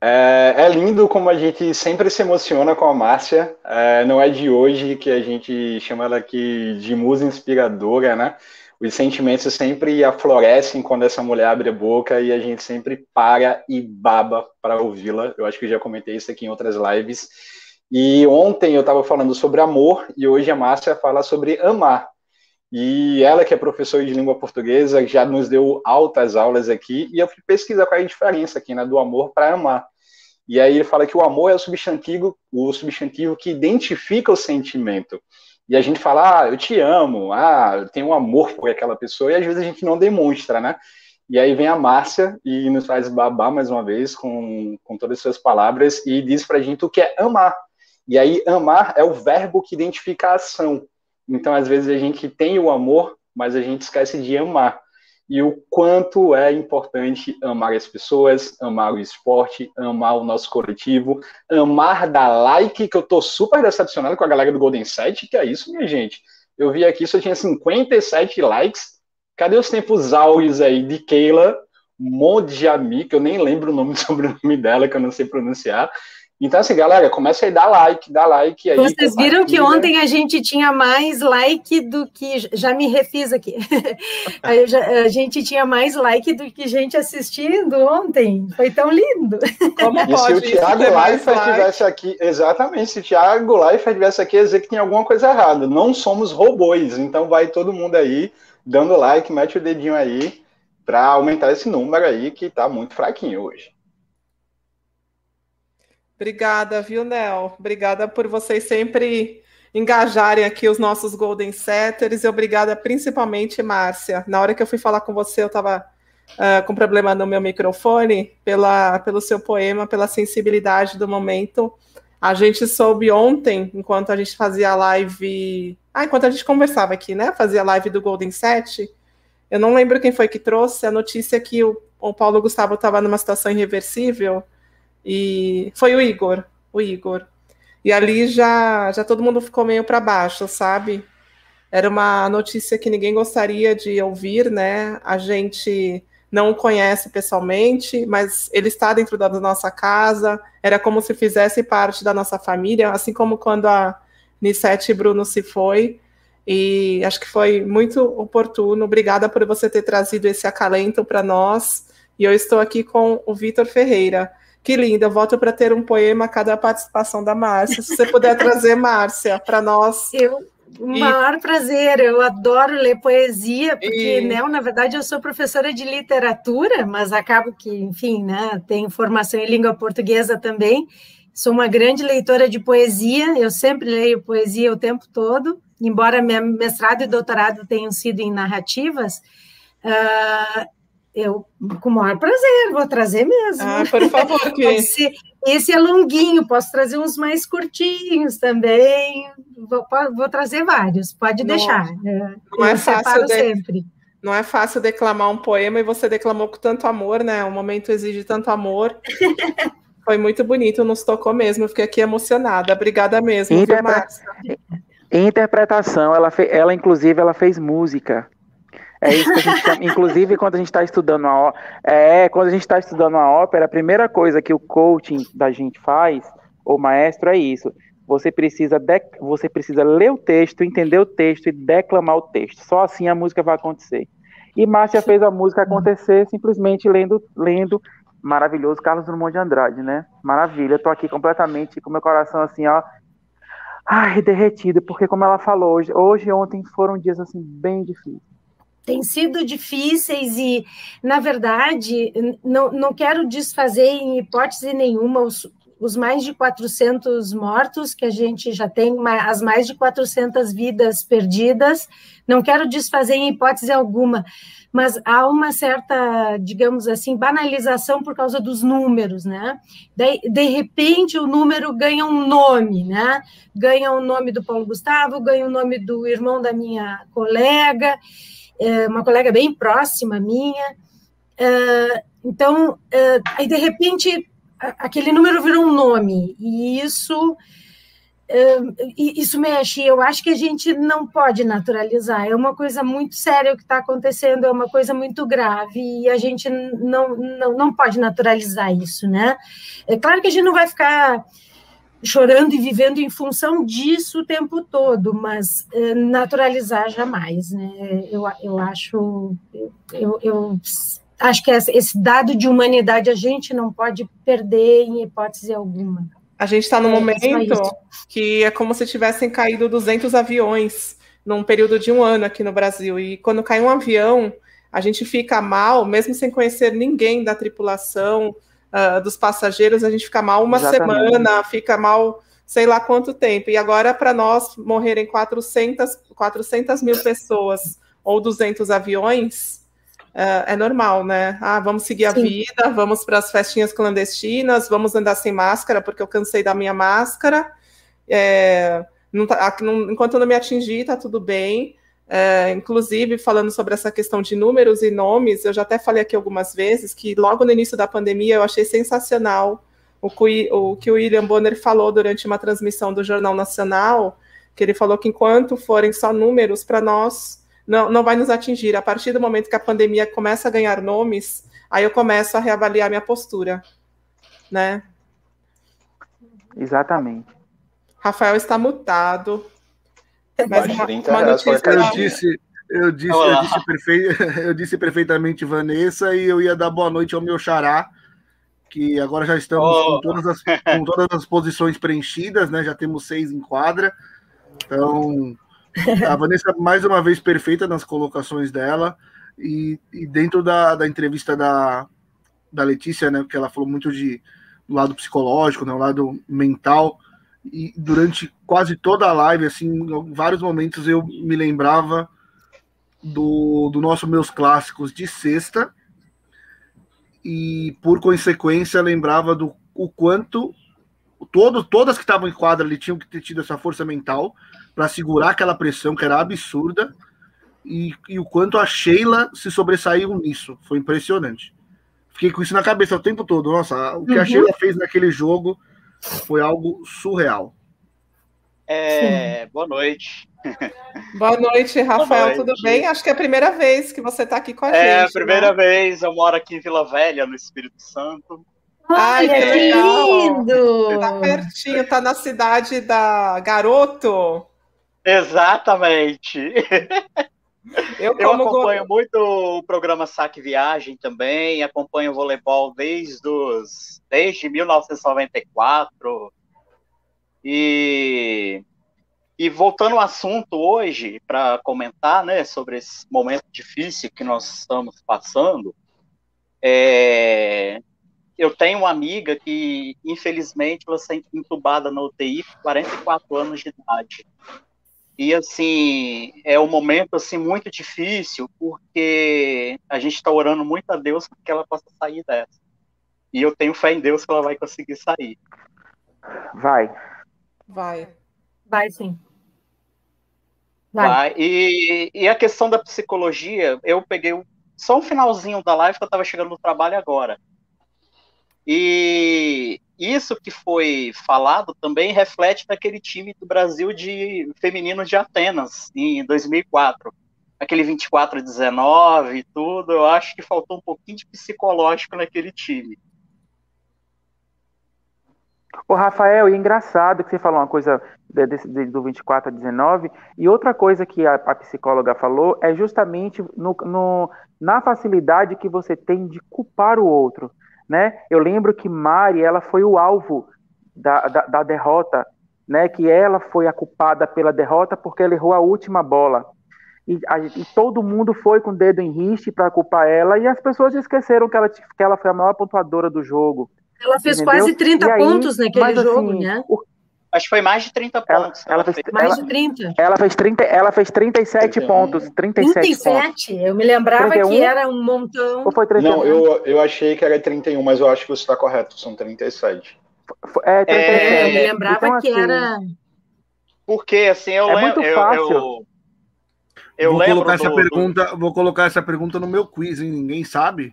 É, é, lindo como a gente sempre se emociona com a Márcia. É, não é de hoje que a gente chama ela aqui de musa inspiradora, né? Os sentimentos sempre aflorescem quando essa mulher abre a boca e a gente sempre para e baba para ouvi-la. Eu acho que eu já comentei isso aqui em outras lives. E ontem eu estava falando sobre amor e hoje a Márcia fala sobre amar. E ela, que é professora de língua portuguesa, já nos deu altas aulas aqui e eu fui pesquisar qual é a diferença aqui né, do amor para amar. E aí ele fala que o amor é o substantivo, o substantivo que identifica o sentimento e a gente fala, ah, eu te amo, ah, eu tenho um amor por aquela pessoa, e às vezes a gente não demonstra, né? E aí vem a Márcia e nos faz babar mais uma vez com, com todas as suas palavras e diz pra gente o que é amar. E aí, amar é o verbo que identifica a ação. Então, às vezes, a gente tem o amor, mas a gente esquece de amar. E o quanto é importante amar as pessoas, amar o esporte, amar o nosso coletivo, amar dar like, que eu tô super decepcionado com a galera do Golden Sete, que é isso, minha gente. Eu vi aqui, só tinha 57 likes. Cadê os tempos áureos aí de Keila Modjami, que eu nem lembro o nome do *laughs* sobrenome dela, que eu não sei pronunciar, então, assim, galera, começa a dar like, dá like aí. Vocês viram que ontem a gente tinha mais like do que. Já me refiz aqui. *laughs* a gente tinha mais like do que gente assistindo ontem. Foi tão lindo. Como e se o Thiago Leifert estivesse aqui, exatamente, se o Thiago Leifert estivesse aqui, ia dizer que tem alguma coisa errada. Não somos robôs, então vai todo mundo aí dando like, mete o dedinho aí para aumentar esse número aí que está muito fraquinho hoje. Obrigada, viu, Nel? Obrigada por vocês sempre engajarem aqui os nossos Golden Setters e obrigada principalmente, Márcia. Na hora que eu fui falar com você, eu estava uh, ah, com problema no meu microfone, pela, pelo seu poema, pela sensibilidade do momento. A gente soube ontem, enquanto a gente fazia a live. Ah, enquanto a gente conversava aqui, né? Fazia a live do Golden Set. Eu não lembro quem foi que trouxe a notícia que o, o Paulo Gustavo estava numa situação irreversível e foi o Igor, o Igor. E ali já, já todo mundo ficou meio para baixo, sabe? Era uma notícia que ninguém gostaria de ouvir, né? A gente não o conhece pessoalmente, mas ele está dentro da nossa casa, era como se fizesse parte da nossa família, assim como quando a Nissete Bruno se foi. E acho que foi muito oportuno. Obrigada por você ter trazido esse acalento para nós. E eu estou aqui com o Vitor Ferreira. Que linda, eu volto para ter um poema a cada participação da Márcia. Se você puder trazer, *laughs* Márcia, para nós. Eu, o e... maior prazer, eu adoro ler poesia, porque, e... né, na verdade, eu sou professora de literatura, mas acabo que, enfim, né, tenho formação em língua portuguesa também. Sou uma grande leitora de poesia, eu sempre leio poesia o tempo todo, embora meu mestrado e doutorado tenham sido em narrativas. Uh, eu, com o maior prazer, vou trazer mesmo. Ah, por favor, *laughs* que... esse, esse é longuinho, posso trazer uns mais curtinhos também. Vou, vou trazer vários, pode não, deixar. É, não é fácil de... sempre. Não é fácil declamar um poema e você declamou com tanto amor, né? O momento exige tanto amor. *laughs* Foi muito bonito, nos tocou mesmo. Eu fiquei aqui emocionada. Obrigada mesmo, Interpre... Interpretação, ela, fe... ela inclusive ela fez música. É isso que a gente chama. Inclusive, quando a gente está estudando a é, quando a gente está estudando a ópera, a primeira coisa que o coaching da gente faz, o maestro, é isso. Você precisa, você precisa ler o texto, entender o texto e declamar o texto. Só assim a música vai acontecer. E Márcia fez a música acontecer simplesmente lendo, lendo maravilhoso Carlos Drummond de Andrade, né? Maravilha. Tô aqui completamente com meu coração assim, ó. Ai, derretido, porque como ela falou hoje, hoje e ontem foram dias assim bem difíceis têm sido difíceis e, na verdade, não, não quero desfazer em hipótese nenhuma os, os mais de 400 mortos que a gente já tem, as mais de 400 vidas perdidas, não quero desfazer em hipótese alguma, mas há uma certa, digamos assim, banalização por causa dos números, né? De, de repente o número ganha um nome, né? Ganha o nome do Paulo Gustavo, ganha o nome do irmão da minha colega, uma colega bem próxima minha. É, então, é, aí de repente aquele número virou um nome e isso isso mexe. Eu acho que a gente não pode naturalizar. É uma coisa muito séria o que está acontecendo. É uma coisa muito grave e a gente não, não, não pode naturalizar isso, né? É claro que a gente não vai ficar chorando e vivendo em função disso o tempo todo, mas eh, naturalizar jamais, né? Eu, eu acho, eu, eu acho que esse dado de humanidade a gente não pode perder em hipótese alguma. A gente está num é, momento que é como se tivessem caído 200 aviões num período de um ano aqui no Brasil. E quando cai um avião, a gente fica mal, mesmo sem conhecer ninguém da tripulação, uh, dos passageiros, a gente fica mal uma Exatamente. semana, fica mal sei lá quanto tempo. E agora, para nós morrerem 400, 400 mil pessoas ou 200 aviões, uh, é normal, né? Ah, vamos seguir a Sim. vida, vamos para as festinhas clandestinas, vamos andar sem máscara, porque eu cansei da minha máscara. É, não tá, não, enquanto não me atingir, tá tudo bem. É, inclusive, falando sobre essa questão de números e nomes, eu já até falei aqui algumas vezes que logo no início da pandemia eu achei sensacional o que o, que o William Bonner falou durante uma transmissão do Jornal Nacional, que ele falou que enquanto forem só números, para nós não, não vai nos atingir. A partir do momento que a pandemia começa a ganhar nomes, aí eu começo a reavaliar minha postura, né? Exatamente. Rafael está mutado. Mas uma, uma notícia eu disse, eu disse, eu disse, perfe... eu disse perfeitamente Vanessa e eu ia dar boa noite ao meu xará, que agora já estamos oh. com, todas as, *laughs* com todas as posições preenchidas, né? Já temos seis em quadra. Então, a Vanessa, mais uma vez, perfeita nas colocações dela. E, e dentro da, da entrevista da, da Letícia, né? Porque ela falou muito de do lado psicológico, né, o lado mental e durante quase toda a live, assim, em vários momentos eu me lembrava do, do nosso meus clássicos de sexta. E por consequência lembrava do o quanto todo, todas que estavam em quadra ali tinham que ter tido essa força mental para segurar aquela pressão que era absurda. E, e o quanto a Sheila se sobressaiu nisso. Foi impressionante. Fiquei com isso na cabeça o tempo todo. Nossa o que uhum. a Sheila fez naquele jogo foi algo surreal. É, boa noite. Boa noite, Rafael. Boa noite. Tudo bem? Acho que é a primeira vez que você está aqui com a é gente. É a primeira né? vez. Eu moro aqui em Vila Velha, no Espírito Santo. Ai, que lindo! Tá pertinho, tá na cidade da Garoto. Exatamente. *laughs* Eu, eu acompanho go... muito o programa Saque Viagem também, acompanho o voleibol desde, os, desde 1994. E, e voltando ao assunto hoje, para comentar né, sobre esse momento difícil que nós estamos passando, é, eu tenho uma amiga que, infelizmente, ela está entubada na UTI com 44 anos de idade. E assim, é um momento assim muito difícil, porque a gente está orando muito a Deus para que ela possa sair dessa. E eu tenho fé em Deus que ela vai conseguir sair. Vai. Vai. Vai sim. Vai. vai. E, e a questão da psicologia, eu peguei só um finalzinho da live que eu estava chegando no trabalho agora. E isso que foi falado também reflete naquele time do Brasil de feminino de Atenas, em 2004. Aquele 24-19 e tudo, eu acho que faltou um pouquinho de psicológico naquele time. O Rafael, e engraçado que você falou uma coisa do 24 a 19, e outra coisa que a, a psicóloga falou é justamente no, no, na facilidade que você tem de culpar o outro né? Eu lembro que Mari, ela foi o alvo da, da, da derrota, né? Que ela foi a culpada pela derrota porque ela errou a última bola. E, a, e, todo mundo foi com o dedo em riste para culpar ela, e as pessoas esqueceram que ela, que ela foi a maior pontuadora do jogo. Ela fez entendeu? quase 30 aí, pontos naquele mas, jogo, assim, né? O, Acho que foi mais de 30 pontos. Ela, ela fez, mais ela, de 30. Ela fez, 30, ela fez 37 31. pontos. 37, 37? Pontos. Eu me lembrava 31? que era um montão. Ou foi 31? Não, eu, eu achei que era 31, mas eu acho que você está correto. São 37. É, 37. É, eu me lembrava então, que assim, era. Porque, assim, eu é lembro. Muito fácil. Eu, eu, vou colocar do, essa pergunta, vou colocar essa pergunta no meu quiz, hein? Ninguém sabe.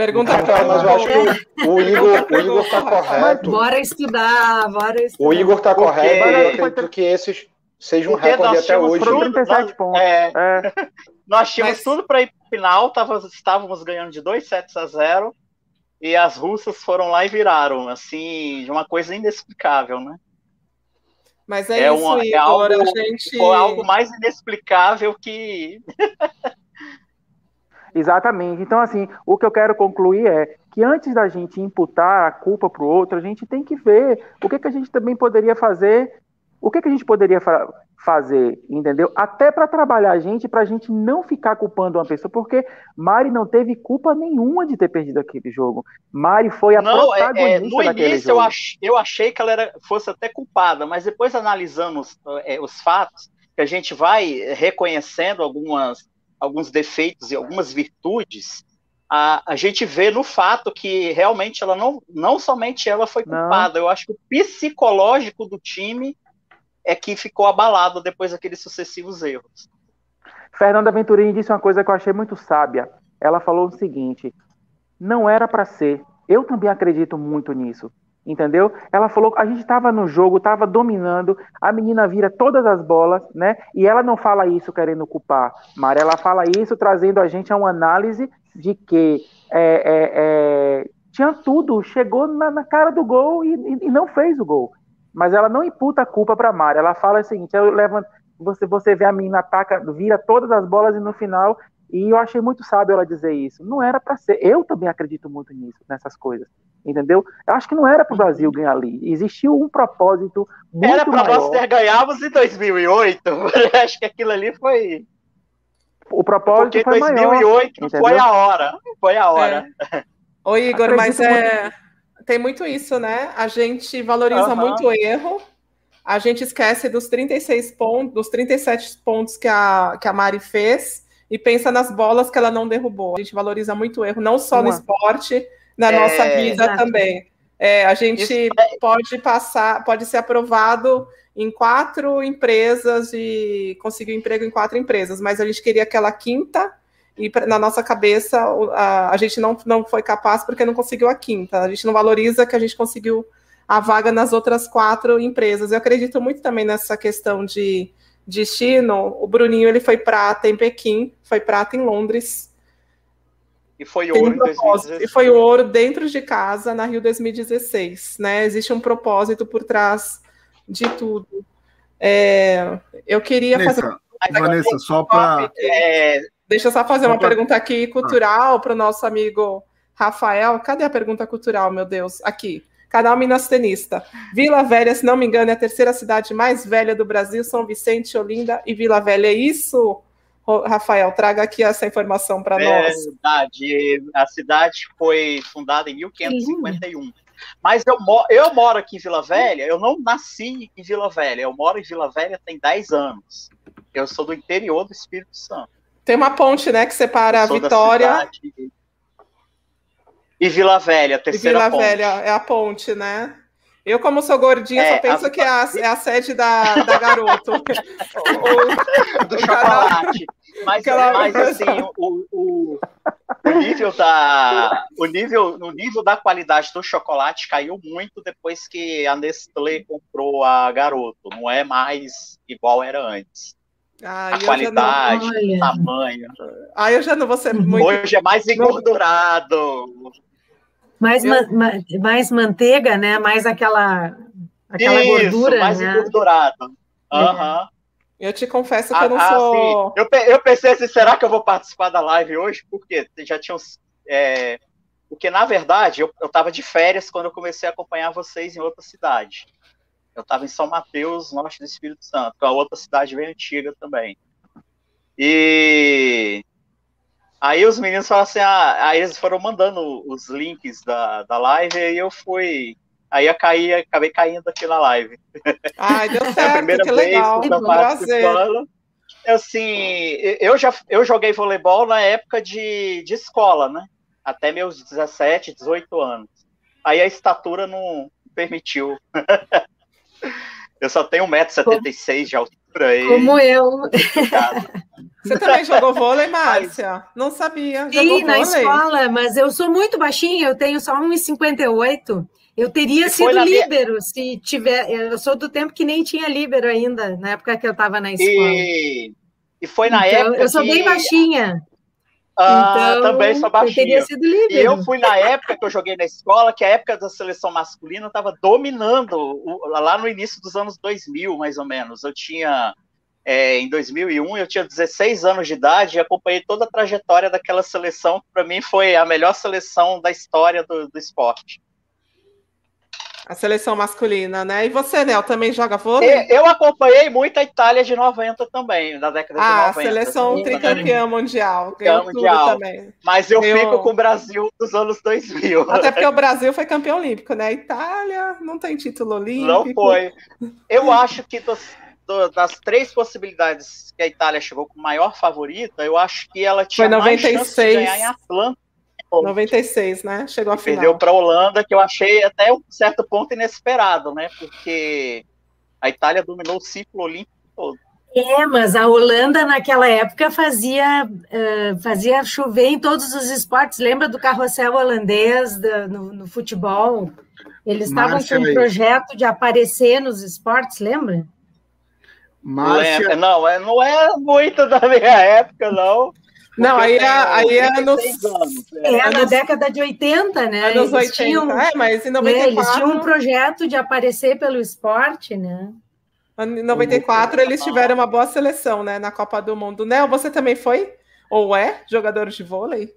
Pergunta então, mas eu acho que o, Igor, o Igor tá correto. Bora estudar, bora estudar. O Igor tá correto, e eu acredito que esses sejam um recorde até hoje. Tudo, 37 pontos. É, é. *laughs* Nós tínhamos mas... tudo para ir pro final, tava, estávamos ganhando de 2 sets a 0 e as russas foram lá e viraram, assim, de uma coisa inexplicável, né? Mas é, é isso, uma, Igor, é algo, a gente... Foi algo mais inexplicável que... *laughs* Exatamente. Então, assim, o que eu quero concluir é que antes da gente imputar a culpa para o outro, a gente tem que ver o que, que a gente também poderia fazer, o que, que a gente poderia fa fazer, entendeu? Até para trabalhar a gente, para a gente não ficar culpando uma pessoa, porque Mari não teve culpa nenhuma de ter perdido aquele jogo. Mari foi a não, protagonista é, é, no início. Eu, ach, eu achei que ela era, fosse até culpada, mas depois analisando os, é, os fatos, que a gente vai reconhecendo algumas alguns defeitos e algumas virtudes, a, a gente vê no fato que realmente ela não, não somente ela foi culpada, não. eu acho que o psicológico do time é que ficou abalado depois daqueles sucessivos erros. Fernanda Venturini disse uma coisa que eu achei muito sábia. Ela falou o seguinte: não era para ser. Eu também acredito muito nisso. Entendeu? Ela falou a gente estava no jogo, estava dominando, a menina vira todas as bolas, né? E ela não fala isso querendo culpar, Mara. Ela fala isso trazendo a gente a uma análise de que é, é, é, tinha tudo, chegou na, na cara do gol e, e, e, não fez o gol. Mas ela não imputa a culpa para Mara. Ela fala o seguinte: eu levanto, você, você vê a menina ataca, vira todas as bolas e no final e eu achei muito sábio ela dizer isso. Não era para ser. Eu também acredito muito nisso, nessas coisas. Entendeu? Eu acho que não era para o Brasil ganhar ali. Existiu um propósito muito Era para nós ter ganhamos em 2008. *laughs* acho que aquilo ali foi. O propósito Porque foi 2008 maior, foi a hora. Foi a hora. É. Ô, Igor, mas é... tem muito isso, né? A gente valoriza uhum. muito o erro. A gente esquece dos 36 pontos, dos 37 pontos que a, que a Mari fez e pensa nas bolas que ela não derrubou. A gente valoriza muito o erro, não só Uma. no esporte, na é, nossa vida exatamente. também. É, a gente é pode passar, pode ser aprovado em quatro empresas e conseguir um emprego em quatro empresas, mas a gente queria aquela quinta e na nossa cabeça a, a gente não, não foi capaz porque não conseguiu a quinta. A gente não valoriza que a gente conseguiu a vaga nas outras quatro empresas. Eu acredito muito também nessa questão de destino, o Bruninho ele foi prata em Pequim, foi prata em Londres. E foi ouro em 2016. E foi ouro dentro de casa na Rio 2016, né? Existe um propósito por trás de tudo. É, eu queria Vanessa, fazer. Vanessa, só para. É, deixa eu só fazer uma pergunta aqui cultural para o nosso amigo Rafael. Cadê a pergunta cultural, meu Deus? Aqui. Canal Minas Tenista. Vila Velha, se não me engano, é a terceira cidade mais velha do Brasil, São Vicente, Olinda e Vila Velha. É isso, Rafael? Traga aqui essa informação para nós. Verdade. A cidade foi fundada em 1551. Mas eu, eu moro aqui em Vila Velha, eu não nasci em Vila Velha, eu moro em Vila Velha tem 10 anos. Eu sou do interior do Espírito Santo. Tem uma ponte, né, que separa a Vitória e Vila Velha, terceira e Vila ponte. Velha é a ponte, né? Eu, como sou gordinha, é, só penso a... que é a, *laughs* é a sede da, da garoto. o, *laughs* do chocolate. Mas, mas assim, o, o, o, nível da, o, nível, o nível da qualidade do chocolate caiu muito depois que a Nestlé comprou a garoto. Não é mais igual era antes. Ah, a qualidade, não... o tamanho. Ah, eu já não vou ser muito. Hoje é mais engordurado. Mais, eu... ma, mais manteiga, né? Mais aquela, aquela Isso, gordura. mais né? engordurado. Uhum. Eu te confesso que ah, eu não ah, sou. Eu, eu pensei assim, será que eu vou participar da live hoje? Porque já tinham. É... Porque, na verdade, eu estava de férias quando eu comecei a acompanhar vocês em outra cidade. Eu estava em São Mateus, norte do Espírito Santo, que é outra cidade bem antiga também. E Aí os meninos falaram assim, ah, aí eles foram mandando os links da, da live e eu fui. Aí eu caí, acabei caindo aqui na live. Ai, deu certo, *laughs* é a primeira que vez legal, que eu participando. Assim, eu já eu joguei voleibol na época de, de escola, né? Até meus 17, 18 anos. Aí a estatura não permitiu. *laughs* eu só tenho 1,76m de altura aí. Como eu. Você também jogou vôlei, Márcia? Não sabia. Sim, na escola, mas eu sou muito baixinha, eu tenho só 1,58. Eu teria e sido líbero minha... se tiver. Eu sou do tempo que nem tinha líbero ainda, na época que eu estava na escola. E, e foi na então, época. Eu sou que... bem baixinha. Ah, então, também sou baixinho. Eu teria sido. E eu fui na época que eu joguei na escola, que a época da seleção masculina estava dominando, lá no início dos anos 2000, mais ou menos. Eu tinha é, em 2001, eu tinha 16 anos de idade e acompanhei toda a trajetória daquela seleção, que para mim foi a melhor seleção da história do, do, esporte. A seleção masculina, né? E você, Nel, também joga vôlei? Eu acompanhei muito a Itália de 90 também, da década ah, de 90. Ah, seleção tricampeã mundial, ganhou mundial. também. Mas eu, eu fico com o Brasil dos anos 2000. Até porque o Brasil foi campeão olímpico, né? A Itália não tem título olímpico. Não foi. Eu acho que dos do, das três possibilidades que a Itália chegou com maior favorita, eu acho que ela tinha Foi 96. mais chance de ganhar em Atlanta. 96, né? Chegou a final. Perdeu para a Holanda, que eu achei até um certo ponto inesperado, né? Porque a Itália dominou o ciclo olímpico todo. É, mas a Holanda naquela época fazia, uh, fazia chover em todos os esportes. Lembra do carrossel holandês do, no, no, futebol? Eles estavam com um projeto de aparecer nos esportes, lembra? Márcia... Não, é, não é muito da minha época, não. Não, aí é, aí é nos... Anos, é. é na década de 80, né? Anos eles 80, tinham, é, mas em 94... É, eles tinham um projeto de aparecer pelo esporte, né? Em 94 eles tiveram uma boa seleção, né, na Copa do Mundo. Nel, você também foi? Ou é jogador de vôlei?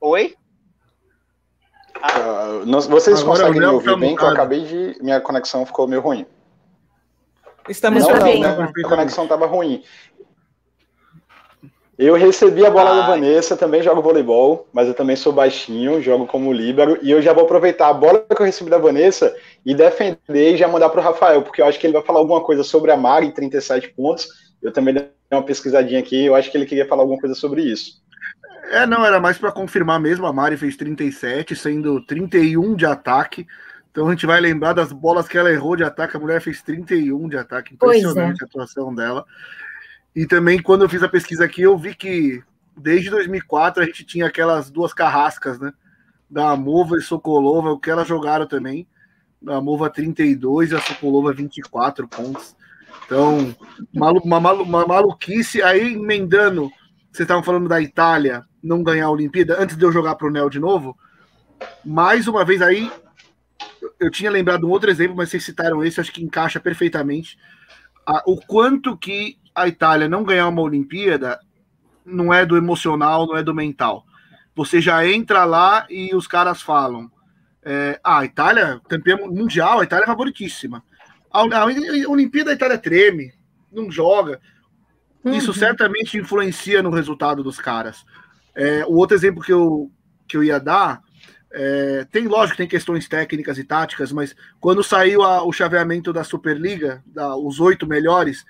Oi? Ah, vocês Agora conseguem me ouvir bem? Que eu acabei de. Minha conexão ficou meio ruim. Estamos não, bem. Não, a conexão estava ruim. Eu recebi a bola Ai. da Vanessa, também jogo voleibol, mas eu também sou baixinho, jogo como líbero, e eu já vou aproveitar a bola que eu recebi da Vanessa e defender e já mandar para o Rafael, porque eu acho que ele vai falar alguma coisa sobre a Mari, 37 pontos. Eu também dei uma pesquisadinha aqui, eu acho que ele queria falar alguma coisa sobre isso. É, não, era mais para confirmar mesmo, a Mari fez 37, sendo 31 de ataque. Então a gente vai lembrar das bolas que ela errou de ataque, a mulher fez 31 de ataque, impressionante é. a atuação dela. E também, quando eu fiz a pesquisa aqui, eu vi que desde 2004 a gente tinha aquelas duas carrascas, né? Da Amova e Sokolova, o que elas jogaram também. A Amova 32 e a Sokolova 24 pontos. Então, uma, malu, uma maluquice. Aí, emendando, vocês estavam falando da Itália não ganhar a Olimpíada, antes de eu jogar para o Nel de novo. Mais uma vez aí, eu tinha lembrado um outro exemplo, mas vocês citaram esse, acho que encaixa perfeitamente. o quanto que a Itália não ganhar uma Olimpíada não é do emocional, não é do mental. Você já entra lá e os caras falam: é, ah, a Itália, campeã mundial, a Itália é favoritíssima. A, a, a Olimpíada a Itália treme, não joga. Uhum. Isso certamente influencia no resultado dos caras. É, o outro exemplo que eu, que eu ia dar é, tem, lógico, tem questões técnicas e táticas, mas quando saiu a, o chaveamento da Superliga, da, os oito melhores,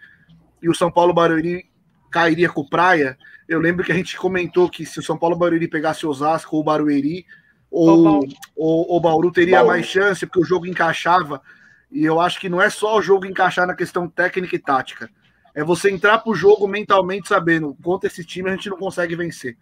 e o São Paulo Barueri cairia com o Praia, eu lembro que a gente comentou que se o São Paulo Barueri pegasse Osasco ou Barueri, ou o Bauru teria Bauru. mais chance, porque o jogo encaixava. E eu acho que não é só o jogo encaixar na questão técnica e tática. É você entrar para o jogo mentalmente sabendo contra esse time a gente não consegue vencer.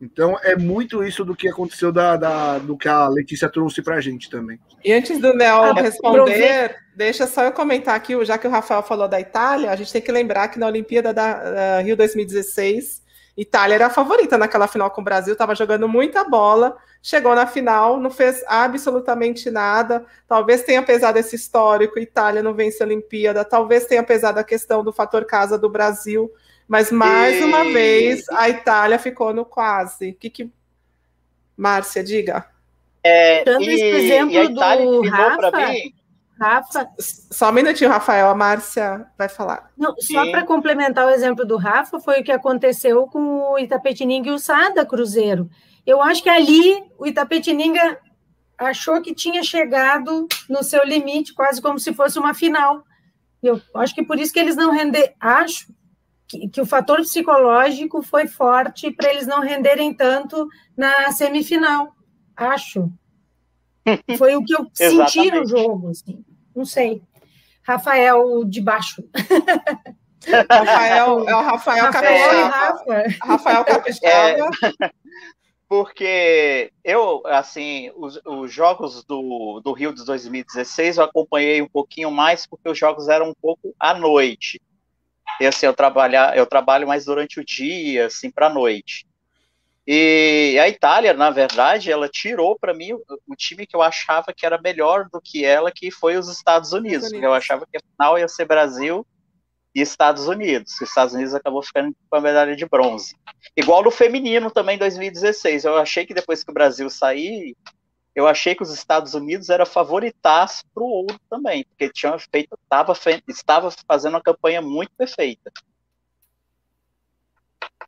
Então é muito isso do que aconteceu da, da do que a Letícia trouxe para a gente também. E antes do Nel ah, responder, deixa só eu comentar aqui, já que o Rafael falou da Itália, a gente tem que lembrar que na Olimpíada da, da Rio 2016, Itália era a favorita naquela final com o Brasil, estava jogando muita bola, chegou na final, não fez absolutamente nada. Talvez tenha pesado esse histórico, Itália não vence a Olimpíada, talvez tenha pesado a questão do fator casa do Brasil mas mais e... uma vez a Itália ficou no quase. O que, que... Márcia, diga. É, Dando e, esse exemplo e a Itália do Rafa, mim... Rafa. Só um minutinho, Rafael, a Márcia vai falar. Não, só para complementar o exemplo do Rafa, foi o que aconteceu com o Itapetininga e o Sada Cruzeiro. Eu acho que ali o Itapetininga achou que tinha chegado no seu limite, quase como se fosse uma final. Eu acho que por isso que eles não renderam. Acho que, que o fator psicológico foi forte para eles não renderem tanto na semifinal, acho. *laughs* Foi o que eu senti no jogo, assim. Não sei. Rafael de baixo. *laughs* Rafael, é o Rafael, Rafael Capixaba. Rafael *laughs* Capixaba. É, porque eu, assim, os, os jogos do, do Rio de 2016 eu acompanhei um pouquinho mais porque os jogos eram um pouco à noite. E assim, eu, trabalhar, eu trabalho mais durante o dia, assim, para a noite. E a Itália, na verdade, ela tirou para mim o, o, time que eu achava que era melhor do que ela, que foi os Estados Unidos. Unidos. Eu achava que a final ia ser Brasil e Estados Unidos. Os Estados Unidos acabou ficando com a medalha de bronze. Igual no feminino também, em 2016. Eu achei que depois que o Brasil sair, eu achei que os Estados Unidos era favoritaço para o ouro também, porque tinha feito, tava, estava fazendo uma campanha muito perfeita.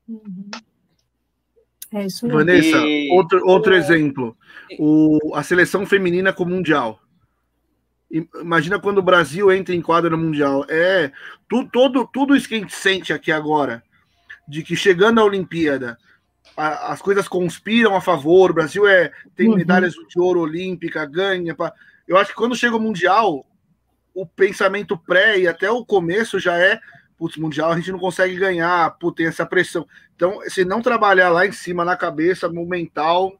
Uhum. É isso mesmo. Vanessa, e... outro, outro exemplo. O, a seleção feminina com o Mundial. Imagina quando o Brasil entra em quadra no Mundial. É tu, todo, tudo isso que a gente sente aqui agora, de que chegando à Olimpíada, a, as coisas conspiram a favor, o Brasil é, tem uhum. medalhas de ouro olímpica, ganha. Pra, eu acho que quando chega o Mundial, o pensamento pré e até o começo já é putz, mundial a gente não consegue ganhar, putz, tem essa pressão. Então, se não trabalhar lá em cima na cabeça, no mental,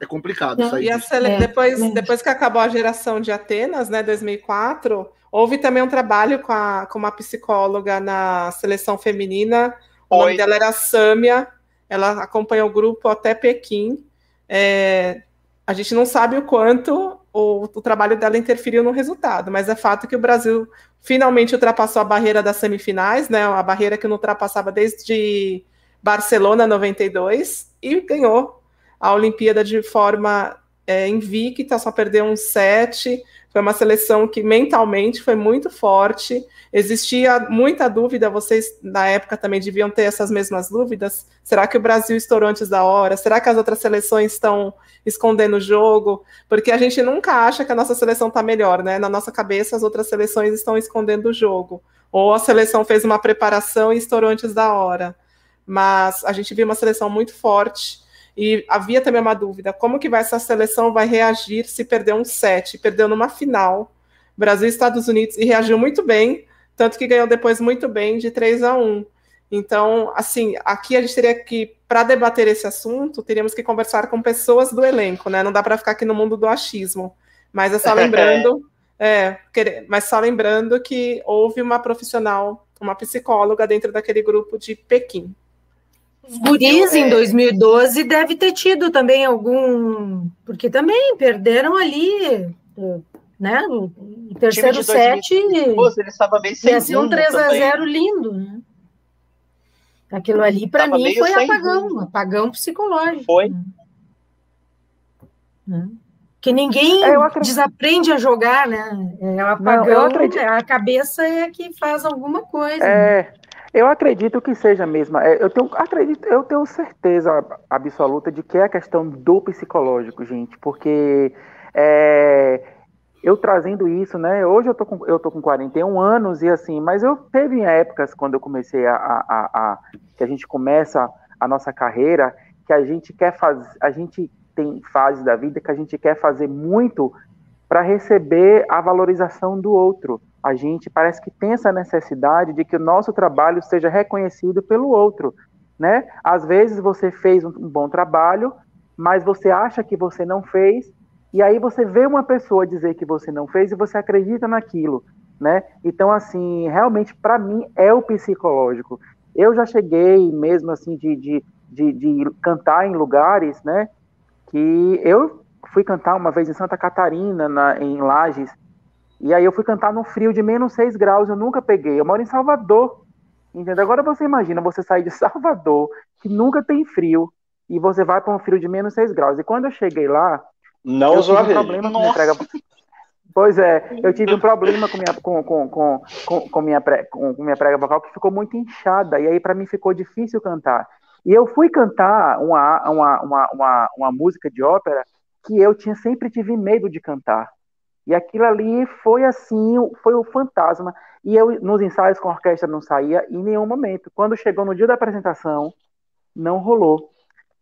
é complicado sair. E sele... é, depois, é. depois que acabou a geração de Atenas, né, 2004, houve também um trabalho com, a, com uma psicóloga na seleção feminina. O Oi. nome dela era Sâmia. Ela acompanhou o grupo até Pequim. É, a gente não sabe o quanto o, o, trabalho dela interferiu no resultado, mas é fato que o Brasil finalmente ultrapassou a barreira das semifinais, né? A barreira que não ultrapassava desde Barcelona 92 e ganhou a Olimpíada de forma é, invicta, só perdeu um set. Foi uma seleção que mentalmente foi muito forte. Existia muita dúvida, vocês na época também deviam ter essas mesmas dúvidas. Será que o Brasil estourou antes da hora? Será que as outras seleções estão escondendo o jogo? Porque a gente nunca acha que a nossa seleção está melhor, né? Na nossa cabeça, as outras seleções estão escondendo o jogo. Ou a seleção fez uma preparação e estourou antes da hora. Mas a gente viu uma seleção muito forte e havia também uma dúvida: como que vai essa seleção vai reagir se perder um set? Perdeu numa final, Brasil e Estados Unidos, e reagiu muito bem, tanto que ganhou depois muito bem de 3 a 1. Então, assim, aqui a gente teria que, para debater esse assunto, teríamos que conversar com pessoas do elenco, né? Não dá para ficar aqui no mundo do achismo. Mas é só *laughs* lembrando, é, mas só lembrando que houve uma profissional, uma psicóloga dentro daquele grupo de Pequim. Os guris em 2012 deve ter tido também algum. Porque também perderam ali, né? No terceiro set. ele estava bem sem Ia ser um 3x0 lindo, né? Aquilo ali, para mim, foi apagão, rumo. apagão psicológico. Foi. Né? Que ninguém é, desaprende a jogar, né? É o apagão, Não, a cabeça é que faz alguma coisa. É, né? Eu acredito que seja mesmo. É, eu tenho, acredito, eu tenho certeza absoluta de que é a questão do psicológico, gente, porque é, eu trazendo isso, né? Hoje eu tô, com, eu tô com 41 anos e assim, mas eu teve épocas quando eu comecei a, a, a, a que a gente começa a nossa carreira que a gente quer fazer, a gente tem fases da vida que a gente quer fazer muito para receber a valorização do outro a gente parece que tem essa necessidade de que o nosso trabalho seja reconhecido pelo outro, né? Às vezes você fez um bom trabalho, mas você acha que você não fez, e aí você vê uma pessoa dizer que você não fez e você acredita naquilo, né? Então, assim, realmente para mim é o psicológico. Eu já cheguei mesmo assim de, de, de, de cantar em lugares, né? Que eu fui cantar uma vez em Santa Catarina, na, em Lages, e aí eu fui cantar no frio de menos 6 graus, eu nunca peguei. Eu moro em Salvador. Entendeu? Agora você imagina você sair de *laughs* Salvador, que nunca tem frio, e você vai para um frio de menos 6 graus. E quando eu cheguei lá, não eu tive um problema com minha prega... Pois é, eu tive um problema com minha, com, com, com, com, com minha, pre... com minha prega vocal que ficou muito inchada, e aí para mim ficou difícil cantar. E eu fui cantar uma, uma, uma, uma, uma música de ópera que eu tinha sempre tive medo de cantar. E aquilo ali foi assim, foi o fantasma. E eu, nos ensaios com a orquestra, não saía em nenhum momento. Quando chegou no dia da apresentação, não rolou.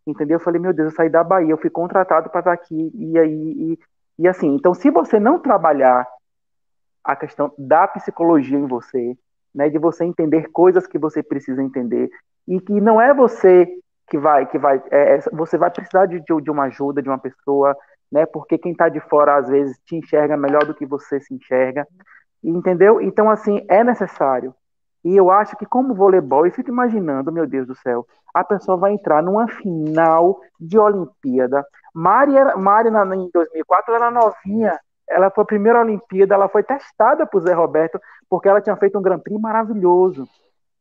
Entendeu? Eu falei, meu Deus, eu saí da Bahia, eu fui contratado para estar aqui. E aí, e, e assim, então se você não trabalhar a questão da psicologia em você, né, de você entender coisas que você precisa entender, e que não é você que vai, que vai, é, é você vai precisar de, de uma ajuda de uma pessoa, né? Porque quem está de fora às vezes te enxerga melhor do que você se enxerga, entendeu? Então assim é necessário. E eu acho que como voleibol, eu fico imaginando, meu Deus do céu, a pessoa vai entrar numa final de Olimpíada. Mari, era, Mari na, em 2004 ela era novinha, ela foi a primeira Olimpíada, ela foi testada por Zé Roberto porque ela tinha feito um Grand Prix maravilhoso.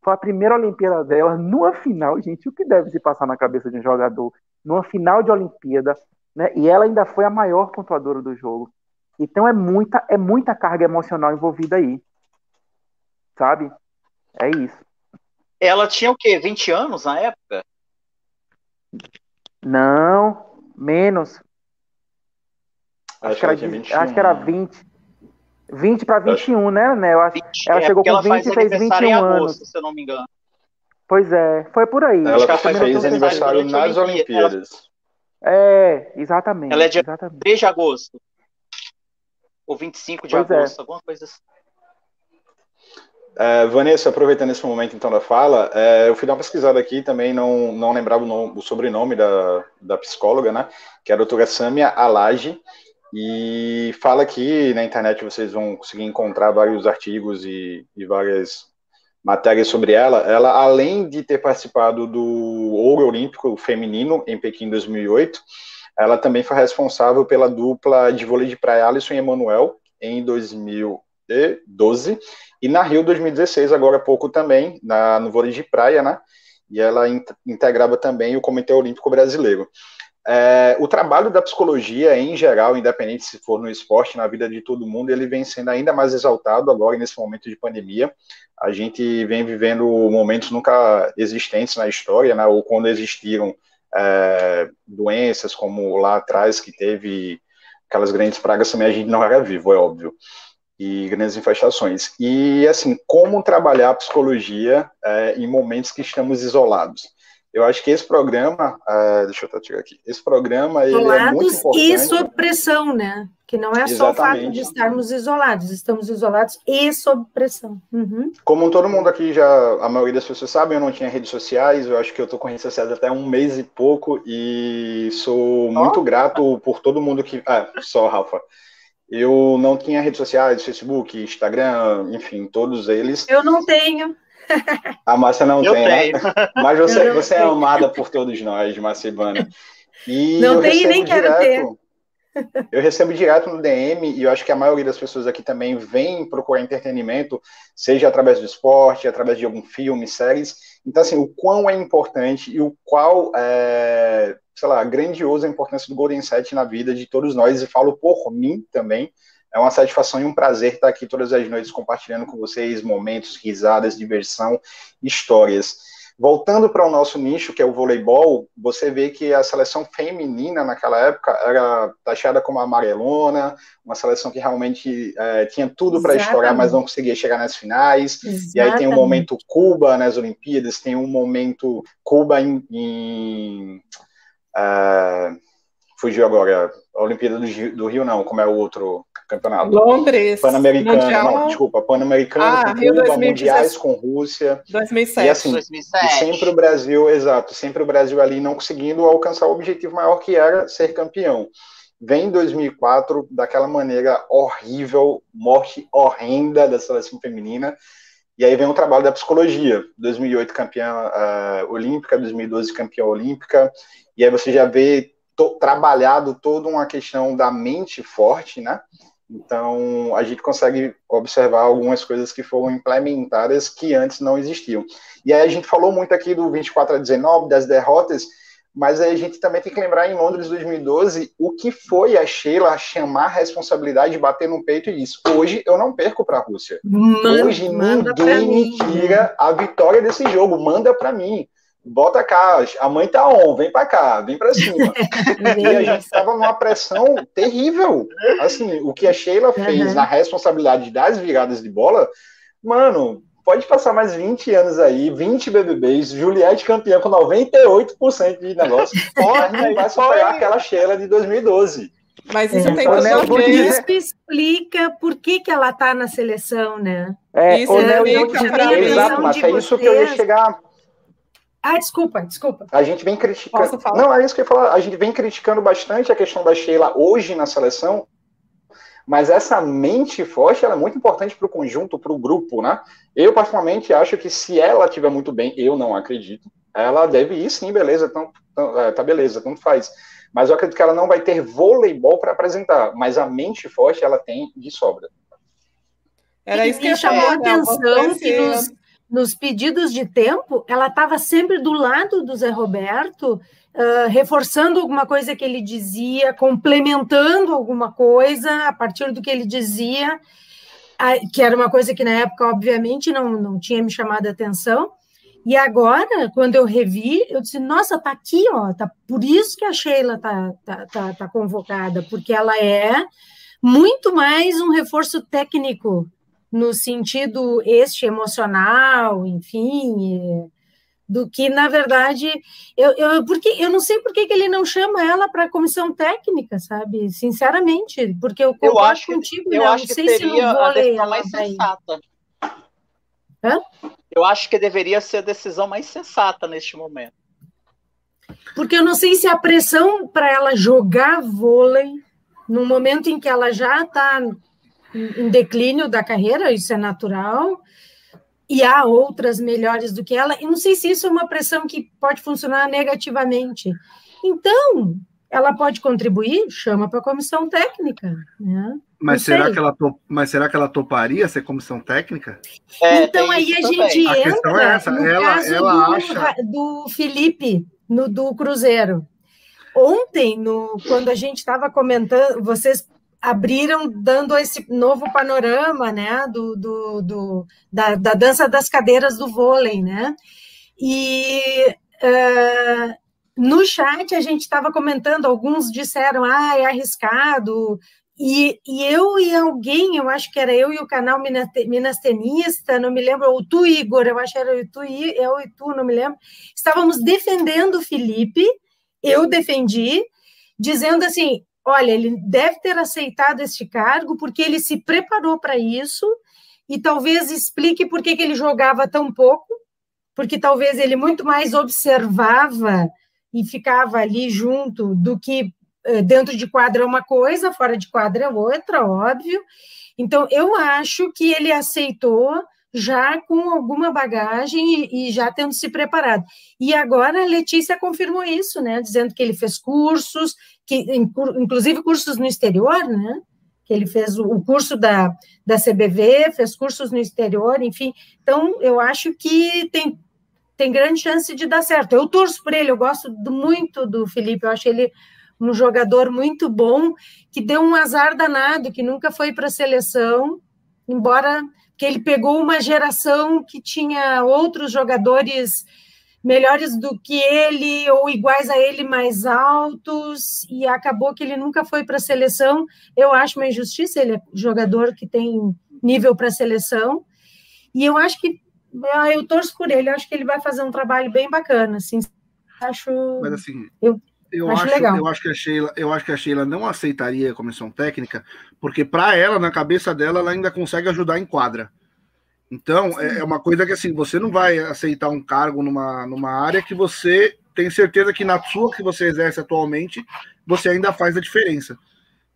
Foi a primeira Olimpíada dela, numa final, gente, o que deve se passar na cabeça de um jogador? Numa final de Olimpíada, né? E ela ainda foi a maior pontuadora do jogo. Então é muita, é muita carga emocional envolvida aí. Sabe? É isso. Ela tinha o quê? 20 anos na época? Não, menos. Acho, acho, que, era, 21, acho que era 20. 20 para 21, né, né? Eu acho, 20, ela é chegou com 20 e fez 21 em agosto, anos. se eu não me engano. Pois é, foi por aí. Ela, ela fez aniversário nas Olimpíadas. É, exatamente. Ela é dia exatamente. 3 de agosto. Ou 25 de pois é. agosto, é. alguma coisa assim. É, Vanessa, aproveitando esse momento então da fala, é, eu fui dar uma pesquisada aqui, também não, não lembrava o, nome, o sobrenome da, da psicóloga, né? Que é a doutora Samia Alage, e fala que na internet vocês vão conseguir encontrar vários artigos e, e várias matérias sobre ela. Ela, além de ter participado do Ouro Olímpico Feminino em Pequim 2008, ela também foi responsável pela dupla de vôlei de praia Alisson e Emanuel em 2012 e na Rio 2016, agora há pouco também, na, no vôlei de praia, né? E ela in, integrava também o Comitê Olímpico Brasileiro. É, o trabalho da psicologia, em geral, independente se for no esporte, na vida de todo mundo, ele vem sendo ainda mais exaltado agora nesse momento de pandemia. A gente vem vivendo momentos nunca existentes na história, né, ou quando existiram é, doenças, como lá atrás que teve aquelas grandes pragas também, a gente não era vivo, é óbvio, e grandes infestações. E, assim, como trabalhar a psicologia é, em momentos que estamos isolados? Eu acho que esse programa, uh, deixa eu tirar aqui, esse programa ele é muito importante. e sob pressão, né? Que não é só Exatamente. o fato de estarmos isolados, estamos isolados e sob pressão. Uhum. Como todo mundo aqui já, a maioria das pessoas sabe, eu não tinha redes sociais, eu acho que eu estou com redes sociais até um mês e pouco e sou muito oh. grato por todo mundo que. Ah, só, Rafa. Eu não tinha redes sociais, Facebook, Instagram, enfim, todos eles. Eu não tenho. A Márcia não eu tem, né? tenho. Né? Mas *laughs* você, você é amada por todos nós, Marcibana. E não tem nem direto, quero ter. Eu recebo direto no DM e eu acho que a maioria das pessoas aqui também vem procurar entretenimento, seja através do esporte, através de algum filme, séries. Então, assim, o quão é importante e o qual, é, sei lá, grandiosa a importância do Golden Set na vida de todos nós, e falo por mim também, é uma satisfação e um prazer estar aqui todas as noites compartilhando com vocês momentos, risadas, diversão, histórias. Voltando para o nosso nicho, que é o voleibol, você vê que a seleção feminina naquela época era taxada como amarelona, uma seleção que realmente é, tinha tudo para estourar, mas não conseguia chegar nas finais. Exatamente. E aí tem o um momento Cuba nas Olimpíadas, tem um momento Cuba em. em uh, fugiu agora, a Olimpíada do, do Rio, não, como é o outro campeonato. Londres. Pan-Americano, não, desculpa, Pan-Americano ah, com Cuba, Mundiais com Rússia. 2007. E assim, 2007. E sempre o Brasil, exato, sempre o Brasil ali não conseguindo alcançar o objetivo maior que era ser campeão. Vem em 2004 daquela maneira horrível, morte horrenda da seleção feminina. E aí vem o trabalho da psicologia. 2008 campeã uh, olímpica, 2012 campeã olímpica. E aí você já vê to, trabalhado toda uma questão da mente forte, né? Então, a gente consegue observar algumas coisas que foram implementadas que antes não existiam. E aí a gente falou muito aqui do 24 a 19, das derrotas, mas aí a gente também tem que lembrar em Londres 2012 o que foi a Sheila chamar a responsabilidade de bater no peito e isso. Hoje eu não perco para a Rússia. Manda, Hoje ninguém me tira a vitória desse jogo. Manda para mim bota cá, a mãe tá on, vem para cá, vem para cima. *laughs* e a gente estava numa pressão terrível. Assim, o que a Sheila fez uhum. na responsabilidade das viradas de bola, mano, pode passar mais 20 anos aí, 20 BBBs, Juliette campeã com 98% de negócio, *laughs* pode, não vai superar aquela Sheila de 2012. Mas isso é, tem que Isso explica por que, que ela tá na seleção, né? É, isso explica. Exato, mas é isso que eu ia chegar ah, desculpa, desculpa. A gente vem criticando. Não, é isso que eu ia falar. A gente vem criticando bastante a questão da Sheila hoje na seleção, mas essa mente forte ela é muito importante para o conjunto, para o grupo, né? Eu, particularmente, acho que se ela estiver muito bem, eu não acredito, ela deve ir sim, beleza, então, tá beleza, tanto faz. Mas eu acredito que ela não vai ter voleibol para apresentar, mas a mente forte ela tem de sobra. Era isso que me chamou a atenção que nos, nos pedidos de tempo, ela estava sempre do lado do Zé Roberto, uh, reforçando alguma coisa que ele dizia, complementando alguma coisa a partir do que ele dizia, que era uma coisa que na época, obviamente, não, não tinha me chamado a atenção. E agora, quando eu revi, eu disse, nossa, tá aqui, ó, tá por isso que a Sheila tá, tá, tá, tá convocada, porque ela é muito mais um reforço técnico no sentido este emocional, enfim, do que na verdade eu, eu porque eu não sei por que ele não chama ela para a comissão técnica, sabe? Sinceramente, porque eu concordo eu acho, contigo, eu né? acho não sei que se não vou a decisão mais sensata. Hã? Eu acho que deveria ser a decisão mais sensata neste momento. Porque eu não sei se a pressão para ela jogar vôlei, no momento em que ela já está em declínio da carreira, isso é natural, e há outras melhores do que ela, e não sei se isso é uma pressão que pode funcionar negativamente. Então, ela pode contribuir, chama para a comissão técnica. Né? Mas será, que ela top, mas será que ela toparia ser comissão técnica? É, então aí a gente também. entra a é essa. no ela, caso ela do, acha... do Felipe, no, do Cruzeiro. Ontem, no, quando a gente estava comentando, vocês abriram dando esse novo panorama, né, do, do, do da, da, dança das cadeiras do vôlei, né, e uh, no chat a gente estava comentando, alguns disseram, ah, é arriscado, e, e, eu e alguém, eu acho que era eu e o canal Minas Tenista, não me lembro, ou tu, Igor, eu acho que era tu, eu e tu, não me lembro, estávamos defendendo o Felipe, eu defendi, dizendo assim, olha, ele deve ter aceitado este cargo porque ele se preparou para isso e talvez explique por que, que ele jogava tão pouco, porque talvez ele muito mais observava e ficava ali junto do que eh, dentro de quadra é uma coisa, fora de quadra é outra, óbvio. Então, eu acho que ele aceitou já com alguma bagagem e, e, já tendo se preparado. E agora a Letícia confirmou isso, né? Dizendo que ele fez cursos, que inclusive cursos no exterior, né? Que ele fez o curso da, da CBV, fez cursos no exterior, enfim. Então, eu acho que tem, tem grande chance de dar certo. Eu torço por ele, eu gosto do, muito do Felipe, eu acho ele um jogador muito bom, que deu um azar danado, que nunca foi para a seleção, embora que ele pegou uma geração que tinha outros jogadores melhores do que ele ou iguais a ele mais altos e acabou que ele nunca foi para a seleção. Eu acho uma injustiça, ele é jogador que tem nível para a seleção. E eu acho que ah, eu torço por ele, eu acho que ele vai fazer um trabalho bem bacana, assim. Acho Mas assim, eu eu acho, acho, legal. eu acho que a Sheila, eu acho que a Sheila não aceitaria a comissão técnica, porque para ela, na cabeça dela, ela ainda consegue ajudar em quadra. Então, é, é uma coisa que assim, você não vai aceitar um cargo numa, numa área que você tem certeza que na sua que você exerce atualmente, você ainda faz a diferença.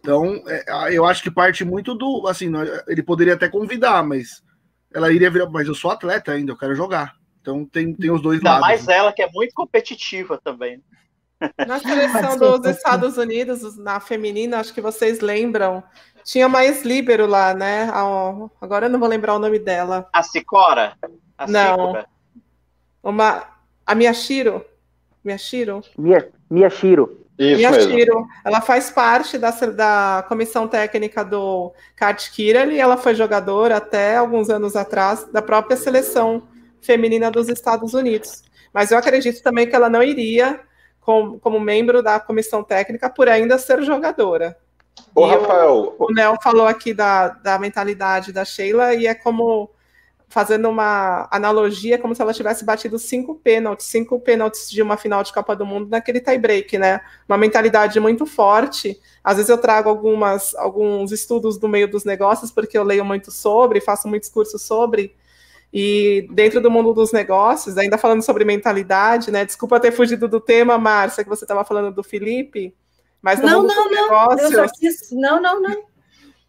Então, é, eu acho que parte muito do. Assim, ele poderia até convidar, mas ela iria virar. Mas eu sou atleta ainda, eu quero jogar. Então tem, tem os dois Ainda lados. mais né? ela, que é muito competitiva também. Na seleção dos Estados Unidos, na feminina, acho que vocês lembram, tinha mais líbero lá, né? Agora eu não vou lembrar o nome dela. A Cicora? A não. Uma, a Miyashiro. Miyashiro? Mia, Miyashiro. Isso Miyashiro. Mesmo. Ela faz parte da, da comissão técnica do Kart Kirali. Ela foi jogadora até alguns anos atrás da própria seleção feminina dos Estados Unidos. Mas eu acredito também que ela não iria como, como membro da comissão técnica por ainda ser jogadora. Ô, Rafael. O, o Nel falou aqui da, da mentalidade da Sheila e é como fazendo uma analogia, como se ela tivesse batido cinco pênaltis, cinco pênaltis de uma final de Copa do Mundo naquele tie-break, né? Uma mentalidade muito forte. Às vezes eu trago algumas, alguns estudos do meio dos negócios, porque eu leio muito sobre, faço muitos cursos sobre, e dentro do mundo dos negócios, ainda falando sobre mentalidade, né? Desculpa ter fugido do tema, Márcia, que você estava falando do Felipe, mas não, não, não. negócios. Não, não, não.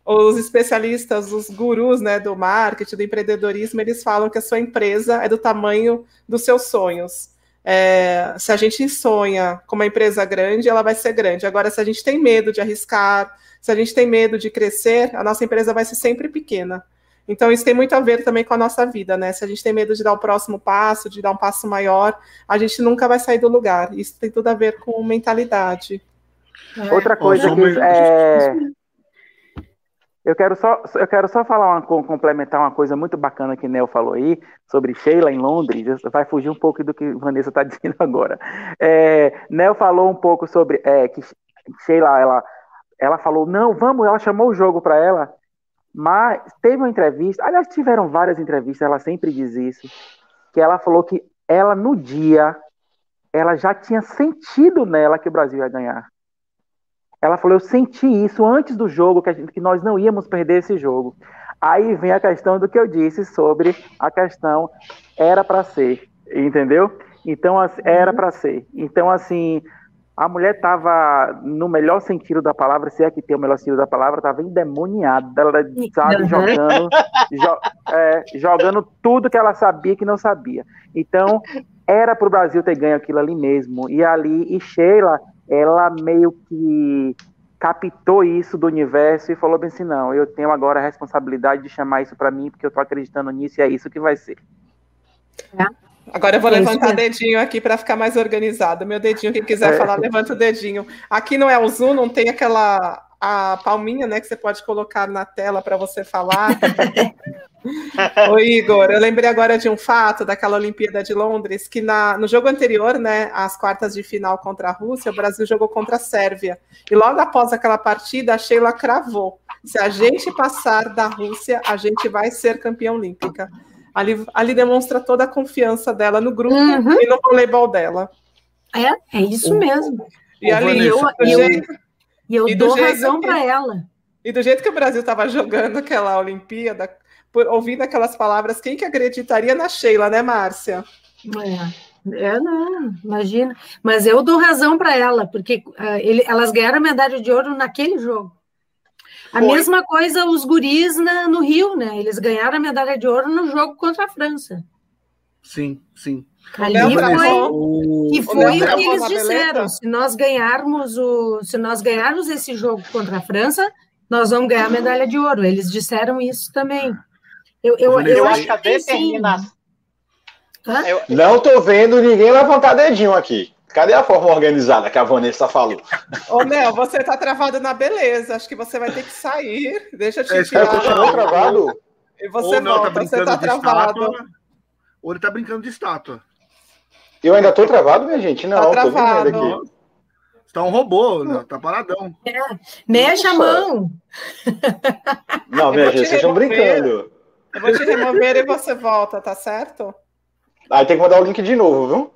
Os especialistas, os gurus né, do marketing, do empreendedorismo, eles falam que a sua empresa é do tamanho dos seus sonhos. É, se a gente sonha com uma empresa grande, ela vai ser grande. Agora, se a gente tem medo de arriscar, se a gente tem medo de crescer, a nossa empresa vai ser sempre pequena. Então, isso tem muito a ver também com a nossa vida, né? Se a gente tem medo de dar o próximo passo, de dar um passo maior, a gente nunca vai sair do lugar. Isso tem tudo a ver com mentalidade. Outra coisa que é... eu quero só eu quero só falar uma, complementar uma coisa muito bacana que Nel falou aí sobre Sheila em Londres. Vai fugir um pouco do que Vanessa está *laughs* dizendo agora. É, Nel falou um pouco sobre é, que Sheila ela ela falou não vamos ela chamou o jogo para ela mas teve uma entrevista, aliás, tiveram várias entrevistas, ela sempre diz isso, que ela falou que ela, no dia, ela já tinha sentido nela que o Brasil ia ganhar. Ela falou, eu senti isso antes do jogo, que, gente, que nós não íamos perder esse jogo. Aí vem a questão do que eu disse sobre a questão era para ser, entendeu? Então, era uhum. para ser. Então, assim, a mulher estava, no melhor sentido da palavra, se é que tem o melhor sentido da palavra, estava endemoniada, ela, sabe, uhum. jogando, jo, é, jogando tudo que ela sabia que não sabia. Então, era para o Brasil ter ganho aquilo ali mesmo. E ali, e Sheila, ela meio que captou isso do universo e falou bem assim, não, eu tenho agora a responsabilidade de chamar isso para mim, porque eu estou acreditando nisso e é isso que vai ser. É. Agora eu vou é levantar o dedinho aqui para ficar mais organizado. Meu dedinho, quem quiser é. falar, levanta o dedinho. Aqui não é o Zoom, não tem aquela a palminha, né, que você pode colocar na tela para você falar. *laughs* Ô Igor, eu lembrei agora de um fato daquela Olimpíada de Londres, que na, no jogo anterior, né, as quartas de final contra a Rússia, o Brasil jogou contra a Sérvia. E logo após aquela partida, a Sheila cravou: se a gente passar da Rússia, a gente vai ser campeã olímpica. Ali, ali demonstra toda a confiança dela no grupo uhum. e no voleibol dela. É, é isso mesmo. E ali, eu, eu, e eu dou razão para ela. E do jeito que o Brasil estava jogando aquela Olimpíada, por, ouvindo aquelas palavras, quem que acreditaria na Sheila, né, Márcia? É, é não, imagina. Mas eu dou razão para ela, porque uh, ele, elas ganharam a medalha de ouro naquele jogo. A Foi. mesma coisa os guris na, no Rio, né? Eles ganharam a medalha de ouro no jogo contra a França. Sim, sim. Ali foi, e foi o, o que eles disseram. Se nós ganharmos o, se nós ganharmos esse jogo contra a França, nós vamos ganhar a medalha de ouro. Eles disseram isso também. Eu, eu, eu, eu acho que a determinação. Não estou vendo ninguém levantar dedinho aqui. Cadê a forma organizada que a Vanessa falou? Ô, Nel, você está travado na beleza. Acho que você vai ter que sair. Deixa eu te é, tirar. Continua travado? E você ou volta, tá você está travado. Estátua, ou ele está brincando de estátua. Eu ainda estou travado, minha gente? Não, tá travado. aqui. Está um robô, né? tá paradão. É. Mexe a mão. Não, minha gente, vocês estão brincando. Eu vou te remover e você volta, tá certo? Aí tem que mandar o link de novo, viu?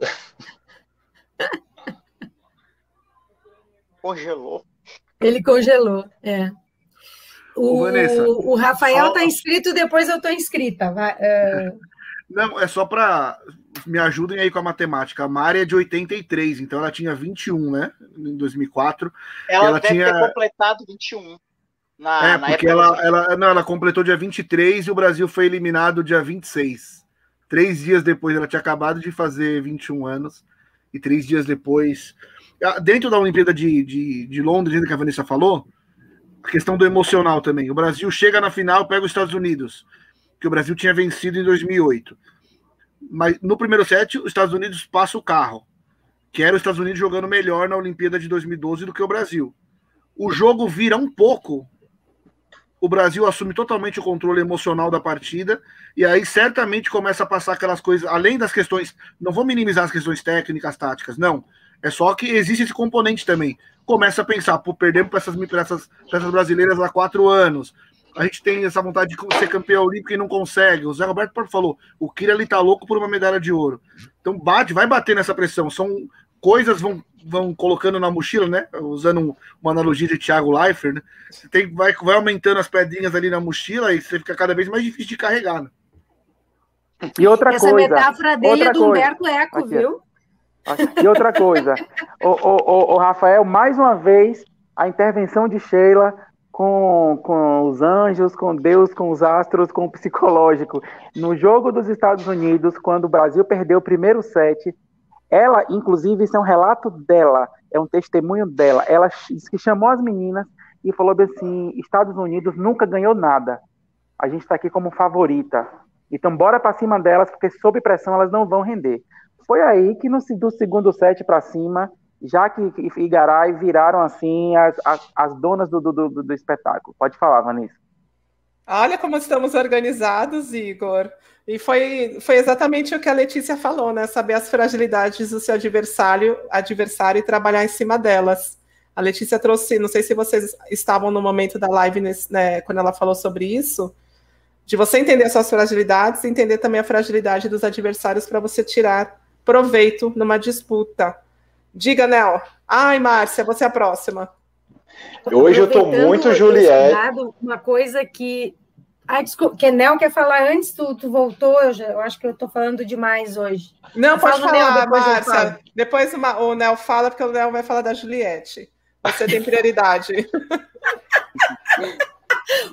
Congelou. Ele congelou, é. O, Vanessa, o Rafael está inscrito, depois eu estou inscrita. Vai, uh... Não, é só para. Me ajudem aí com a matemática. A Mari é de 83, então ela tinha 21, né? Em 2004. Ela, ela deve tinha... ter completado 21. Na, é, na porque ela, ela, não, ela completou dia 23 e o Brasil foi eliminado dia 26. Três dias depois, ela tinha acabado de fazer 21 anos e três dias depois. Ah, dentro da Olimpíada de, de, de Londres, ainda que a Vanessa falou, a questão do emocional também. O Brasil chega na final, pega os Estados Unidos, que o Brasil tinha vencido em 2008. Mas no primeiro set, os Estados Unidos passa o carro, que era os Estados Unidos jogando melhor na Olimpíada de 2012 do que o Brasil. O jogo vira um pouco o Brasil assume totalmente o controle emocional da partida e aí certamente começa a passar aquelas coisas, além das questões, não vou minimizar as questões técnicas, táticas, não. É só que existe esse componente também. Começa a pensar, pô, perdemos para essas, essas, essas brasileiras há quatro anos. A gente tem essa vontade de ser campeão olímpico e não consegue. O Zé Roberto falou, o Kira ali tá louco por uma medalha de ouro. Então bate, vai bater nessa pressão. São coisas vão, vão colocando na mochila, né? Usando uma analogia de Thiago Leifert, né? Você tem, vai, vai aumentando as pedrinhas ali na mochila e você fica cada vez mais difícil de carregar, né? E outra Essa coisa. Essa metáfora dele é do coisa. Humberto Eco, Aqui, viu? E outra coisa, o, o, o, o, Rafael, mais uma vez, a intervenção de Sheila com, com os anjos, com Deus, com os astros, com o psicológico. No jogo dos Estados Unidos, quando o Brasil perdeu o primeiro set, ela, inclusive, isso é um relato dela, é um testemunho dela. Ela que chamou as meninas e falou assim: Estados Unidos nunca ganhou nada. A gente está aqui como favorita. Então, bora para cima delas, porque sob pressão elas não vão render. Foi aí que no, do segundo set para cima, Jaque e Igaray viraram assim as, as, as donas do, do, do, do espetáculo. Pode falar, Vanessa. Olha como estamos organizados, Igor. E foi, foi exatamente o que a Letícia falou, né? Saber as fragilidades do seu adversário, adversário e trabalhar em cima delas. A Letícia trouxe, não sei se vocês estavam no momento da live nesse, né, quando ela falou sobre isso, de você entender suas fragilidades entender também a fragilidade dos adversários para você tirar proveito numa disputa. Diga, Nel. Ai, Márcia, você é a próxima. Hoje eu estou muito Juliette. Uma coisa que Ah, desculpa, Kenel quer falar antes, tu, tu voltou, eu, já, eu acho que eu estou falando demais hoje. Não, pode falar, depois Márcia. Depois o Nel fala, porque o Nel vai falar da Juliette. Você tem prioridade. *laughs*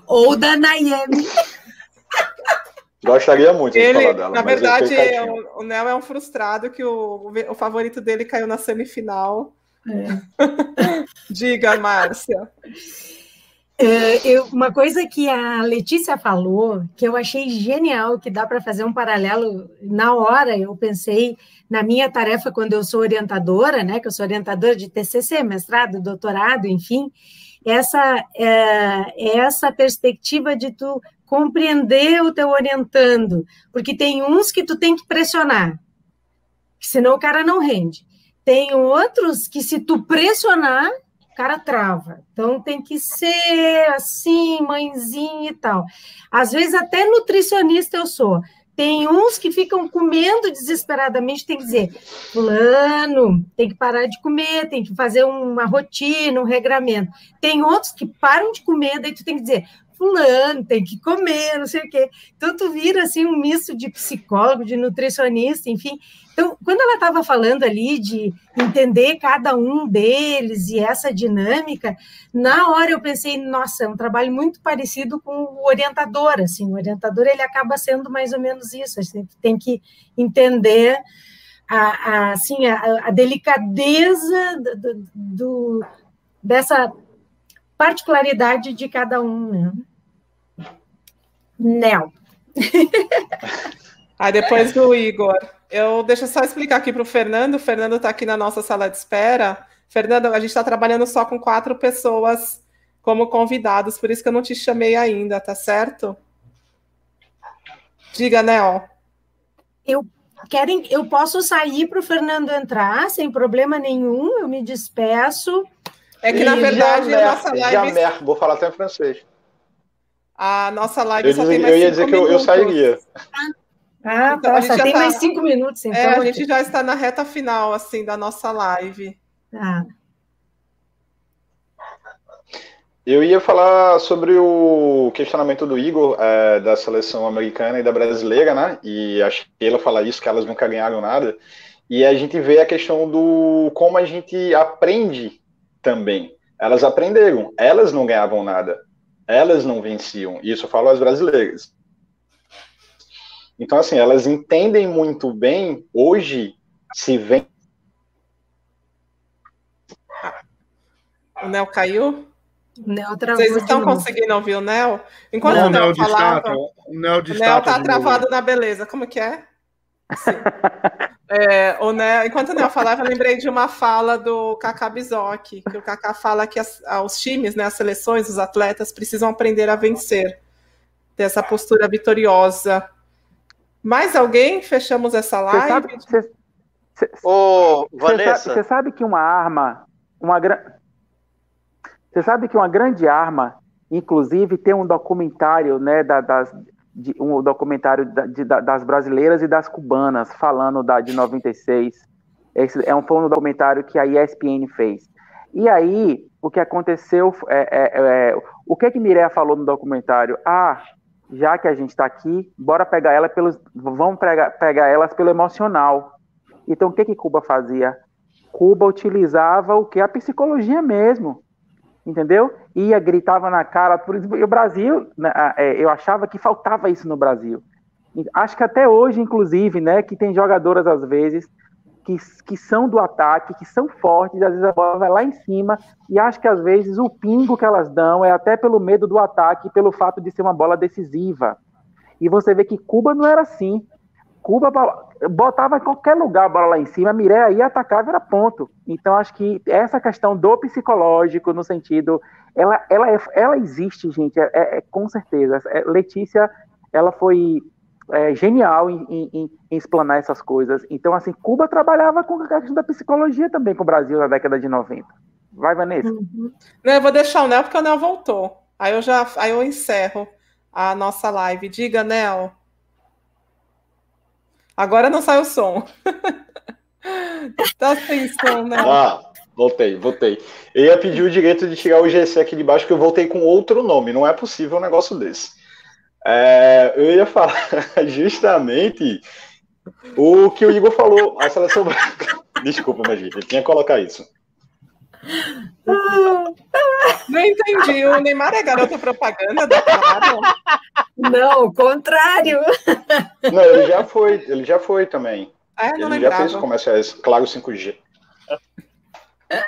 Ou da Nayemi. *laughs* Gostaria muito ele, de falar dela. Na verdade, o, o Nel é um frustrado que o, o favorito dele caiu na semifinal. É. *laughs* Diga, Márcia. É, eu, uma coisa que a Letícia falou, que eu achei genial, que dá para fazer um paralelo na hora, eu pensei na minha tarefa quando eu sou orientadora, né, que eu sou orientadora de TCC, mestrado, doutorado, enfim, essa é, essa perspectiva de tu compreender o teu orientando, porque tem uns que tu tem que pressionar, senão o cara não rende. Tem outros que se tu pressionar, o cara trava. Então tem que ser assim, mãezinha e tal. Às vezes até nutricionista eu sou. Tem uns que ficam comendo desesperadamente, tem que dizer, fulano, tem que parar de comer, tem que fazer uma rotina, um regramento. Tem outros que param de comer, daí tu tem que dizer, fulano, tem que comer, não sei o quê. Então, tu vira, assim, um misto de psicólogo, de nutricionista, enfim. Então, quando ela estava falando ali de entender cada um deles e essa dinâmica, na hora eu pensei, nossa, é um trabalho muito parecido com o orientador, assim, o orientador, ele acaba sendo mais ou menos isso, a gente tem que entender a, a assim, a, a delicadeza do, do, dessa particularidade de cada um, né? Nel. *laughs* Aí depois do Igor. Eu deixa eu só explicar aqui para o Fernando. O Fernando está aqui na nossa sala de espera. Fernando, a gente está trabalhando só com quatro pessoas como convidados, por isso que eu não te chamei ainda, tá certo? Diga, Nel. Eu querem, eu posso sair para o Fernando entrar sem problema nenhum. Eu me despeço. É que, na verdade, jamais, a nossa live. Jamais, vou falar até em francês. A nossa live eu só tem mais Eu ia dizer minutos. que eu, eu sairia. Ah, então, tá, só tem tá... mais cinco minutos, então. É, a gente já está na reta final, assim, da nossa live. Ah. Eu ia falar sobre o questionamento do Igor, é, da seleção americana e da brasileira, né? E acho que ela fala isso, que elas nunca ganharam nada. E a gente vê a questão do como a gente aprende também. Elas aprenderam, elas não ganhavam nada, elas não venciam. Isso eu falo às brasileiras. Então, assim, elas entendem muito bem, hoje, se vem. O Nel caiu? O Nel Vocês estão conseguindo ouvir o Nel? Enquanto não, o Nel, falava, o Nel está travado na beleza. Como que é? *laughs* É, o Nel, enquanto o Nel falava, eu lembrei de uma fala do Kaká Bizoc, que o Kaká fala que as, os times, né, as seleções, os atletas precisam aprender a vencer, ter essa postura vitoriosa. Mais alguém? Fechamos essa live? Você sabe, Ô, Vanessa. Você sabe que uma arma, uma Você sabe que uma grande arma, inclusive tem um documentário, né, da, das, de, um documentário da, de, das brasileiras e das cubanas, falando da de 96. Esse é um, foi um documentário que a ESPN fez. E aí, o que aconteceu, é, é, é, o que que Mireia falou no documentário? Ah, já que a gente está aqui, bora pegar ela pelos, vamos pegar, pegar elas pelo emocional. Então, o que que Cuba fazia? Cuba utilizava o que a psicologia mesmo entendeu? Ia, gritava na cara. Por exemplo, o Brasil, né, é, eu achava que faltava isso no Brasil. Acho que até hoje, inclusive, né, que tem jogadoras às vezes que, que são do ataque, que são fortes, às vezes a bola vai lá em cima, e acho que às vezes o pingo que elas dão é até pelo medo do ataque, pelo fato de ser uma bola decisiva. E você vê que Cuba não era assim. Cuba botava em qualquer lugar a bola lá em cima, Mireia ia atacava era ponto. Então acho que essa questão do psicológico, no sentido, ela, ela, é, ela existe, gente, é, é, é com certeza. É, Letícia, ela foi é, genial em, em, em, explanar essas coisas. Então, assim, Cuba trabalhava com a questão da psicologia também com o Brasil na década de 90. Vai, Vanessa. Uhum. Não, eu vou deixar o Nel porque o Nel voltou. Aí eu já aí eu encerro a nossa live. Diga, Nel. Agora não sai o som. *laughs* tá sem som, né? Ah, voltei, voltei. Eu ia pedir o direito de tirar o GC aqui de baixo, que eu voltei com outro nome. Não é possível um negócio desse. É, eu ia falar *laughs* justamente o que o Igor falou, a seleção *laughs* Desculpa, mas eu tinha que colocar isso. Não entendi. O Neymar é garota propaganda da Claro? Não, o contrário. Não, ele já foi, ele já foi também. É, ele lembrava. já fez comerciais, claro, 5G.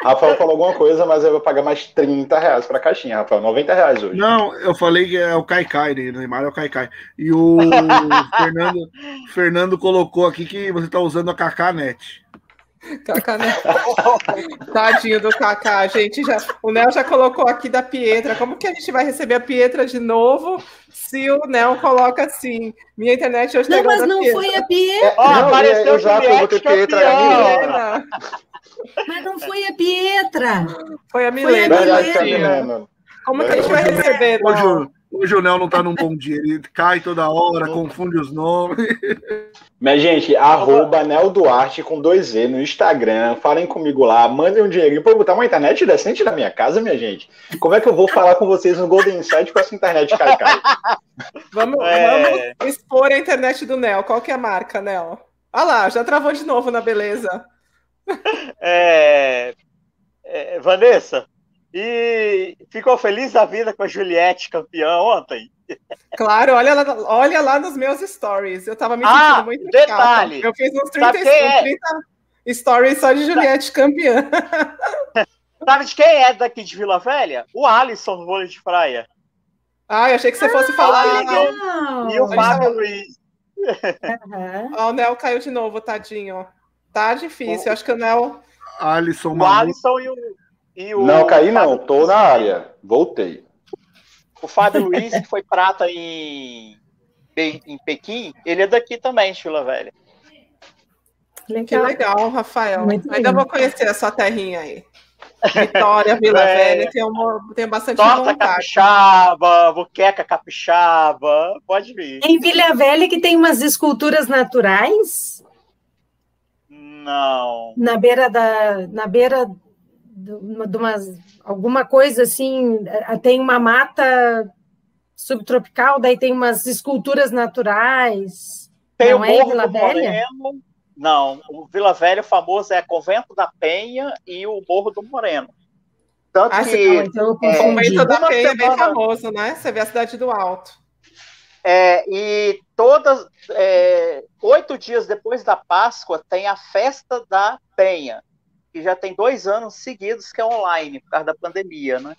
Rafael falou alguma coisa, mas eu vou pagar mais 30 reais pra caixinha, Rafael. 90 reais hoje. Não, eu falei que é o Kaikai, né? O Neymar é o Kaikai. E o *laughs* Fernando, Fernando colocou aqui que você tá usando a KKNet. Kaká, né? Tadinho do Kaká, gente. Já, o Nel já colocou aqui da Pietra. Como que a gente vai receber a Pietra de novo se o Nel coloca assim? Minha internet hoje tá Não, mas não Pietra. foi a Pietra. Ó, Não, apareceu é, exato, eu vou ter Pietra a. Milena. Mas não foi a Pietra. Foi a Milena. Tá tadinha. Milena. Como que a gente vai receber, Nel? Hoje o Nel não tá num bom dia. Ele cai toda hora, confunde os nomes. Mas, gente, arroba Nel Duarte com dois E no Instagram. Falem comigo lá, mandem um dinheirinho pra eu botar uma internet decente na minha casa, minha gente. Como é que eu vou falar com vocês no Golden Site com essa internet cai, cai? Vamos, É. vamos expor a internet do Nel. Qual que é a marca, Nel? Ah lá, já travou de novo na beleza. É, é, Vanessa, e ficou feliz da vida com a Juliette campeã ontem? Claro, olha lá, olha lá nos meus stories. Eu tava me sentindo Ah, muito detalhe. chata. Eu fiz uns Sabe 30, quem é? 30 stories só de Juliette campeã. *laughs* Sabe de quem é daqui de Vila Velha? O Alisson do vôlei de praia. Ai, achei que você fosse falar. Ah, legal. E o Fábio. Luiz. Aham. Ó, o Nel caiu de novo, tadinho. Tá difícil. Acho que o Nel. Alisson O. Alisson e o. E o Não, caí não, Fábio tô Luiz. na área. Voltei. O Fábio *laughs* Luiz, que foi prata em, em Pequim, ele é daqui também, Vila Velha. Que Legal. legal, Rafael. Muito Ainda legal. vou conhecer a sua terrinha aí. Vitória, Vila *laughs* É. Velha, tenho, uma- tenho bastante Torta vontade. capixaba, buqueca capixaba, pode vir. Em Vila Velha que tem umas esculturas naturais Não. na beira da na beira de de umas alguma coisa assim, eh, tem uma mata subtropical, daí tem umas esculturas naturais. Tem Não o é Vila do Velha? Moreno. Não, o Vila Velha famoso é Convento da Penha e o Morro do Moreno. Tanto Ah, Não, que então eu O confundi. Convento da Penha é bem semana- famoso, né? Você vê a cidade do Alto. é, e todas é, oito dias depois da Páscoa tem a festa da Penha, que já tem dois anos seguidos que é online por causa da pandemia, né?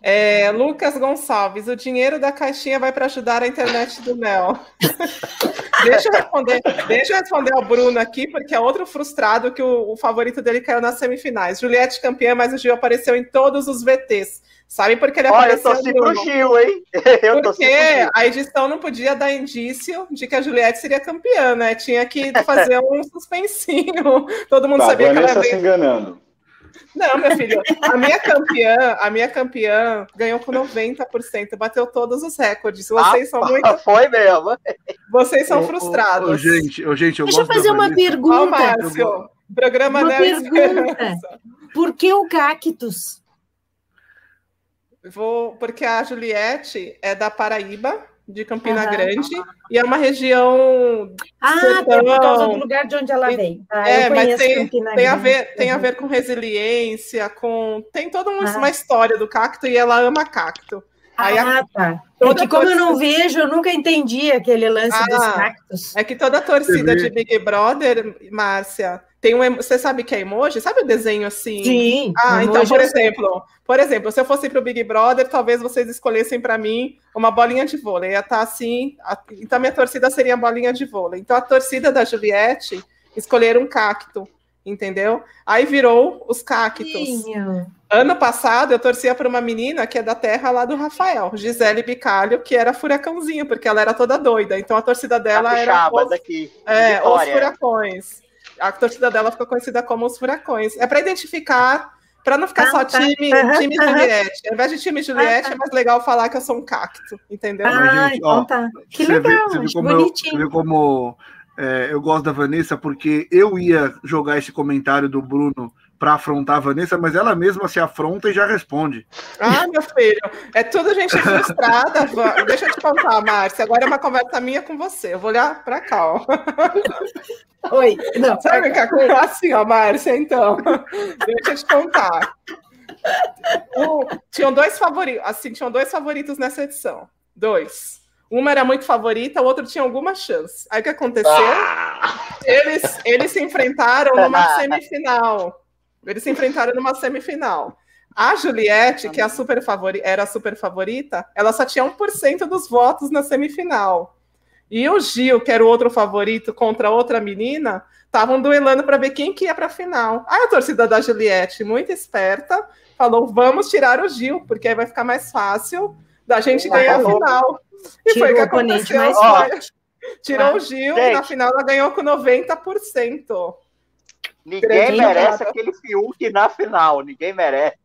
É, Lucas Gonçalves, o dinheiro da caixinha vai para ajudar a internet do Nel. *laughs* deixa, eu responder, deixa eu responder ao Bruno aqui, porque é outro frustrado que o, o favorito dele caiu nas semifinais. Juliette campeã, mas o Gil apareceu em todos os VTs. Sabe por que ele Olha, eu apareceu? torci pro Bruno? Gil, hein? *laughs* Eu Porque pro a edição não podia dar indício de que a Juliette seria campeã, né? Tinha que fazer um *laughs* suspensinho. Todo mundo Tá, sabia que ela veio se enganando. Não, meu filho, a minha campeã, a minha campeã ganhou com 90%, bateu todos os recordes. Vocês são muito, Ah, Foi mesmo. vocês são Ô, ô, frustrados. ô, gente, ô, gente, eu Deixa eu fazer uma Vanessa. Ó, pergunta. Márcio, programa Uma pergunta. Por que o cactus? Vou, porque a Juliette é da Paraíba, de Campina Aham. Grande, e é uma região. Ah, Sertão. por causa do lugar de onde ela veio. Ah, É, mas tem, tem, a ver, tem a ver com resiliência, com. Tem toda um- Ah. uma história do cacto e ela ama cacto. Aí a- Ah, tá. É que como eu torcida- não vejo, eu nunca entendi aquele lance Ah, dos cactos. É que toda a torcida de Big Brother, Márcia, tem um. Você sabe que é emoji? Sabe o desenho assim? Sim. Ah, então, por eu sei. exemplo, por exemplo, se eu fosse para o Big Brother, talvez vocês escolhessem para mim uma bolinha de vôlei. Ia estar assim. a- então, minha torcida seria a bolinha de vôlei. Então, a torcida da Juliette escolheram um cacto, entendeu? Aí virou os cactos. Ano passado, eu torcia para uma menina que é da terra lá do Rafael, Gisele Bicalho, que era furacãozinho, porque ela era toda doida. Então, a torcida dela era. Capixaba os- daqui. é, os furacões. A torcida dela ficou conhecida como os furacões. É para identificar, para não ficar Ah, só tá. time, time. Juliette. Ao invés de time Juliette, Ah, tá. é mais legal falar que eu sou um cacto, entendeu? Ah, gente, ó, então tá. Que legal, você vê acho como eu- bonitinho. você vê como é, eu gosto da Vanessa, porque eu ia jogar esse comentário do Bruno para afrontar a Vanessa, mas ela mesma se afronta e já responde. Ah, meu filho, é tudo gente *laughs* frustrada. Deixa eu te contar, Márcia. Agora é uma conversa minha com você. Eu vou olhar para cá, ó. Oi, não. Sabe ficar com assim, ó, Márcia, então. Deixa eu te contar. O, tinham dois favoritos, assim, tinham dois favoritos nessa edição. Dois. Uma era muito favorita, o outro tinha alguma chance. Aí o que aconteceu? Ah! Eles, eles se enfrentaram numa semifinal. Eles se enfrentaram numa semifinal. A Juliette, que é a super favori, era a super favorita, ela só tinha 1% dos votos na semifinal. E o Gil, que era o outro favorito contra outra menina, estavam duelando para ver quem que ia para a final. Aí a torcida da Juliette, muito esperta, falou: vamos tirar o Gil, porque aí vai ficar mais fácil da gente ganhar a final. E Tirou foi o que aconteceu. Mais forte. Tirou o Gil gente. e na final ela ganhou com 90%. Ninguém merece aquele Fiuk na final, ninguém merece.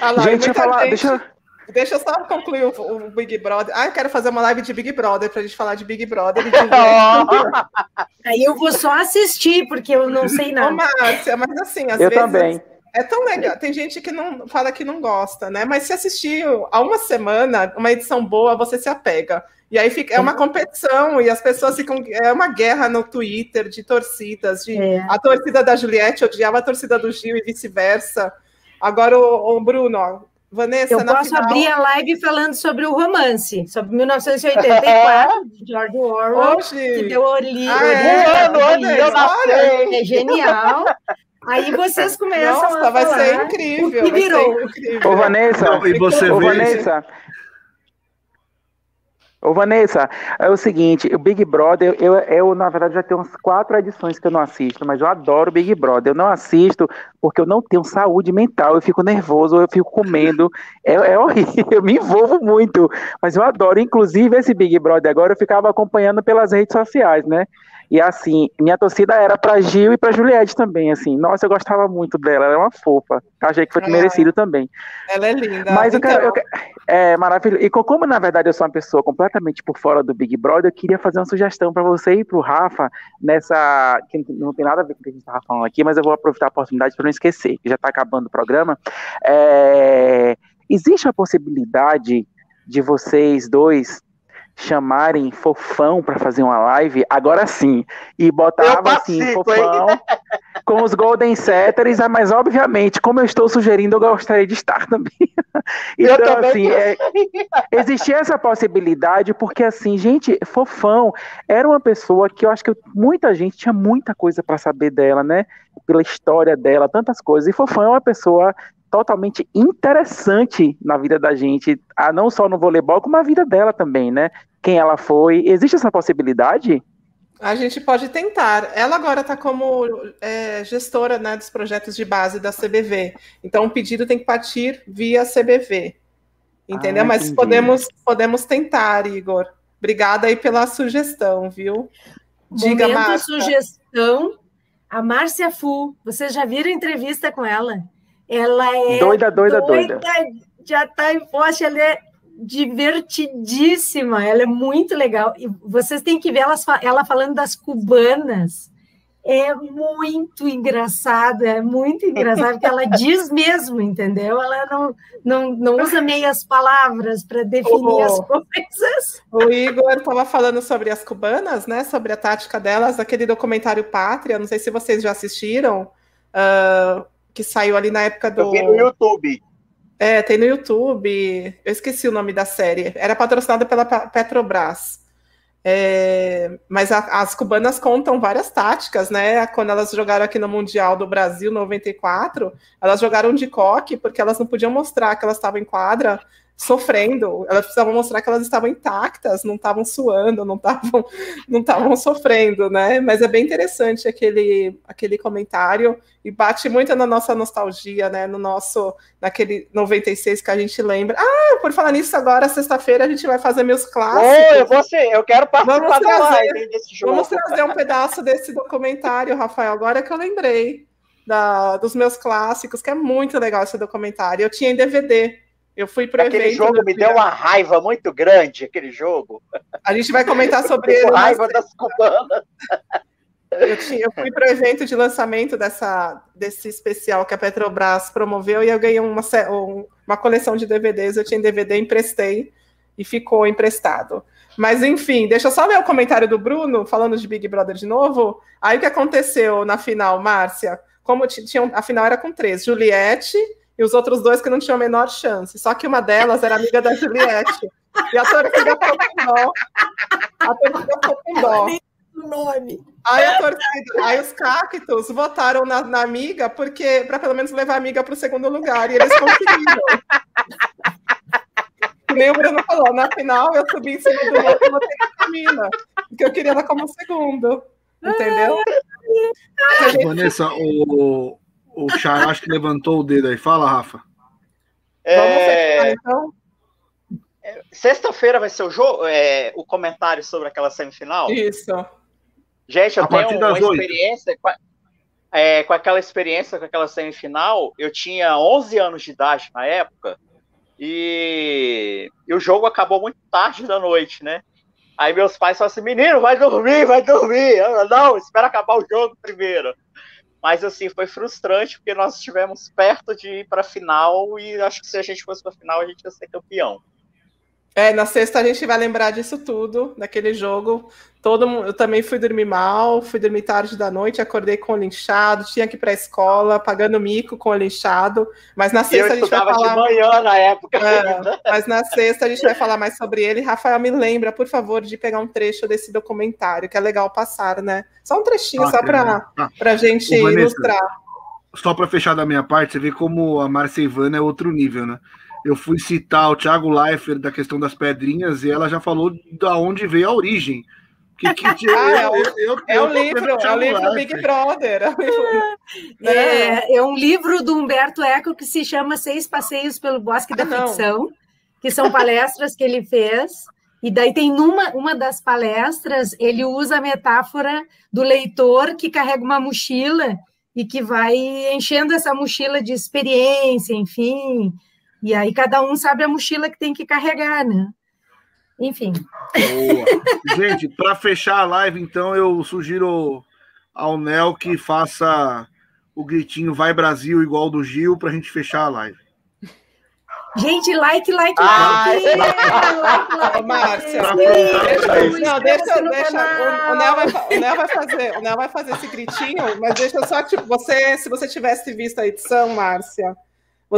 Ah lá, gente, eu falar, gente... deixa Deixa eu só concluir o, o, Big Brother. Ah, eu quero fazer uma live de Big Brother pra gente falar de Big Brother. De *laughs* Aí eu vou só assistir, porque eu não sei nada. Ô, Márcia, mas assim, às eu vezes. Eu também. É tão legal. Tem gente que não fala que não gosta, né? Mas se assistir há uma semana, uma edição boa, você se apega. E aí fica, é uma competição, e as pessoas ficam. É uma guerra no Twitter de torcidas. De, é. A torcida da Juliette odiava a torcida do Gil e vice-versa. Agora, o, o Bruno, ó, Vanessa, eu posso final... abrir a live falando sobre o romance, sobre 1984, de George Orwell, Oxi. que deu origem. Ah, é, é genial. Aí vocês *laughs* começam Nossa, a vai ser incrível. O que virou. Incrível. Ô, Vanessa, Não, e você ô, vê Vanessa, Ô, Vanessa, é o seguinte, o Big Brother, eu, eu, na verdade já tenho umas quatro edições que eu não assisto, mas eu adoro Big Brother. Eu não assisto porque eu não tenho saúde mental, eu fico nervoso, eu fico comendo, é, é horrível, eu me envolvo muito, mas eu adoro. Inclusive, esse Big Brother agora eu ficava acompanhando pelas redes sociais, né? E assim, minha torcida era para Gil e para Juliette também, assim. Nossa, eu gostava muito dela, ela é uma fofa. Achei que foi é. merecido também. Ela é linda. Mas então... eu quero, eu quero, é maravilhoso. E como na verdade eu sou uma pessoa completamente por fora do Big Brother, eu queria fazer uma sugestão para você e para o Rafa nessa que não tem nada a ver com o que a gente estava falando aqui, mas eu vou aproveitar a oportunidade para não esquecer, que já está acabando o programa. É... Existe a possibilidade de vocês dois chamarem Fofão para fazer uma live, agora sim, e botava assim, Fofão com os Golden Setters, mas obviamente, como eu estou sugerindo, eu gostaria de estar *laughs* também. então, assim, é, existia essa possibilidade, porque assim, gente, Fofão era uma pessoa que eu acho que muita gente tinha muita coisa para saber dela, né? Pela história dela, tantas coisas. E Fofão é uma pessoa totalmente interessante na vida da gente, a não só no voleibol, como a vida dela também, né? Quem ela foi. Existe essa possibilidade? A gente pode tentar. Ela agora está como é, gestora né, dos projetos de base da CBV. Então, o pedido tem que partir via CBV. Entendeu? Ah, Mas podemos, podemos tentar, Igor. Obrigada aí pela sugestão, viu? Diga, Márcia. sugestão. A Márcia Fu, vocês já viram a entrevista com ela? Ela é doida, doida, doida. doida. Já está em poste, ela é divertidíssima, ela é muito legal. E vocês têm que ver ela, ela falando das cubanas. É muito engraçado, é muito engraçado, porque ela *laughs* diz mesmo, entendeu? Ela não, não, não usa meias palavras para definir as coisas. O Igor estava falando sobre as cubanas, né? Sobre a tática delas, aquele documentário Pátria, não sei se vocês já assistiram. Uh, que saiu ali na época do. Eu vi no YouTube. É, tem no YouTube. Eu esqueci o nome da série. Era patrocinada pela Petrobras. É, mas a, as cubanas contam várias táticas, né? Quando elas jogaram aqui no Mundial do Brasil 94, elas jogaram de coque porque elas não podiam mostrar que elas estavam em quadra sofrendo. Elas precisavam mostrar que elas estavam intactas, não estavam suando, não estavam *laughs* não estavam sofrendo, né? Mas é bem interessante aquele aquele comentário e bate muito na nossa nostalgia, né? No nosso naquele 96 que a gente lembra. Ah, por falar nisso agora, sexta-feira a gente vai fazer meus clássicos. Oi, você, eu quero participar vamos trazer, da live desse jogo. Vamos trazer um pedaço desse documentário, Rafael, agora que eu lembrei. Da, dos meus clássicos, que é muito legal esse documentário. Eu tinha em DVD, eu fui para Aquele evento, jogo me deu uma raiva muito grande, aquele jogo. A gente vai comentar sobre ele. raiva das cubanas. Eu, tinha, eu fui para o evento de lançamento dessa, desse especial que a Petrobras promoveu e eu ganhei uma, uma coleção de DVDs. Eu tinha DVD, emprestei e ficou emprestado. Mas enfim, deixa eu só ler o comentário do Bruno, falando de Big Brother de novo. Aí o que aconteceu na final, Márcia? Como tinham, a final era com três: Juliette e os outros dois que não tinham a menor chance. Só que uma delas era amiga da Juliette. E a torcida ficou com dó. A torcida ficou com dó. Nome. Aí, a torcida, aí os cactos votaram na, na amiga porque para pelo menos levar a amiga para o segundo lugar e eles conseguiram. nem o Bruno falou, na final eu subi em cima do outro e votei na Camila, porque eu queria ela como segundo. Entendeu? Vanessa, o, o Xará acho que levantou o dedo aí. Fala, Rafa. É... Vamos ver, então. É, sexta-feira vai ser o jogo, é, o comentário sobre aquela semifinal. Isso. Gente, eu A tenho uma experiência com, é, com aquela experiência, com aquela semifinal. Eu tinha 11 anos de idade na época e, e o jogo acabou muito tarde da noite, né? Aí meus pais falaram assim: menino, vai dormir, vai dormir. Eu, não, espera acabar o jogo primeiro. Mas assim, foi frustrante porque nós estivemos perto de ir para a final e acho que se a gente fosse para a final a gente ia ser campeão. É, na sexta a gente vai lembrar disso tudo, daquele jogo. Todo mundo, eu também fui dormir mal, fui dormir tarde da noite, acordei com o linchado, tinha que ir para a escola, pagando mico com o linchado. Mas na sexta eu a gente vai falar. de manhã na época. É, mas na sexta a gente vai falar mais sobre ele. Rafael, me lembra, por favor, de pegar um trecho desse documentário, que é legal passar, né? Só um trechinho, ah, só para ah, a gente ilustrar. Só para fechar da minha parte, você vê como a Marcia Ivana é outro nível, né? Eu fui citar o Thiago Leifert da questão das pedrinhas e ela já falou da onde veio a origem. Que, que, *laughs* ah, é, eu, eu, é o livro, é o livro Big Brother. É, é, é, um livro do Humberto Eco que se chama Seis Passeios pelo Bosque da ah, Ficção, que são palestras que ele fez. E daí tem numa uma das palestras, ele usa a metáfora do leitor que carrega uma mochila e que vai enchendo essa mochila de experiência, enfim, e aí cada um sabe a mochila que tem que carregar, né? Enfim. Boa. Gente, para fechar a live, então, eu sugiro ao Nel que faça o gritinho Vai Brasil igual do Gil para a gente fechar a live. Gente, like, like, ah, like. É. like, like, Márcia. Não, deixa, deixa, deixa o, Nel vai, o Nel vai fazer, o Nel vai fazer esse gritinho, mas deixa só tipo, você, se você tivesse visto a edição, Márcia,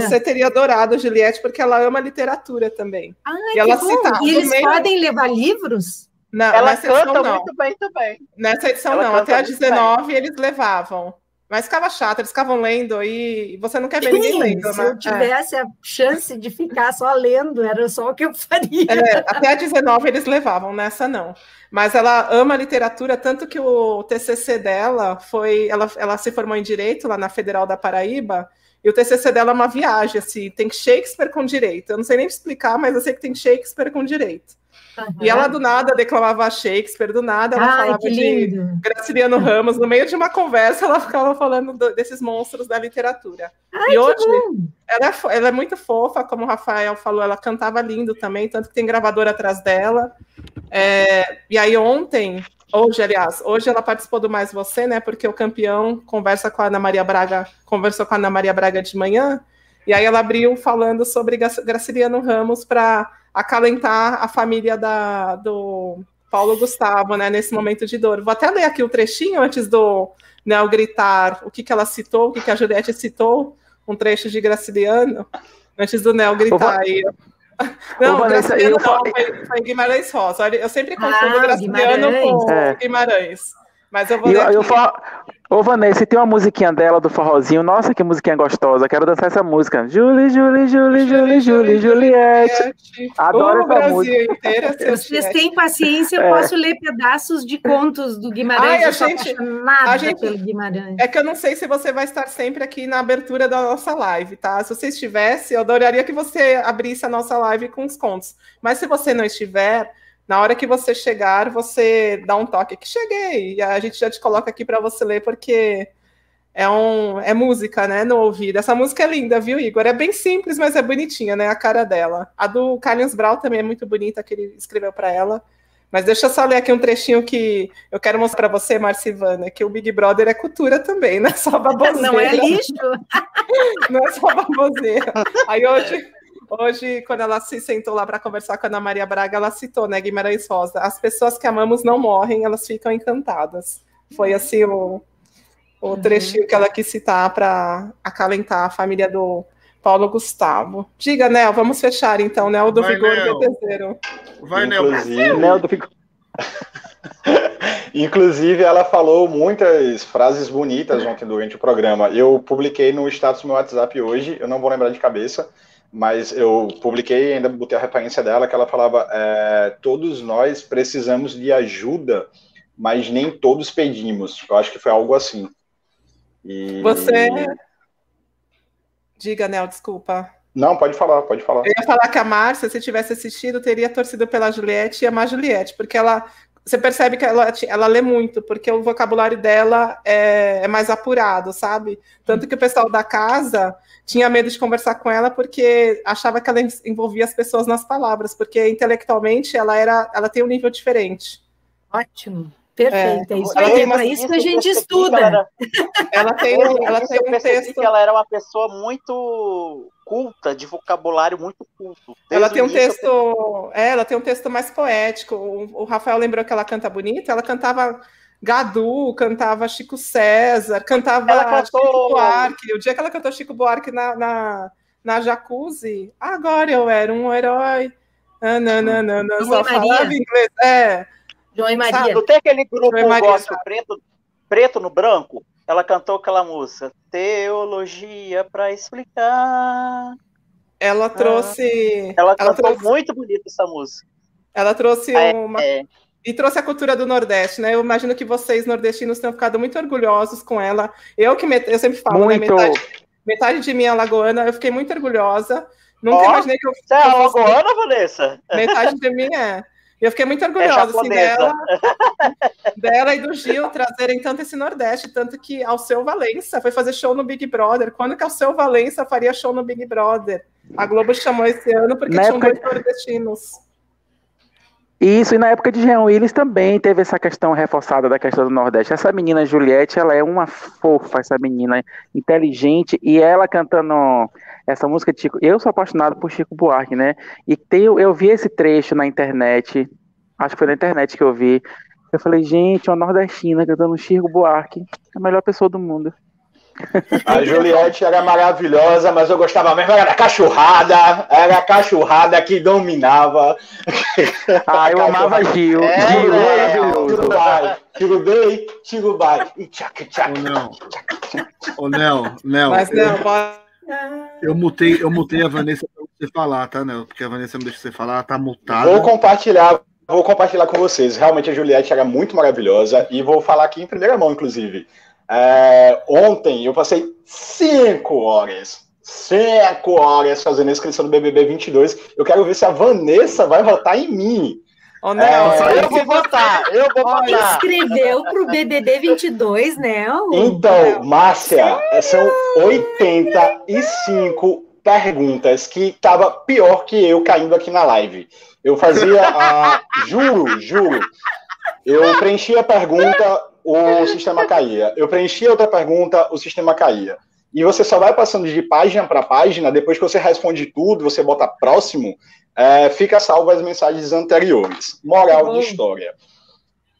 você é. teria adorado a Juliette, porque ela ama literatura também. Ah, e ela cita, e eles meio... podem levar livros? Não, ela canta edição, muito bem também. Nessa edição ela não, até a 19 bem. eles levavam. Mas ficava chato, eles ficavam lendo e você não quer ver Sim, ninguém lendo. Se né? eu tivesse é. a chance de ficar só lendo, era só o que eu faria. É, até a 19 eles levavam, nessa não. Mas ela ama literatura, tanto que o TCC dela foi. Ela, ela se formou em Direito lá na Federal da Paraíba, e o TCC dela é uma viagem, assim, tem Shakespeare com direito. Eu não sei nem explicar, mas eu sei que tem Shakespeare com direito. Uhum. E ela do nada declamava Shakespeare, do nada ela Ai, falava de Graciliano Ramos, no meio de uma conversa ela ficava falando do, desses monstros da literatura. Ai, e hoje ela é, ela é, muito fofa, como o Rafael falou, ela cantava lindo também, tanto que tem gravador atrás dela. É, e aí ontem Hoje, aliás, hoje ela participou do Mais Você, né? Porque o campeão conversa com a Ana Maria Braga, conversou com a Ana Maria Braga de manhã, e aí ela abriu falando sobre Graciliano Ramos para acalentar a família da, do Paulo Gustavo, né? Nesse momento de dor. Vou até ler aqui o trechinho antes do Nel gritar o que, que ela citou, o que, que a Juliette citou, um trecho de Graciliano, antes do Nel gritar. Aí. Não, Ô, Vanessa, eu... não, foi, foi Guimarães Rosa. Eu sempre confundo ah, Graciliano Guimarães. com é. Guimarães. Mas eu vou eu, eu falo, Ô, Vanessa, tem uma musiquinha dela do forrozinho. Nossa, que musiquinha gostosa. Quero dançar essa música. Julie, Julie, Julie, Julie, Julie, Juliette. Adoro essa Brasil música. Inteira, *laughs* Se vocês têm paciência, eu é. posso ler pedaços de contos do Guimarães. Ai, a gente, a gente, pelo Guimarães. É que eu não sei se você vai estar sempre aqui na abertura da nossa live, tá? Se você estivesse, eu adoraria que você abrisse a nossa live com os contos. Mas se você não estiver na hora que você chegar, você dá um toque que cheguei, e a gente já te coloca aqui para você ler, porque é, um, é música, né, no ouvido. Essa música é linda, viu, Igor? É bem simples, mas é bonitinha, né, a cara dela. A do Carlos Brau também é muito bonita, que ele escreveu para ela, Mas deixa eu só ler aqui um trechinho que eu quero mostrar para você, Marcivana, que o Big Brother é cultura também, *laughs* não é só *laughs* baboseira. Não é lixo. *laughs* não é só baboseira. Aí hoje, hoje quando ela se sentou lá para conversar com a Ana Maria Braga, ela citou, né, Guimarães Rosa, as pessoas que amamos não morrem, elas ficam encantadas. Foi assim o, o uhum. trechinho que ela quis citar para acalentar a família do Paulo Gustavo. Diga, Nel, vamos fechar então, Nel do Vai, Vigor Nel. terceiro. Vai, Nel. Nel do Vigor. *laughs* Inclusive, ela falou muitas frases bonitas ontem durante o programa. Eu publiquei no status do meu WhatsApp hoje, eu não vou lembrar de cabeça, mas eu publiquei ainda botei a referência dela, que ela falava: é, todos nós precisamos de ajuda, mas nem todos pedimos. Eu acho que foi algo assim. E... Você. Diga, Nel, desculpa. Não, pode falar, pode falar. Eu ia falar que a Márcia, se tivesse assistido, teria torcido pela Juliette e amar Juliette, porque ela. Você percebe que ela, ela lê muito, porque o vocabulário dela é, é mais apurado, sabe? Tanto que o pessoal da casa tinha medo de conversar com ela porque achava que ela envolvia as pessoas nas palavras, porque intelectualmente ela era, ela tem um nível diferente. Ótimo. Perfeito, é, é isso aí. É para isso que a gente estuda. Ela, era... ela tem, ela tem um texto. que ela era uma pessoa muito culta, de vocabulário muito culto. ela tem um texto, eu... é, ela tem um texto mais poético. O, o, Rafael lembrou que ela canta bonito, ela cantava Gadu, cantava Chico César, cantava ela cantou... Chico Buarque. O dia que ela cantou Chico Buarque na, na, na jacuzzi, agora eu era um herói. Não, não, não, não, só falava inglês. É. João e Maria. Não tem aquele grupo gospel preto, preto no branco? Ela cantou aquela música, Teologia para explicar. Ela trouxe. Ah, ela, ela cantou trouxe, muito bonita essa música. Ela trouxe é, uma. É. E trouxe a cultura do Nordeste, né? Eu imagino que vocês, nordestinos, tenham ficado muito orgulhosos com ela. Eu que eu sempre falo, né? Metade, metade de minha lagoana, eu fiquei muito orgulhosa. Nunca oh, imaginei que eu. Você é alagoana, Vanessa? Metade de mim é. *laughs* Eu fiquei muito orgulhosa é assim, dela, *laughs* dela e do Gil trazerem tanto esse Nordeste, tanto que Alceu Valença foi fazer show no Big Brother. Quando que Alceu Valença faria show no Big Brother? A Globo chamou esse ano porque na tinham época... dois nordestinos. Isso, e na época de Jean Willis também teve essa questão reforçada da questão do Nordeste. Essa menina Juliette, ela é uma fofa, essa menina inteligente, e ela cantando essa música de Chico. Eu sou apaixonado por Chico Buarque, né? E tem, eu vi esse trecho na internet, acho que foi na internet que eu vi. Eu falei, gente, uma nordestina cantando Chico Buarque, a melhor pessoa do mundo. A Juliette era maravilhosa, mas eu gostava mesmo era da cachorrada, era a cachorrada que dominava. Ah, eu amava Gil. É, Gil, é, bem, tiro vai. E tchac, tchac. Ô, Nel, Nel. Mas, Nel, eu mutei, eu mutei a Vanessa para você falar, tá, Nel? Porque a Vanessa não deixa você falar, tá mutada. Vou compartilhar, vou compartilhar com vocês. Realmente a Juliette era muito maravilhosa e vou falar aqui em primeira mão, inclusive. É, ontem eu passei cinco horas, cinco horas fazendo a inscrição do BBB 22. Eu quero ver se a Vanessa vai votar em mim. Oh, não, é, eu vou votar, eu vou votar. Inscreveu para o BBB 22, né? Então, Márcia, são 85 perguntas que tava pior que eu caindo aqui na live. Eu fazia, a, *laughs* juro, juro, eu preenchia a pergunta, o sistema caía. Eu preenchia outra pergunta, o sistema caía. E você só vai passando de página para página, depois que você responde tudo, você bota próximo, é, fica salvo as mensagens anteriores. Moral de história.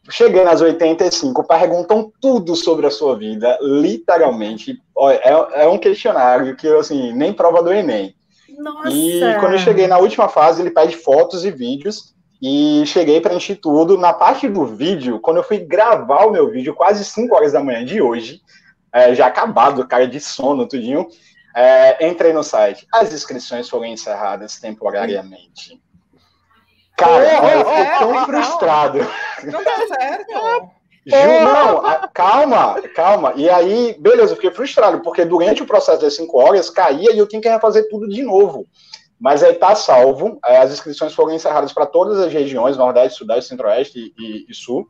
Chegando às 85, perguntam tudo sobre a sua vida, literalmente. É, é um questionário que, assim, nem prova do Enem. Nossa. E quando eu cheguei na última fase, ele pede fotos e vídeos e cheguei para encher tudo. Na parte do vídeo, quando eu fui gravar o meu vídeo, quase 5 horas da manhã de hoje, é, já acabado, cara de sono, tudinho, é, entrei no site. As inscrições foram encerradas temporariamente. Cara, eu fiquei tão frustrado. Não deu certo. *laughs* Ju, não, calma, calma. E aí, beleza, eu fiquei frustrado, porque durante o processo das 5 horas caía e eu tinha que refazer tudo de novo. Mas aí tá salvo. É, as inscrições foram encerradas para todas as regiões, Nordeste, Sudeste, Centro-Oeste e, e, Sul.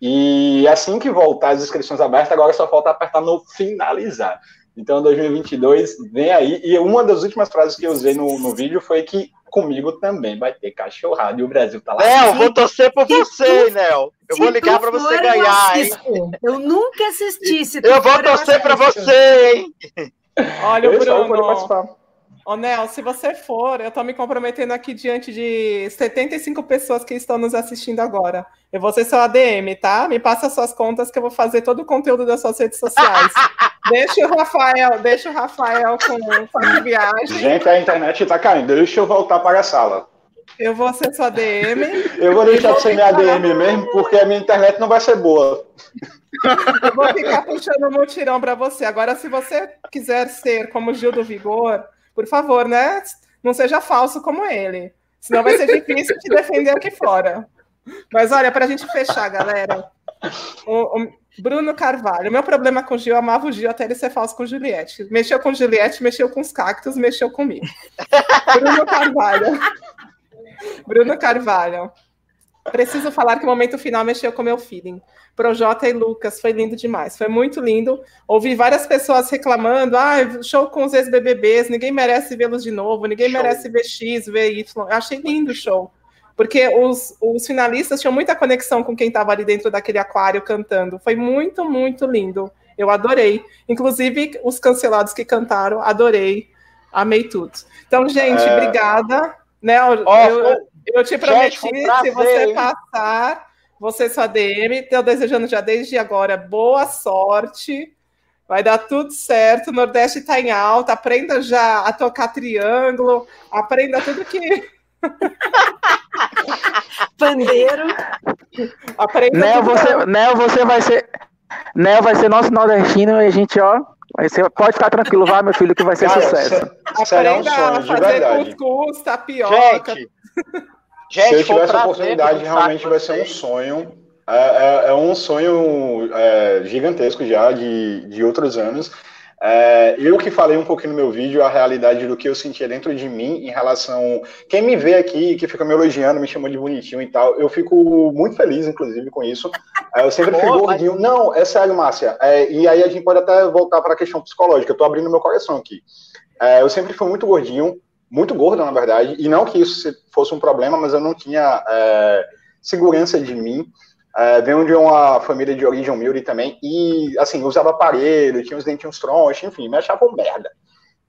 E assim que voltar as inscrições abertas, agora só falta apertar no finalizar. Então, 2022 vem aí. E uma das últimas frases que eu usei no, no vídeo foi que comigo também vai ter cachorrada e o Brasil tá lá. Nel, vou torcer por você, Nel. Eu vou ligar para você ganhar, hein? Eu nunca assisti. Se eu vou torcer para você, hein? Olha, o Bruno. Ô, Nel, se você for, eu estou me comprometendo aqui diante de 75 pessoas que estão nos assistindo agora. Eu vou ser seu ADM, tá? Me passa suas contas que eu vou fazer todo o conteúdo das suas redes sociais. *laughs* deixa o Rafael, deixa o Rafael com, com a viagem. Gente, a internet está caindo. Deixa eu voltar para a sala. Eu vou ser sua ADM. Eu vou deixar de ser minha ADM mesmo, porque a minha internet não vai ser boa. Eu vou ficar puxando um mutirão para você. Agora, se você quiser ser como Gil do Vigor, por favor, né? Não seja falso como ele. Senão vai ser difícil te defender aqui fora. Mas olha, para a gente fechar, galera. O, o, Bruno Carvalho. Meu problema com o Gil, eu amava o Gil até ele ser falso com Juliette. Mexeu com Juliette, mexeu com os cactos, mexeu comigo. Bruno Carvalho. Bruno Carvalho. Preciso falar que o momento final mexeu com o meu feeling. Projota e Lucas, foi lindo demais, foi muito lindo. Ouvi várias pessoas reclamando: ah, show com os ex-BBBs, ninguém merece vê-los de novo, ninguém show. merece ver X, ver Y. Achei lindo o show, porque os, os finalistas tinham muita conexão com quem estava ali dentro daquele aquário cantando. Foi muito, muito lindo. Eu adorei. Inclusive, os cancelados que cantaram, adorei. Amei tudo. Então, gente, é... obrigada. Né, eu, oh, eu, eu, te prometi, gente, um se você passar você sua DM, estou desejando já desde agora boa sorte. Vai dar tudo certo. O Nordeste está em alta. Aprenda já a tocar triângulo. Aprenda tudo que. *laughs* Pandeiro. Aprenda Nel, você, Nel, você vai ser. Nel vai ser nosso nordestino e a gente, ó. Vai ser, pode ficar tranquilo, vai, meu filho, que vai ser Cara, sucesso. Aprenda um sonho, a fazer cuscuz, tapioca. Gente, Gente, Se eu tivesse a oportunidade, realmente vai ser um sonho. É, é, é um sonho é, gigantesco já de, de outros anos. É, eu que falei um pouquinho no meu vídeo a realidade do que eu sentia dentro de mim em relação. Quem me vê aqui, que fica me elogiando, me chamando de bonitinho e tal, eu fico muito feliz, inclusive, com isso. É, eu sempre fui gordinho. Não, é sério, Márcia. É, e aí a gente pode até voltar para a questão psicológica. Eu estou abrindo meu coração aqui. Eu sempre fui muito gordinho, muito gorda, na verdade, e não que isso fosse um problema, mas eu não tinha é, segurança de mim. É, venho de uma família de origem humilde também, e, assim, usava aparelho, tinha os dentinhos tronchos, enfim, me achava um merda.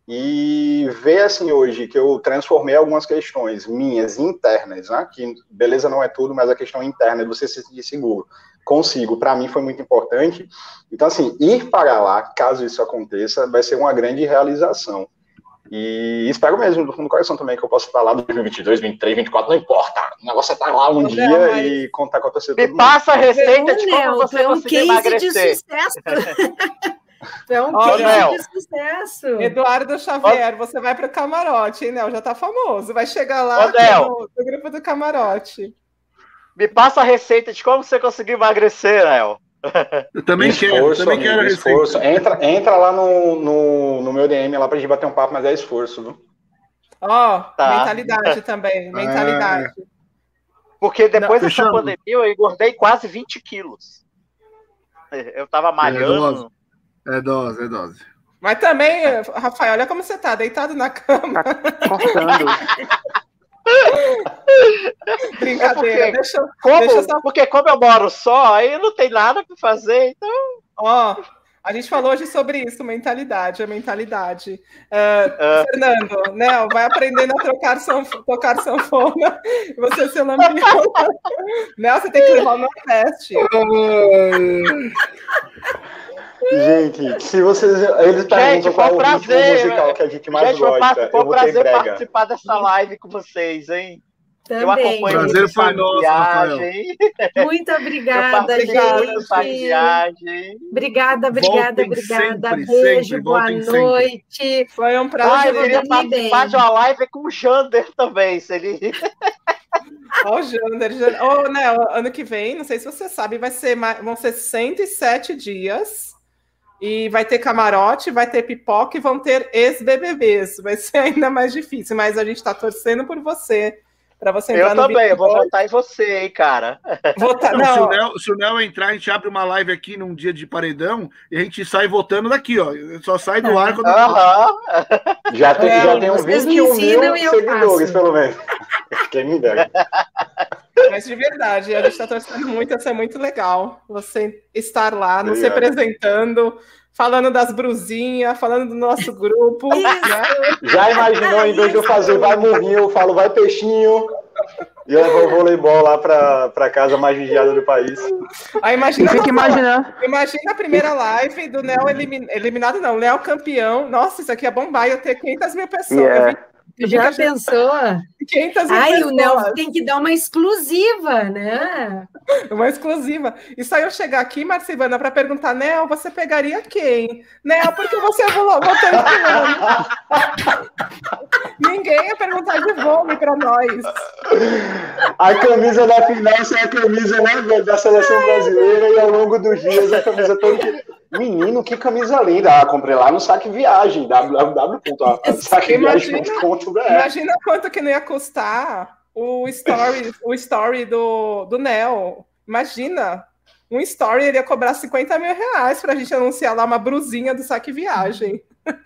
E ver, assim, hoje que eu transformei algumas questões minhas internas, né, que beleza não é tudo, mas a questão interna é você se sentir seguro, consigo, para mim foi muito importante. Então, assim, ir para lá, caso isso aconteça, vai ser uma grande realização. E espero mesmo, do fundo do coração também, que eu possa estar lá 2022, 2023, 2024, não importa. O negócio é estar lá um dia mas... e contar com a torcida. Me passa a receita de como você é um conseguir emagrecer. *laughs* De sucesso. é um case Nel. de sucesso. Eduardo Xavier, você vai para o camarote, hein, Nel? Já está famoso. Vai chegar lá no, no grupo do camarote. Me passa a receita de como você conseguiu emagrecer, Nel. Eu também esforço, quero, também amigo, quero esforço. Entra, entra lá no, no, no, meu DM lá pra gente bater um papo, mas é esforço, viu? Ó, oh, tá. mentalidade também, mentalidade. É... Porque depois Não, dessa pandemia eu engordei quase 20 quilos. Eu tava malhando. É dose, é dose. É dose. Mas também, Rafael, olha como você tá, deitado na cama. Tá cortando. *laughs* Brincadeira, é porque, deixa, como, deixa só... porque como eu moro só, aí não tem nada para fazer, então. Ó, a gente falou hoje sobre isso, mentalidade, a mentalidade. Uh, uh. Fernando, né, vai aprendendo a trocar sanf tocar sanfona, você ser lampião. *laughs* Né, você tem que levar no teste. Gente, se vocês. Eles perguntam qual o prazer, musical que a gente mais gente, gosta. Foi um prazer participar dessa live com vocês, hein? Também. Eu acompanho prazer foi nosso, viagem. Muito obrigada, gente. Viagem. Obrigada, obrigada, Voltem obrigada. Sempre, Beijo, sempre. boa Voltem noite. Sempre. Foi um prazer. Ah, eu queria participar de uma live com o Jander também, se ele. Ó, o Jander. Oh, né, ano que vem, não sei se você sabe, vai ser, vão ser 107 dias e vai ter camarote, vai ter pipoca e vão ter ex-BBBs. Vai ser ainda mais difícil, mas a gente está torcendo por você para você entrar eu no também, eu vou votar em você, hein, cara. *laughs* Votar, não, não. Se, o Nel, se o Nel entrar, a gente abre uma live aqui num dia de paredão e a gente sai votando daqui, ó. Só sai do ar quando. *laughs* Já tem, é, já tem uns 21 mil seguidores, pelo menos. *laughs* Quem me dera. Mas de verdade, a gente está torcendo muito, isso é muito legal. Você estar lá, nos representando, falando das brusinhas, falando do nosso grupo. né? Já imaginou, em vez de eu fazer vai morrinho, eu falo vai peixinho. E eu vou voleibol lá para a casa mais vigiada do país. Aí imagina, fica imaginando. Imagina a primeira live do Neo elimin, eliminado, não, Neo campeão. Nossa, isso aqui é bombar, eu ter 500 mil pessoas. Yeah. Já pensou? 500 mil Ai, pessoas. o Nel tem que dar uma exclusiva, né? Uma exclusiva. E só eu chegar aqui, Marcivana, para perguntar, Nel, você pegaria quem? Nel, porque você votou em *laughs* Ninguém ia perguntar de vôlei para nós. A camisa da final é a camisa né, da seleção brasileira e ao longo dos dias a camisa toda. Menino, que camisa linda. Ah, comprei lá no Saque Viagem, www.saqueviagem.com.br. Imagina quanto que não ia custar o story, o story do, do Nel. Imagina, um story ele ia cobrar 50 mil reais para a gente anunciar lá uma brusinha do Saque Viagem.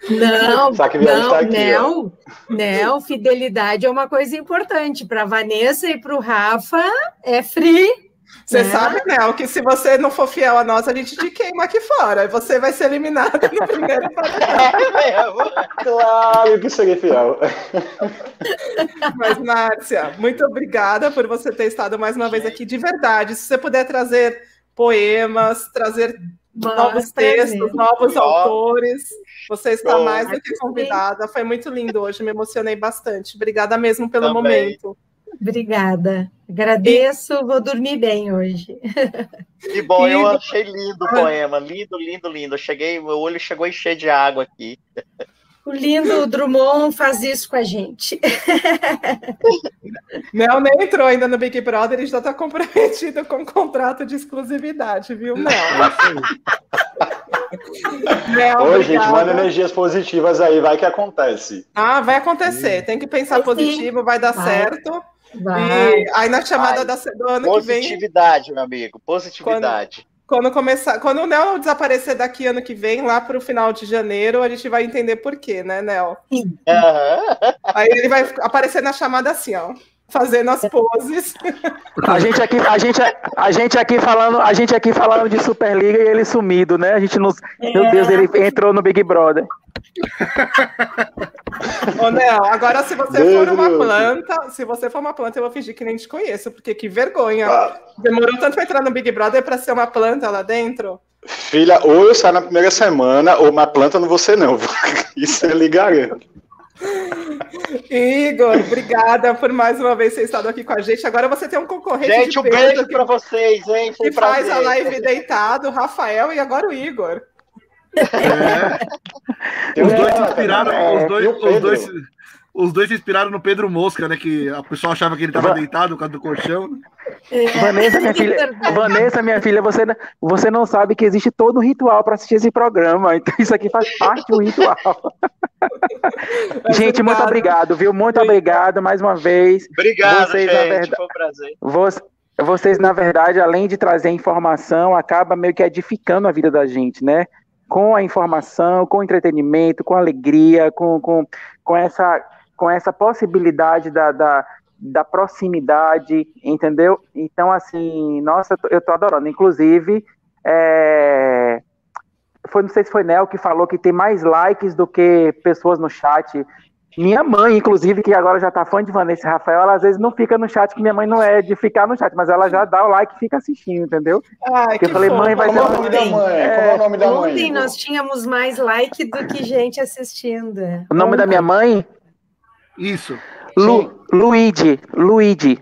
Não, *laughs* Saque Viagem não, tá aqui, não, não, fidelidade é uma coisa importante. Para Vanessa e para o Rafa é free. Você é. sabe, Nel, que se você não for fiel a nós, a gente te queima aqui fora. E você vai ser eliminado no primeiro *laughs* Claro que serei fiel. Mas, Márcia, muito obrigada por você ter estado mais uma vez aqui. De verdade, se você puder trazer poemas, trazer Nossa, novos textos, novos autores, você está mais do que convidada. Foi muito lindo hoje, me emocionei bastante. Obrigada mesmo pelo Também. momento. Obrigada. Agradeço, e... vou dormir bem hoje. Que bom, e... eu achei lindo o poema. Lindo, lindo, lindo. Eu cheguei, meu olho chegou a encher de água aqui. O lindo Drummond faz isso com a gente. *laughs* Mel nem entrou ainda no Big Brother, ele já está comprometido com um contrato de exclusividade, viu, Mel? *laughs* Mel Oi, gente, manda energias positivas aí, vai que acontece. Ah, vai acontecer. Tem que pensar positivo, vai dar vai. certo. Vai. E aí na chamada da, do ano que vem. Positividade, meu amigo, positividade. Quando, quando, começar, quando o Nel desaparecer daqui ano que vem, lá para o final de janeiro, a gente vai entender por quê, né, Nel? Uhum. Aí ele vai aparecer na chamada assim, ó fazendo as poses. A gente aqui, a gente, a gente aqui falando, a gente aqui falando de Superliga e ele sumido, né? A gente não, é. meu Deus, ele entrou no Big Brother. *laughs* Ô, Nel, agora se você Deus for uma Deus. planta, se você for uma planta, eu vou fingir que nem te conheço, porque que vergonha. Ah. Demorou tanto para entrar no Big Brother para ser uma planta lá dentro. Filha, ou eu saio na primeira semana, ou uma planta não você não. *laughs* Isso é ligaria. Igor, obrigada por mais uma vez ter estado aqui com a gente. Agora você tem um concorrente. Gente, um beijo para vocês, hein? Foi que prazer. faz a live deitado, o Rafael e agora o Igor. É. Os dois inspiraram, é, os dois, os dois, os dois se inspiraram no Pedro Mosca, né? Que a pessoa achava que ele estava deitado por causa do colchão. É. Vanessa, minha *laughs* filha, Vanessa, minha filha, você, você não sabe que existe todo um ritual para assistir esse programa. Então isso aqui faz parte do ritual. *laughs* *laughs* gente, muito obrigado, viu? Muito obrigado mais uma vez. Obrigado, vocês, gente. Verdade, foi um prazer. Você, vocês, na verdade, além de trazer informação, acaba meio que edificando a vida da gente, né? Com a informação, com o entretenimento, com alegria, com, com, com essa com essa possibilidade da, da, da proximidade, entendeu? Então, assim, nossa, eu tô adorando. Inclusive, é, foi, não sei se foi Nel que falou que tem mais likes do que pessoas no chat. Minha mãe, inclusive, que agora já tá fã de Vanessa Rafael, ela às vezes não fica no chat, que minha mãe não é de ficar no chat, mas ela já dá o like e fica assistindo, entendeu? Ai, Porque eu falei, mãe, vai ser. Como é o nome da mãe? É... Como é o nome da mãe? Ontem nós tínhamos mais like do que gente assistindo. O nome da minha mãe? Isso. Lu, Luigi, Luigi.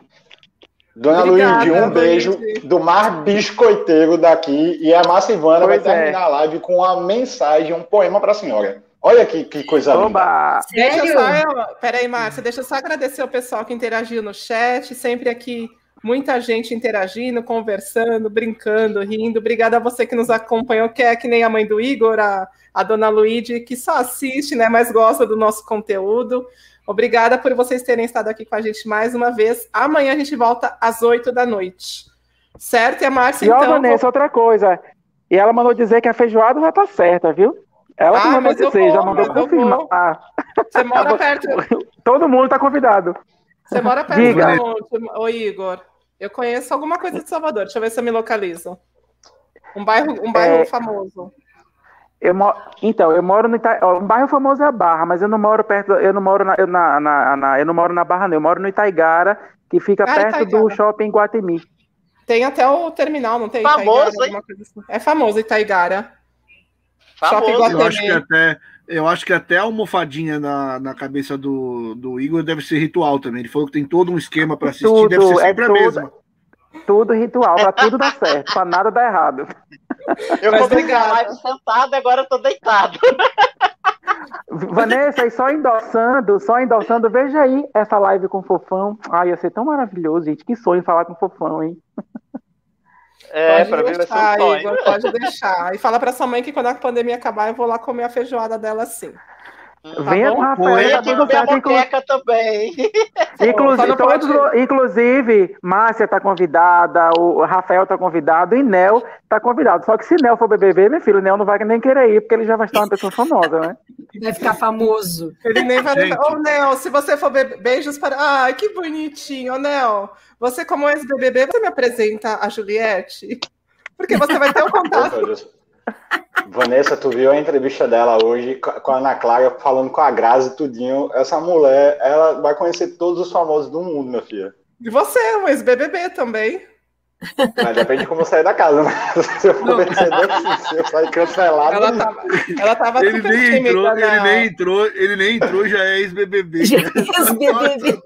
Dona Obrigada, Luigi, um beijo Luigi. do mar biscoiteiro daqui. E a Márcia Ivana pois vai é. terminar a live com uma mensagem, um poema para a senhora. Olha que, que coisa Oba. linda. Deixa só, peraí, Márcia, deixa eu só agradecer o pessoal que interagiu no chat, sempre aqui muita gente interagindo, conversando, brincando, rindo. Obrigada a você que nos acompanhou, que é que nem a mãe do Igor, a, a dona Luíde, que só assiste, né, mas gosta do nosso conteúdo. Obrigada por vocês terem estado aqui com a gente mais uma vez. Amanhã a gente volta às 8 da noite. Certo? E a Márcia, e, então... E, Vanessa, vou... outra coisa. E ela mandou dizer que a feijoada já tá certa, viu? Ela ah, mandou dizer, já mandou confirmar. Ah. Você mora perto... Todo mundo tá convidado. Você mora perto Diga. de onde, ô Igor? Eu conheço alguma coisa de Salvador. Deixa eu ver se eu me localizo. Um bairro, um bairro é... famoso. Eu moro, então, eu moro no Ita... um bairro famoso é a Barra, mas eu não moro perto, eu não moro na, eu, na, na, na, eu não moro na Barra, não. Eu moro no Itaigara, que fica ah, perto Itaigara. do shopping Guatemi. Tem até o terminal, não tem? Famoso, Itaigara, assim. É famoso Itaigara. Famoso. Eu acho que até, eu acho que até a almofadinha na, na cabeça do, do Igor deve ser ritual também. Ele falou que tem todo um esquema para assistir, tudo, deve ser sempre é a mesma. Tudo ritual, para tudo dar certo, para nada dar errado. Eu Mas comecei a live sentado, agora eu tô deitado. Vanessa, e só endossando, só endossando, veja aí essa live com o Fofão. Ai, ia ser tão maravilhoso, gente. Que sonho falar com o Fofão, hein? É, pode pra mim vai ser um sonho. Igor, pode deixar. E fala pra sua mãe que quando a pandemia acabar, eu vou lá comer a feijoada dela sim. Tá Venha com *laughs* o Rafael. Tá tudo certo, inclu... também. Inclusive, todos, inclusive, Márcia está convidada, o Rafael está convidado e Nel está convidado. Só que se Nel for BBB, meu filho, o Nel não vai nem querer ir, porque ele já vai estar uma pessoa famosa, né? *laughs* Vai ficar famoso. Ele nem vai. Ô, oh, Nel, se você for be... beijos para. Ai, que bonitinho, oh, Nel. Você, como ex-BBB, você me apresenta a Juliette? Porque você vai ter o um contato. Vanessa, tu viu a entrevista dela hoje com a Ana Clara falando com a Grazi tudinho. Essa mulher, ela vai conhecer todos os famosos do mundo, minha filha. E você, um ex-BBB também. Mas depende de como sair da casa, né? *laughs* Se eu for vencedor, se eu sair cancelado. Ela tava, ela tava ele nem entrou, na... ele nem entrou, ele nem entrou, já é ex-BBB. *laughs* Já é ex-BBB.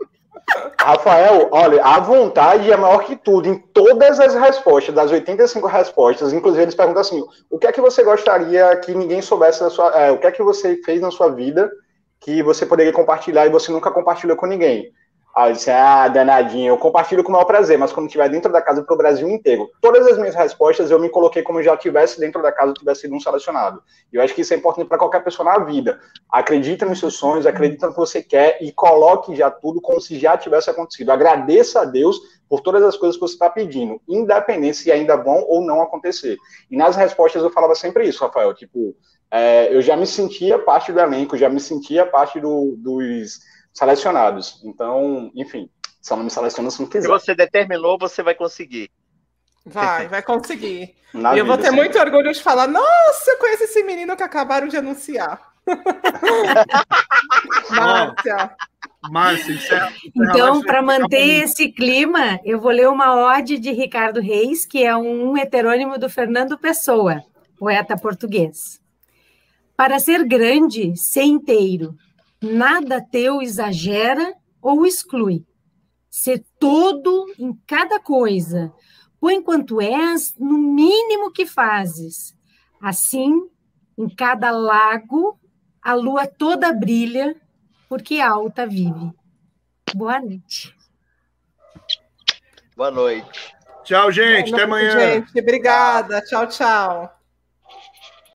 Rafael, olha, a vontade é maior que tudo. Em todas as respostas, das 85 respostas, inclusive eles perguntam assim: o que é que você gostaria que ninguém soubesse da sua. É, o que é que você fez na sua vida que você poderia compartilhar e você nunca compartilhou com ninguém? Aí eu disse, ah, danadinho, eu compartilho com o maior prazer, mas quando estiver dentro da casa para o Brasil inteiro. Todas as minhas respostas eu me coloquei como já tivesse dentro da casa, tivesse sido um selecionado. E eu acho que isso é importante para qualquer pessoa na vida. Acredita nos seus sonhos, acredita no que você quer e coloque já tudo como se já tivesse acontecido. Agradeça a Deus por todas as coisas que você está pedindo, independente se ainda vão ou não acontecer. E nas respostas eu falava sempre isso, Rafael, tipo, é, eu já me sentia parte do elenco, já me sentia parte do, dos selecionados. Então, enfim, só não me seleciona se não quiser. Se você determinou, você vai conseguir. Vai, vai conseguir. *laughs* Na e eu vou ter sim. muito orgulho de falar: nossa, eu conheço esse menino que acabaram de anunciar. *laughs* Márcia. Márcia, encerra, Então, para manter esse clima, eu vou ler uma ode de Ricardo Reis, que é um heterônimo do Fernando Pessoa, poeta português. Para ser grande, ser inteiro, nada teu exagera ou exclui. Ser todo em cada coisa, por enquanto és no mínimo que fazes. Assim, em cada lago, a lua toda brilha, porque alta vive. Boa noite. Boa noite. Tchau, gente. Boa noite, Até amanhã. Gente, obrigada. Tchau, tchau.